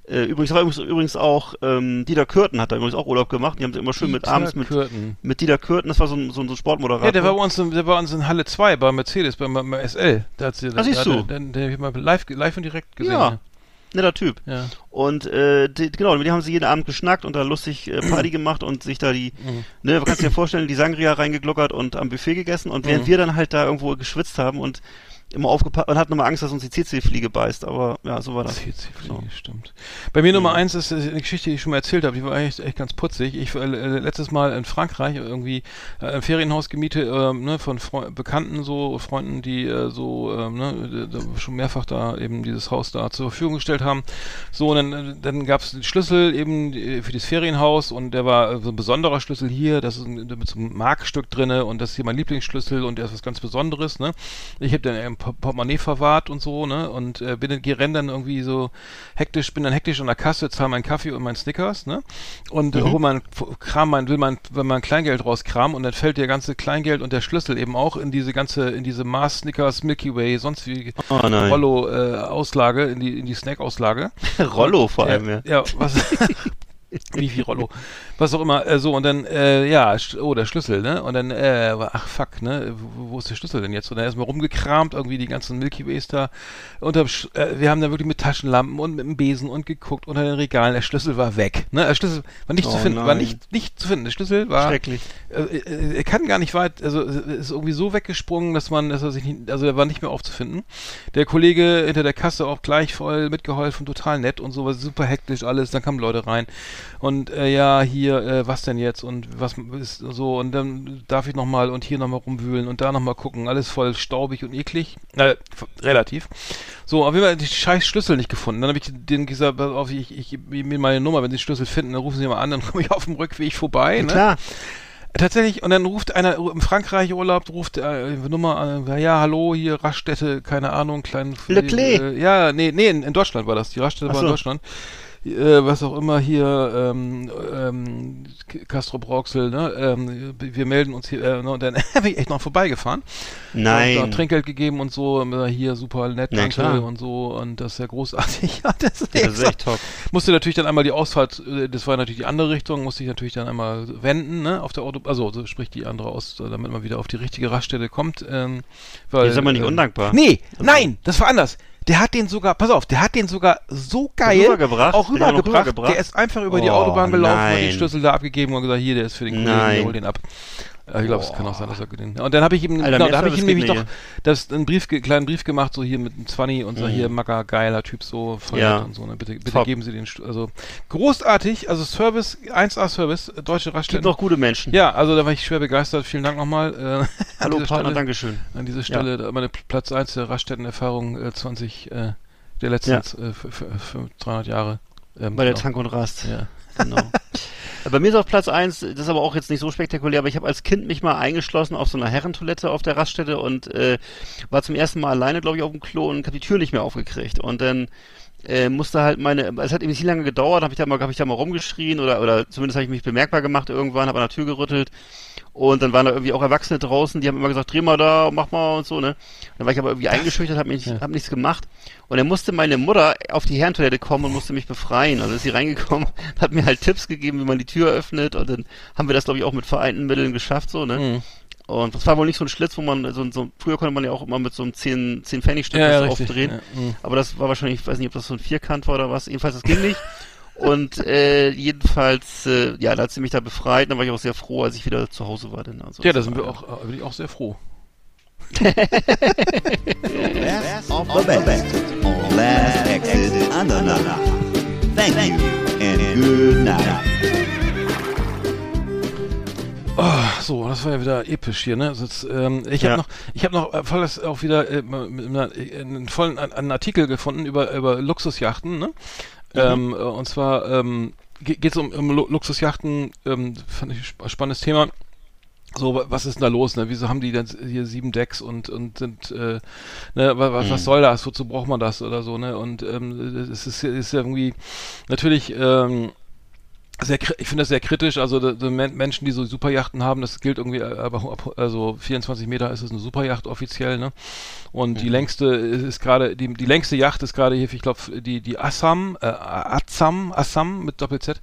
äh, übrigens war übrigens, übrigens auch ähm, Dieter Kürten hat da übrigens auch Urlaub gemacht. Die haben immer schön mit Dieter abends mit Kürten. mit Dieter Kürten, das war so ein, so ein, so ein Sportmoderator. Ja, der war bei uns, in, der war uns in Halle 2 bei Mercedes, bei, bei SL. Da hat sie, Ah, siehst da, du. Den, den hab ich mal live, live und direkt gesehen. Ja. Netter Typ. Ja. Und äh, die, genau, mit dem haben sie jeden Abend geschnackt und da lustig äh, Party gemacht und sich da die, ne, du kannst dir vorstellen, die Sangria reingegluckert und am Buffet gegessen und während Mhm. wir dann halt da irgendwo geschwitzt haben und immer aufgepasst und hat nochmal Angst, dass uns die CC-Fliege beißt, aber ja, so war das. CC-Fliege, stimmt. Bei mir Nummer eins ist eine Geschichte, die ich schon mal erzählt habe, die war echt, echt ganz putzig. Ich war äh, letztes Mal in Frankreich irgendwie äh, ein Ferienhaus gemietet, äh, ne, von Freu Bekannten, so Freunden, die äh, so äh, ne, schon mehrfach da eben dieses Haus da zur Verfügung gestellt haben. So, und dann, dann gab es den Schlüssel eben für das Ferienhaus und der war so ein besonderer Schlüssel hier, das ist ein, mit so einem Markstück drinne und das ist hier mein Lieblingsschlüssel und der ist was ganz Besonderes, ne? Ich habe im Port- Portemonnaie verwahrt und so, ne? Und äh, bin renn dann irgendwie so hektisch, bin dann hektisch an der Kasse, zahle meinen Kaffee und meinen Snickers, ne? Und äh, hol mein Kram, mein, will mein, will mein Kleingeld rauskramen und dann fällt der ganze Kleingeld und der Schlüssel eben auch in diese ganze, in diese Mars Snickers, Milky Way, sonst wie Oh. Rollo äh, Auslage, in die, in die Snack-Auslage. Rollo vor allem, ja. Ja, was. Wie viel Rollo. Was auch immer. Äh, so, und dann, äh, ja, oh, der Schlüssel, ne? Und dann, äh, ach fuck, ne? Wo, wo ist der Schlüssel denn jetzt? Und dann erstmal rumgekramt, irgendwie die ganzen Milky Ways da. Sch- äh, wir haben da wirklich mit Taschenlampen und mit dem Besen und geguckt unter den Regalen. Der Schlüssel war weg. Ne? Der Schlüssel war nicht zu Oh finden. War nein. nicht, nicht zu finden. Der Schlüssel war. Schrecklich. Äh, äh, er kann gar nicht weit, also ist irgendwie so weggesprungen, dass man, dass er sich nicht, also er war nicht mehr aufzufinden. Der Kollege hinter der Kasse auch gleich voll mitgeholfen, total nett und so, war super hektisch alles. Dann kamen Leute rein und äh, ja, hier, äh, was denn jetzt und was ist so und dann darf ich nochmal und hier nochmal rumwühlen und da nochmal gucken. Alles voll staubig und eklig. Äh, relativ. So, auf jeden Fall die scheiß Schlüssel nicht gefunden. Dann habe ich denen gesagt, pass auf, ich, ich gebe mir meine Nummer, wenn sie den Schlüssel finden, dann rufen sie mal an, dann komme ich auf dem Rückweg vorbei. Ne? Klar. Tatsächlich, und dann ruft einer im Frankreich Urlaub, ruft äh, Nummer an, äh, ja, hallo, hier Raststätte, keine Ahnung, kleinen. Le Clé. Äh, ja, nee, nee, in, in Deutschland war das. Die Raststätte Ach war in so. Deutschland. Äh, was auch immer hier, ähm, ähm, Castro Brauxel, ne, ähm, wir melden uns hier, äh, ne, und dann bin ich echt noch vorbeigefahren. Nein. Und, Trinkgeld gegeben und so, äh, hier super nett, Na danke und so, und das ist ja großartig. ja, das ist, Ja, das ist echt top. musste natürlich dann einmal die Ausfahrt, äh, das war natürlich die andere Richtung, musste ich natürlich dann einmal wenden, ne, auf der Auto, also so sprich die andere aus, damit man wieder auf die richtige Raststelle kommt. Ähm, weil, Ihr seid mal nicht ähm, undankbar. Nee, nein, das war anders. Der hat den sogar, pass auf, der hat den sogar so geil Rübergebracht? auch er rübergebracht. Der ist einfach über die Oh, Autobahn gelaufen, hat nein. den Schlüssel da abgegeben und gesagt, hier, der ist für den Kollegen, hol den ab. Ja, ich glaube, es kann auch sein, dass er den. Und dann habe ich ihm, Alter, genau, da habe ich ihm nämlich doch das einen Brief, kleinen Brief gemacht, so hier mit einem 20 und so Mhm. hier Macker, geiler Typ, so voll Ja. und so. Ne? Bitte, bitte Top. geben Sie den, also großartig, also Service, 1A Service, äh, deutsche Gibt Raststätten. noch gute Menschen. Ja, also da war ich schwer begeistert. Vielen Dank nochmal. Äh, Hallo Partner, Stelle. Dankeschön. An dieser Stelle da meine Platz 1 der Raststättenerfahrung äh, 20 äh, der letzten Ja. äh, für, für, für 300 Jahre. Ähm, Bei der genau. Tank und Rast. Ja. Genau. Bei mir ist auf Platz eins, das ist aber auch jetzt nicht so spektakulär, aber ich habe als Kind mich mal eingeschlossen auf so einer Herrentoilette auf der Raststätte und äh, war zum ersten Mal alleine, glaube ich, auf dem Klo und habe die Tür nicht mehr aufgekriegt. Und dann äh, musste halt meine, es hat eben nicht lange gedauert, habe ich da mal, habe ich da mal rumgeschrien oder oder zumindest habe ich mich bemerkbar gemacht irgendwann, habe an der Tür gerüttelt und dann waren da irgendwie auch Erwachsene draußen, die haben immer gesagt, dreh mal da, mach mal und so, ne. Dann war ich aber irgendwie eingeschüchtert, habe mich, Ja. hab nichts gemacht und dann musste meine Mutter auf die Herrentoilette kommen und musste mich befreien. Also ist sie reingekommen, hat mir halt Tipps gegeben, wie man die Tür öffnet und dann haben wir das, glaube ich, auch mit vereinten Mitteln geschafft, so, ne. Mhm. Und das war wohl nicht so ein Schlitz, wo man so, so früher konnte man ja auch immer mit so einem 10, 10 Pfennig Stück Ja, ja, aufdrehen. Ja, mhm. Aber das war wahrscheinlich, ich weiß nicht, ob das so ein Vierkant war oder was. Jedenfalls, das ging nicht. Und äh, jedenfalls, äh, ja, da hat sie mich da befreit. Dann war ich auch sehr froh, als ich wieder zu Hause war. Denn, also, Ja, da sind wir auch, äh, bin ich auch sehr froh. Best of the best on Last Exit Andernach. Thank you and good night. Oh, so, das war ja wieder episch hier, ne? Jetzt, ähm, ich habe Ja. noch, ich habe noch äh, voll das auch wieder äh, einen vollen einen, Artikel gefunden über über Luxusjachten, ne? Ähm, äh, und zwar ähm, geht es um, um Lu Luxusjachten, ähm, fand ich ein spannendes Thema. So, wa- was ist denn da los, ne? Wieso haben die denn hier sieben Decks und, und sind, äh, ne, wa- was, was soll das? Wozu braucht man das oder so, ne? Und ähm, es ist, ist ja irgendwie natürlich, ähm, sehr, ich finde das sehr kritisch. Also die, die Men Menschen, die so Superjachten haben, das gilt irgendwie, äh, aber ab- also 24 Meter ist es eine Superjacht offiziell, ne? Und die längste ist, gerade, die, die längste Yacht ist gerade hier, ich glaube, die, die Assam, äh, Assam, Assam mit Doppel-Z,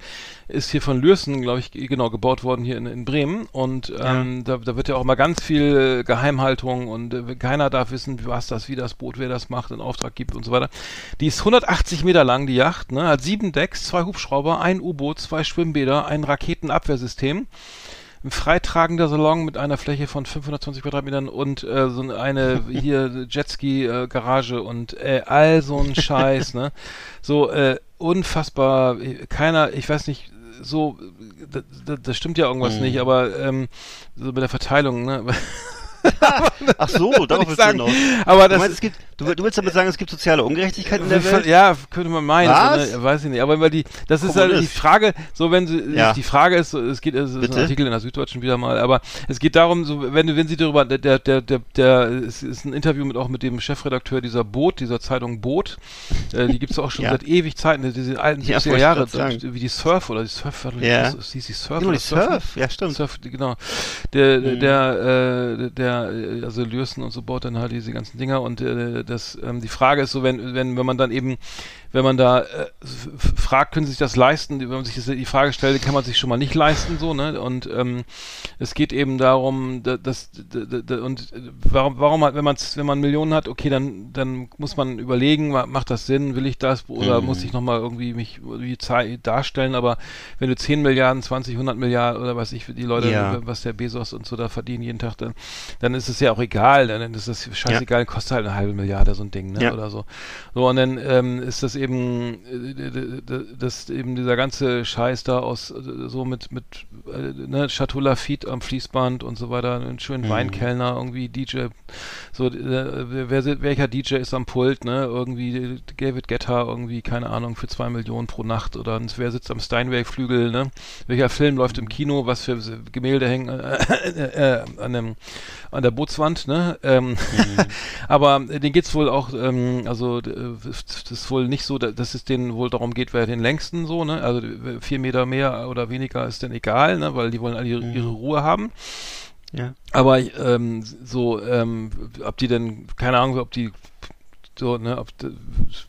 ist hier von Lürsen, glaube ich, genau, gebaut worden hier in, in Bremen. Und ähm, da, da wird ja auch mal ganz viel äh, Geheimhaltung und äh, keiner darf wissen, was das, wie das Boot, wer das macht, in Auftrag gibt und so weiter. Die ist 180 Meter lang, die Yacht, ne? Hat sieben Decks, zwei Hubschrauber, ein U-Boot, zwei Schwimmbäder, ein Raketenabwehrsystem. ein freitragender Salon mit einer Fläche von 520 Quadratmetern und äh, so eine hier Jetski-Garage und äh, all so ein Scheiß, ne? So äh, unfassbar, äh, keiner, ich weiß nicht, so, das, das stimmt ja irgendwas Mhm. nicht, aber ähm, so mit der Verteilung, ne? Ach so, darauf willst du sagen. hinaus. Aber du, das- meinst, es gibt, du, du willst damit sagen, es gibt soziale Ungerechtigkeit in der Welt? Ja, könnte man meinen, Was? so, ne? weiß ich nicht. Aber weil die, das ist halt die. Frage, so wenn sie, Ja. die Frage ist, es geht, es ist Bitte? ein Artikel in der Süddeutschen wieder mal, aber es geht darum, so wenn du, wenn sie darüber, der, der, der, der, es ist ein Interview mit auch mit dem Chefredakteur dieser Boot, dieser Zeitung Boot, äh, die gibt's auch schon Ja. seit ewig Zeiten, diese alten Ja, 70er wollte ich Jahre, wie die Surf oder die Surf, Ja. hieß die Surf Genau, die? Surf, ja stimmt. Surf, genau. Der, Mhm. der, äh, der, äh, also Lürsen und so baut dann halt diese ganzen Dinger und äh, das, ähm, die Frage ist so, wenn, wenn, wenn man dann eben, wenn man da äh, fragt, können sie sich das leisten, wenn man sich das, die Frage stellt, kann man sich schon mal nicht leisten, so, ne? Und ähm, es geht eben darum, da- dass, da- da- da- und äh, warum, warum hat, wenn man wenn man Millionen hat, okay, dann, dann muss man überlegen, ma- macht das Sinn, will ich das oder Mhm. muss ich nochmal irgendwie mich irgendwie darstellen, aber wenn du 10 Milliarden, 20, 100 Milliarden oder was ich, die Leute, Ja. was der Bezos und so da verdienen jeden Tag, dann, dann ist es ja auch egal, dann ist es scheißegal, kostet halt eine halbe Milliarde so ein Ding, ne, Ja. oder so. So, und dann ähm, ist das eben, äh, d- d- d- das eben dieser ganze Scheiß da aus, äh, so mit, mit, äh, ne, Chateau Lafitte am Fließband und so weiter, einen schönen Mhm. Weinkellner, irgendwie DJ, so, äh, wer, wer, welcher DJ ist am Pult, ne, irgendwie David Guetta, irgendwie, keine Ahnung, für zwei Millionen pro Nacht oder wer sitzt am Steinway-Flügel, ne, welcher Film läuft im Kino, was für Gemälde hängen äh, äh, äh, an, dem, an der Bootswand, ne, ähm, aber äh, denen geht's wohl auch, ähm, also äh, das ist wohl nicht so, da- dass es denen wohl darum geht, wer den längsten so, ne? Also vier Meter mehr oder weniger ist denn egal, ne? Weil die wollen alle ihre, ihre Ruhe haben. Ja. Aber ähm, so, ähm, ob die denn, keine Ahnung, ob die so, ne, ob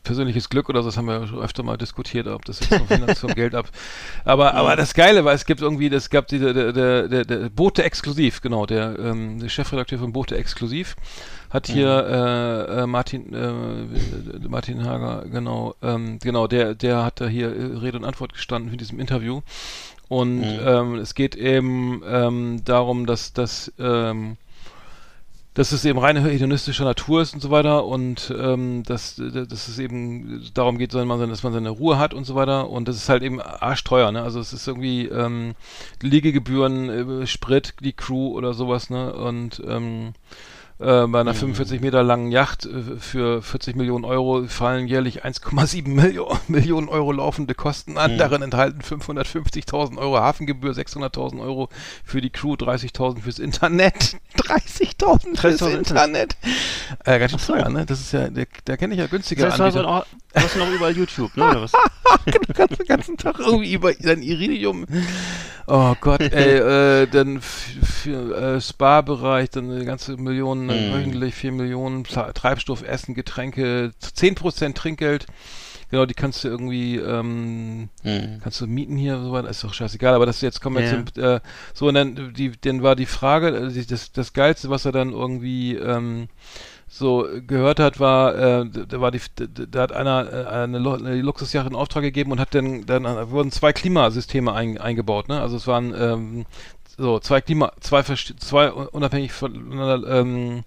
persönliches Glück oder so, das haben wir ja schon öfter mal diskutiert, ob das jetzt vom, vom Geld ab. Aber, aber das Geile war, es gibt irgendwie, es gab die, der, der, der, der Bote Exklusiv, genau, der, ähm, der Chefredakteur von Bote Exklusiv hat hier äh, äh, Martin äh, Martin Hager, genau, ähm, genau, der, der hat da hier äh, Rede und Antwort gestanden in diesem Interview. Und Mhm. ähm, es geht eben ähm, darum, dass das ähm, dass es eben reine hedonistischer Natur ist und so weiter und ähm, dass, dass es eben darum geht, dass man, dass man seine Ruhe hat und so weiter und das ist halt eben arschteuer, ne? Also es ist irgendwie ähm, Liegegebühren, äh, Sprit, die Crew oder sowas, ne? Und ähm, äh, bei einer 45 Meter langen Yacht äh, für 40 Millionen Euro fallen jährlich 1,7 Millio Millionen Euro laufende Kosten an. Mhm. Darin enthalten 550.000 Euro Hafengebühr, 600.000 Euro für die Crew, 30.000 fürs Internet. 30.000 fürs 30.000 Internet. Äh, ganz schön teuer, ne? Das ist ja, der, da kenne ich ja günstiger Das heißt, Anbieter. Du hast noch überall YouTube, ne? Oder was? den ganzen, Tag irgendwie über dein Iridium. Oh Gott, ey, äh, dann für äh, Spa-Bereich, dann eine ganze Million, äh, Mhm. wöchentlich 4 Millionen, Treibstoff, Essen, Getränke, 10% Trinkgeld. Genau, die kannst du irgendwie, ähm, Mhm. kannst du mieten hier, so weiter, ist doch scheißegal, aber das jetzt kommen wir Ja. zum, äh, so, und dann, die, dann war die Frage, die- das, das Geilste, was er dann irgendwie, ähm, so gehört hat, war, äh, da war die, da, hat einer äh, eine, eine Luxusjacht in Auftrag gegeben und hat dann, dann äh, wurden zwei Klimasysteme ein, eingebaut, ne? Also es waren ähm, so zwei Klima, zwei zwei unabhängig voneinander ähm,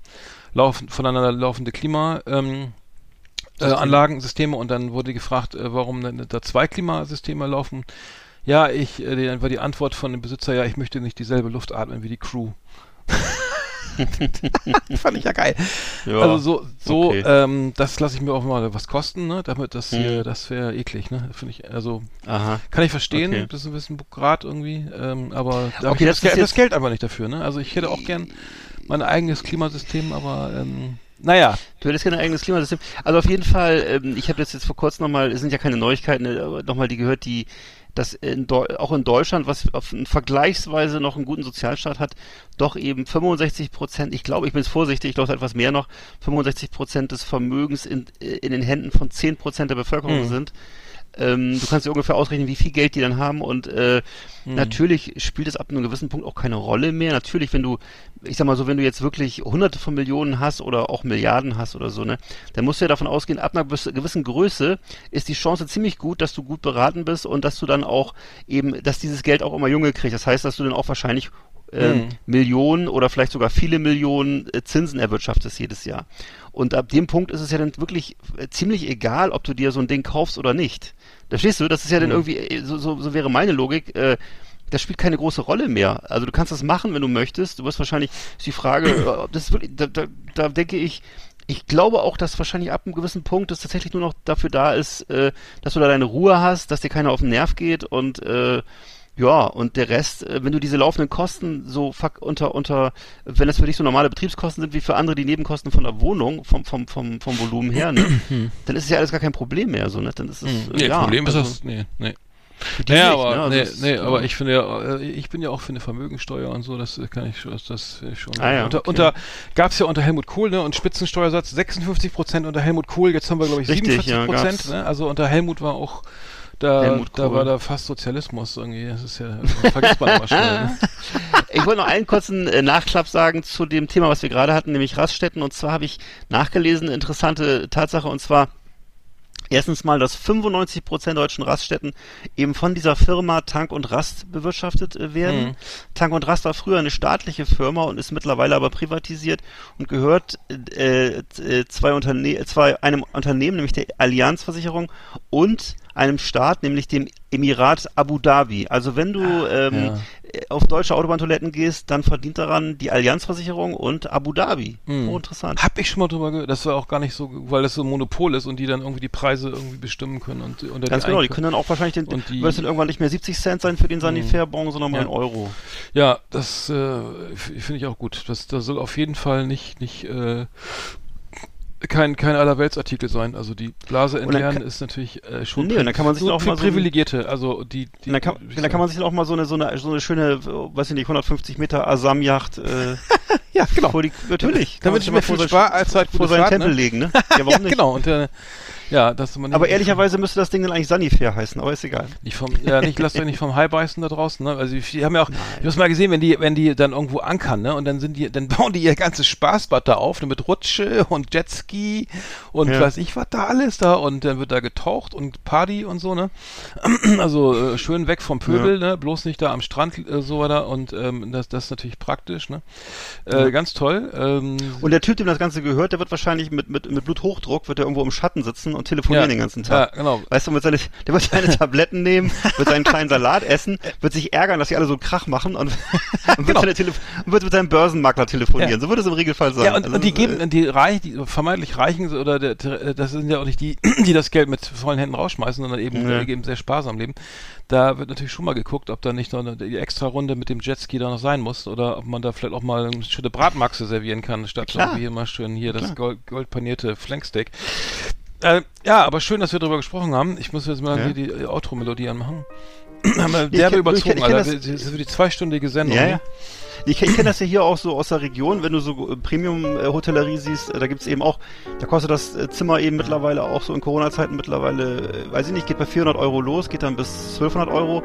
laufen, voneinander laufende Klima ähm, äh, Anlagensysteme und dann wurde gefragt, äh, warum da zwei Klimasysteme laufen. Ja, ich, äh, dann war die Antwort von dem Besitzer, ja, ich möchte nicht dieselbe Luft atmen wie die Crew. Fand ich ja geil. Ja, also so, so okay. ähm, das lasse ich mir auch mal was kosten, ne? Damit das hier, Mhm. das wäre eklig, ne? Finde ich, also Aha. kann ich verstehen, Okay. das ist ein bisschen Grad irgendwie, ähm, aber da Okay, das das, Geld, das Geld aber nicht dafür, ne? Also ich hätte auch gern mein eigenes Klimasystem, aber ähm, naja. Du hättest kein eigenes Klimasystem. Also auf jeden Fall, ähm, ich habe das jetzt vor kurzem nochmal, es sind ja keine Neuigkeiten, aber nochmal die gehört, die dass in auch in Deutschland, was auf vergleichsweise noch einen guten Sozialstaat hat, doch eben 65 Prozent, ich glaube, ich bin jetzt vorsichtig, ich glaube etwas mehr noch, 65 Prozent des Vermögens in, in den Händen von 10 Prozent der Bevölkerung Mhm. sind. Ähm, du kannst dir ungefähr ausrechnen, wie viel Geld die dann haben und äh, Mhm. natürlich spielt es ab einem gewissen Punkt auch keine Rolle mehr. Natürlich, wenn du, ich sag mal so, wenn du jetzt wirklich hunderte von Millionen hast oder auch Milliarden hast oder so, ne, dann musst du ja davon ausgehen, ab einer gewiss- gewissen Größe ist die Chance ziemlich gut, dass du gut beraten bist und dass du dann auch eben, dass dieses Geld auch immer Junge kriegst. Das heißt, dass du dann auch wahrscheinlich ähm, Mhm. Millionen oder vielleicht sogar viele Millionen äh, Zinsen erwirtschaftest jedes Jahr. Und ab dem Punkt ist es ja dann wirklich äh, ziemlich egal, ob du dir so ein Ding kaufst oder nicht. Verstehst du? Das ist ja dann Mhm. irgendwie, äh, so, so, so wäre meine Logik, äh, das spielt keine große Rolle mehr. Also du kannst das machen, wenn du möchtest. Du wirst wahrscheinlich, ist die Frage, ob das wirklich, da, da, da denke ich, ich glaube auch, dass wahrscheinlich ab einem gewissen Punkt es tatsächlich nur noch dafür da ist, äh, dass du da deine Ruhe hast, dass dir keiner auf den Nerv geht und äh, ja, und der Rest, äh, wenn du diese laufenden Kosten so fuck unter, unter, wenn das für dich so normale Betriebskosten sind wie für andere die Nebenkosten von der Wohnung, vom, vom, vom, vom Volumen her, ne, dann ist es ja alles gar kein Problem mehr, so, ne, dann ist es, Hm. äh, Nee, ja. Problem ist also, das, nee, nee. Naja, nicht, aber, ne, also nee, es- nee, ja. aber ich finde ja, äh, ich bin ja auch für eine Vermögensteuer und so, das äh, kann ich schon, das, äh, schon. Ah ja, unter, okay. unter gab's ja unter Helmut Kohl, ne, und Spitzensteuersatz 56 Prozent unter Helmut Kohl, jetzt haben wir glaube ich Richtig, 47 ja, Prozent, gab's. ne, also unter Helmut war auch da, da war da fast Sozialismus irgendwie, das ist ja, vergisst man immer schnell, ne? Ich wollte noch einen kurzen äh, Nachklapp sagen zu dem Thema, was wir gerade hatten, nämlich Raststätten. Und zwar habe ich nachgelesen, eine interessante Tatsache, und zwar erstens mal, dass 95 Prozent deutschen Raststätten eben von dieser Firma Tank und Rast bewirtschaftet äh, werden. Mhm. Tank und Rast war früher eine staatliche Firma und ist mittlerweile aber privatisiert und gehört äh, äh, zwei Unterne zwei, einem Unternehmen, nämlich der Allianzversicherung und einem Staat, nämlich dem Emirat Abu Dhabi. Also wenn du ähm, ja. äh, auf deutsche Autobahntoiletten gehst, dann verdient daran die Allianzversicherung und Abu Dhabi. Hm. Oh, interessant. Hab ich schon mal drüber gehört, das war auch gar nicht so, weil das so ein Monopol ist und die dann irgendwie die Preise irgendwie bestimmen können und unter Ganz genau, die können dann auch wahrscheinlich den, Und die- wird es dann irgendwann nicht mehr 70 Cent sein für den Sanifair-Bon, sondern mal Ja. ein Euro. Ja, das äh, finde ich auch gut. Das, das soll auf jeden Fall nicht, nicht äh, kein, kein Allerweltsartikel sein. Also die Blase entleeren ist natürlich äh, schon Nee, dann kann man sich nur auch mal so Privilegierte. Also die, die dann kann, dann kann man sich dann auch mal so eine, so eine, so eine schöne, äh, weiß ich nicht, 150 Meter Asam-Yacht, äh, ja genau. vor die, natürlich. Damit ich mir mal vor viel sein- Sparzeit vor seinen Tempel legen, ne? Ja, warum ja, nicht? genau. Und äh, ja, dass man Aber ehrlicherweise müsste das Ding dann eigentlich Sanifair heißen, aber ist egal. Nicht vom, ja, nicht, lasst euch nicht vom Hai beißen da draußen, ne? Also, die haben ja auch, ich hab's mal gesehen, wenn die, wenn die dann irgendwo ankern, ne? Und dann sind die, dann bauen die ihr ganzes Spaßbad da auf, ne? Mit Rutsche und Jetski und Ja. weiß ich was da alles da und dann wird da getaucht und Party und so, ne? Also, äh, schön weg vom Pöbel, ne? Bloß nicht da am Strand, äh, so da und, ähm, das, das ist natürlich praktisch, ne? Äh, ganz toll, ähm, Und der Typ, dem das Ganze gehört, der wird wahrscheinlich mit, mit, mit Bluthochdruck, wird er irgendwo im Schatten sitzen und telefonieren Ja. den ganzen Tag. Ja, genau. Weißt du, mit seine, der wird seine Tabletten nehmen, wird seinen kleinen Salat essen, wird sich ärgern, dass sie alle so Krach machen und, und, wird, Genau. und wird mit seinem Börsenmakler telefonieren. Ja. So würde es im Regelfall sein. Ja, und, Also, und die äh, geben, die reich, die vermeintlich Reichen oder der, das sind ja auch nicht die, die das Geld mit vollen Händen rausschmeißen, sondern eben, äh, eben sehr sparsam leben. Da wird natürlich schon mal geguckt, ob da nicht noch eine, die extra Runde mit dem Jetski da noch sein muss oder ob man da vielleicht auch mal eine schöne Bratmaxe servieren kann, statt Klar. irgendwie immer schön hier das Klar. gold, goldpanierte Flanksteak. Äh, ja, aber schön, dass wir darüber gesprochen haben. Ich muss jetzt mal Ja. hier die Outro-Melodie anmachen. haben wir Ich derbe kenn- überzogen, ich ich Alter. das- Das ist für die zweistündige Sendung. Ja, ja. Ich, ich kenne das ja hier auch so aus der Region, wenn du so äh, Premium-Hotellerie siehst, äh, da gibt's eben auch, da kostet das äh, Zimmer eben mittlerweile auch so in Corona-Zeiten mittlerweile, weiß ich nicht, geht bei 400 Euro los, geht dann bis 1200 Euro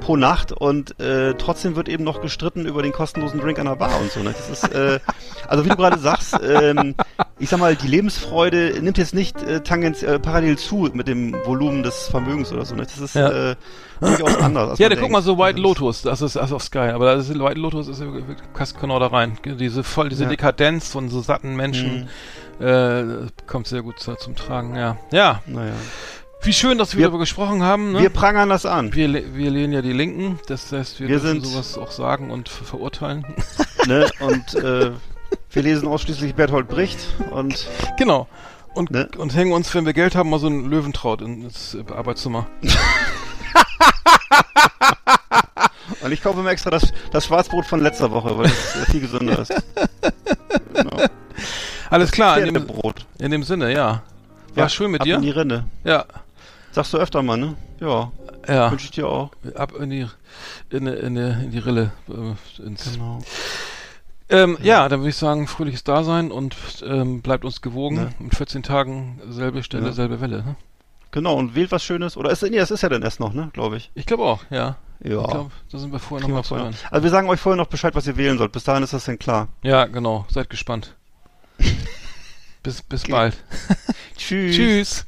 pro Nacht und äh, trotzdem wird eben noch gestritten über den kostenlosen Drink an der Bar und so. Ne? Das ist, äh, also wie du gerade sagst, ähm, ich sag mal, die Lebensfreude nimmt jetzt nicht äh, tangens, äh, parallel zu mit dem Volumen des Vermögens oder so. Ne? Das ist Ja. äh, durchaus anders. als Ja, da guck mal so White Das ist- Lotus, das ist also auf Sky, aber das ist White Lotus ist passt genau da rein. Diese voll diese Ja. Dekadenz von so satten Menschen Mhm. äh, kommt sehr gut zu, zum Tragen. Ja, ja. Naja. Wie schön, dass wir, Wir- darüber gesprochen haben. Ne? Wir prangern das an. wir, wir lehnen ja die Linken, das heißt, wir, Wir dürfen sind- sowas auch sagen und ver verurteilen. ne? Und äh, wir lesen ausschließlich Berthold Bricht und genau. Und, Ne? und hängen uns, wenn wir Geld haben, mal so einen Löwentraut ins Arbeitszimmer. und ich kaufe mir extra das, das Schwarzbrot von letzter Woche, weil es viel gesünder ist. Genau. Alles klar, in dem, Pferdebrot. in dem Sinne, ja. War Ja, schön mit ab dir. in die Rinde. Ja, Sagst du öfter mal, ne? Ja. ja. Wünsche ich dir auch. Ab in die, in, in, in die Rille. Äh, ins, Genau. Ähm, ja, dann würde ich sagen, fröhliches Dasein und ähm, bleibt uns gewogen. Ne? In 14 Tagen selbe Stelle, Ja. selbe Welle. Ne? Genau, und wählt was Schönes. Oder ist, nee, das ist ja dann erst noch, ne? Glaube ich. Ich glaube auch, ja. Ja. Ich glaube, da sind wir vorher nochmal vorher. hören. Also wir sagen euch vorher noch Bescheid, was ihr wählen sollt. Bis dahin ist das denn klar. Ja, genau. Seid gespannt. bis bis Okay. bald. Tschüss. Tschüss.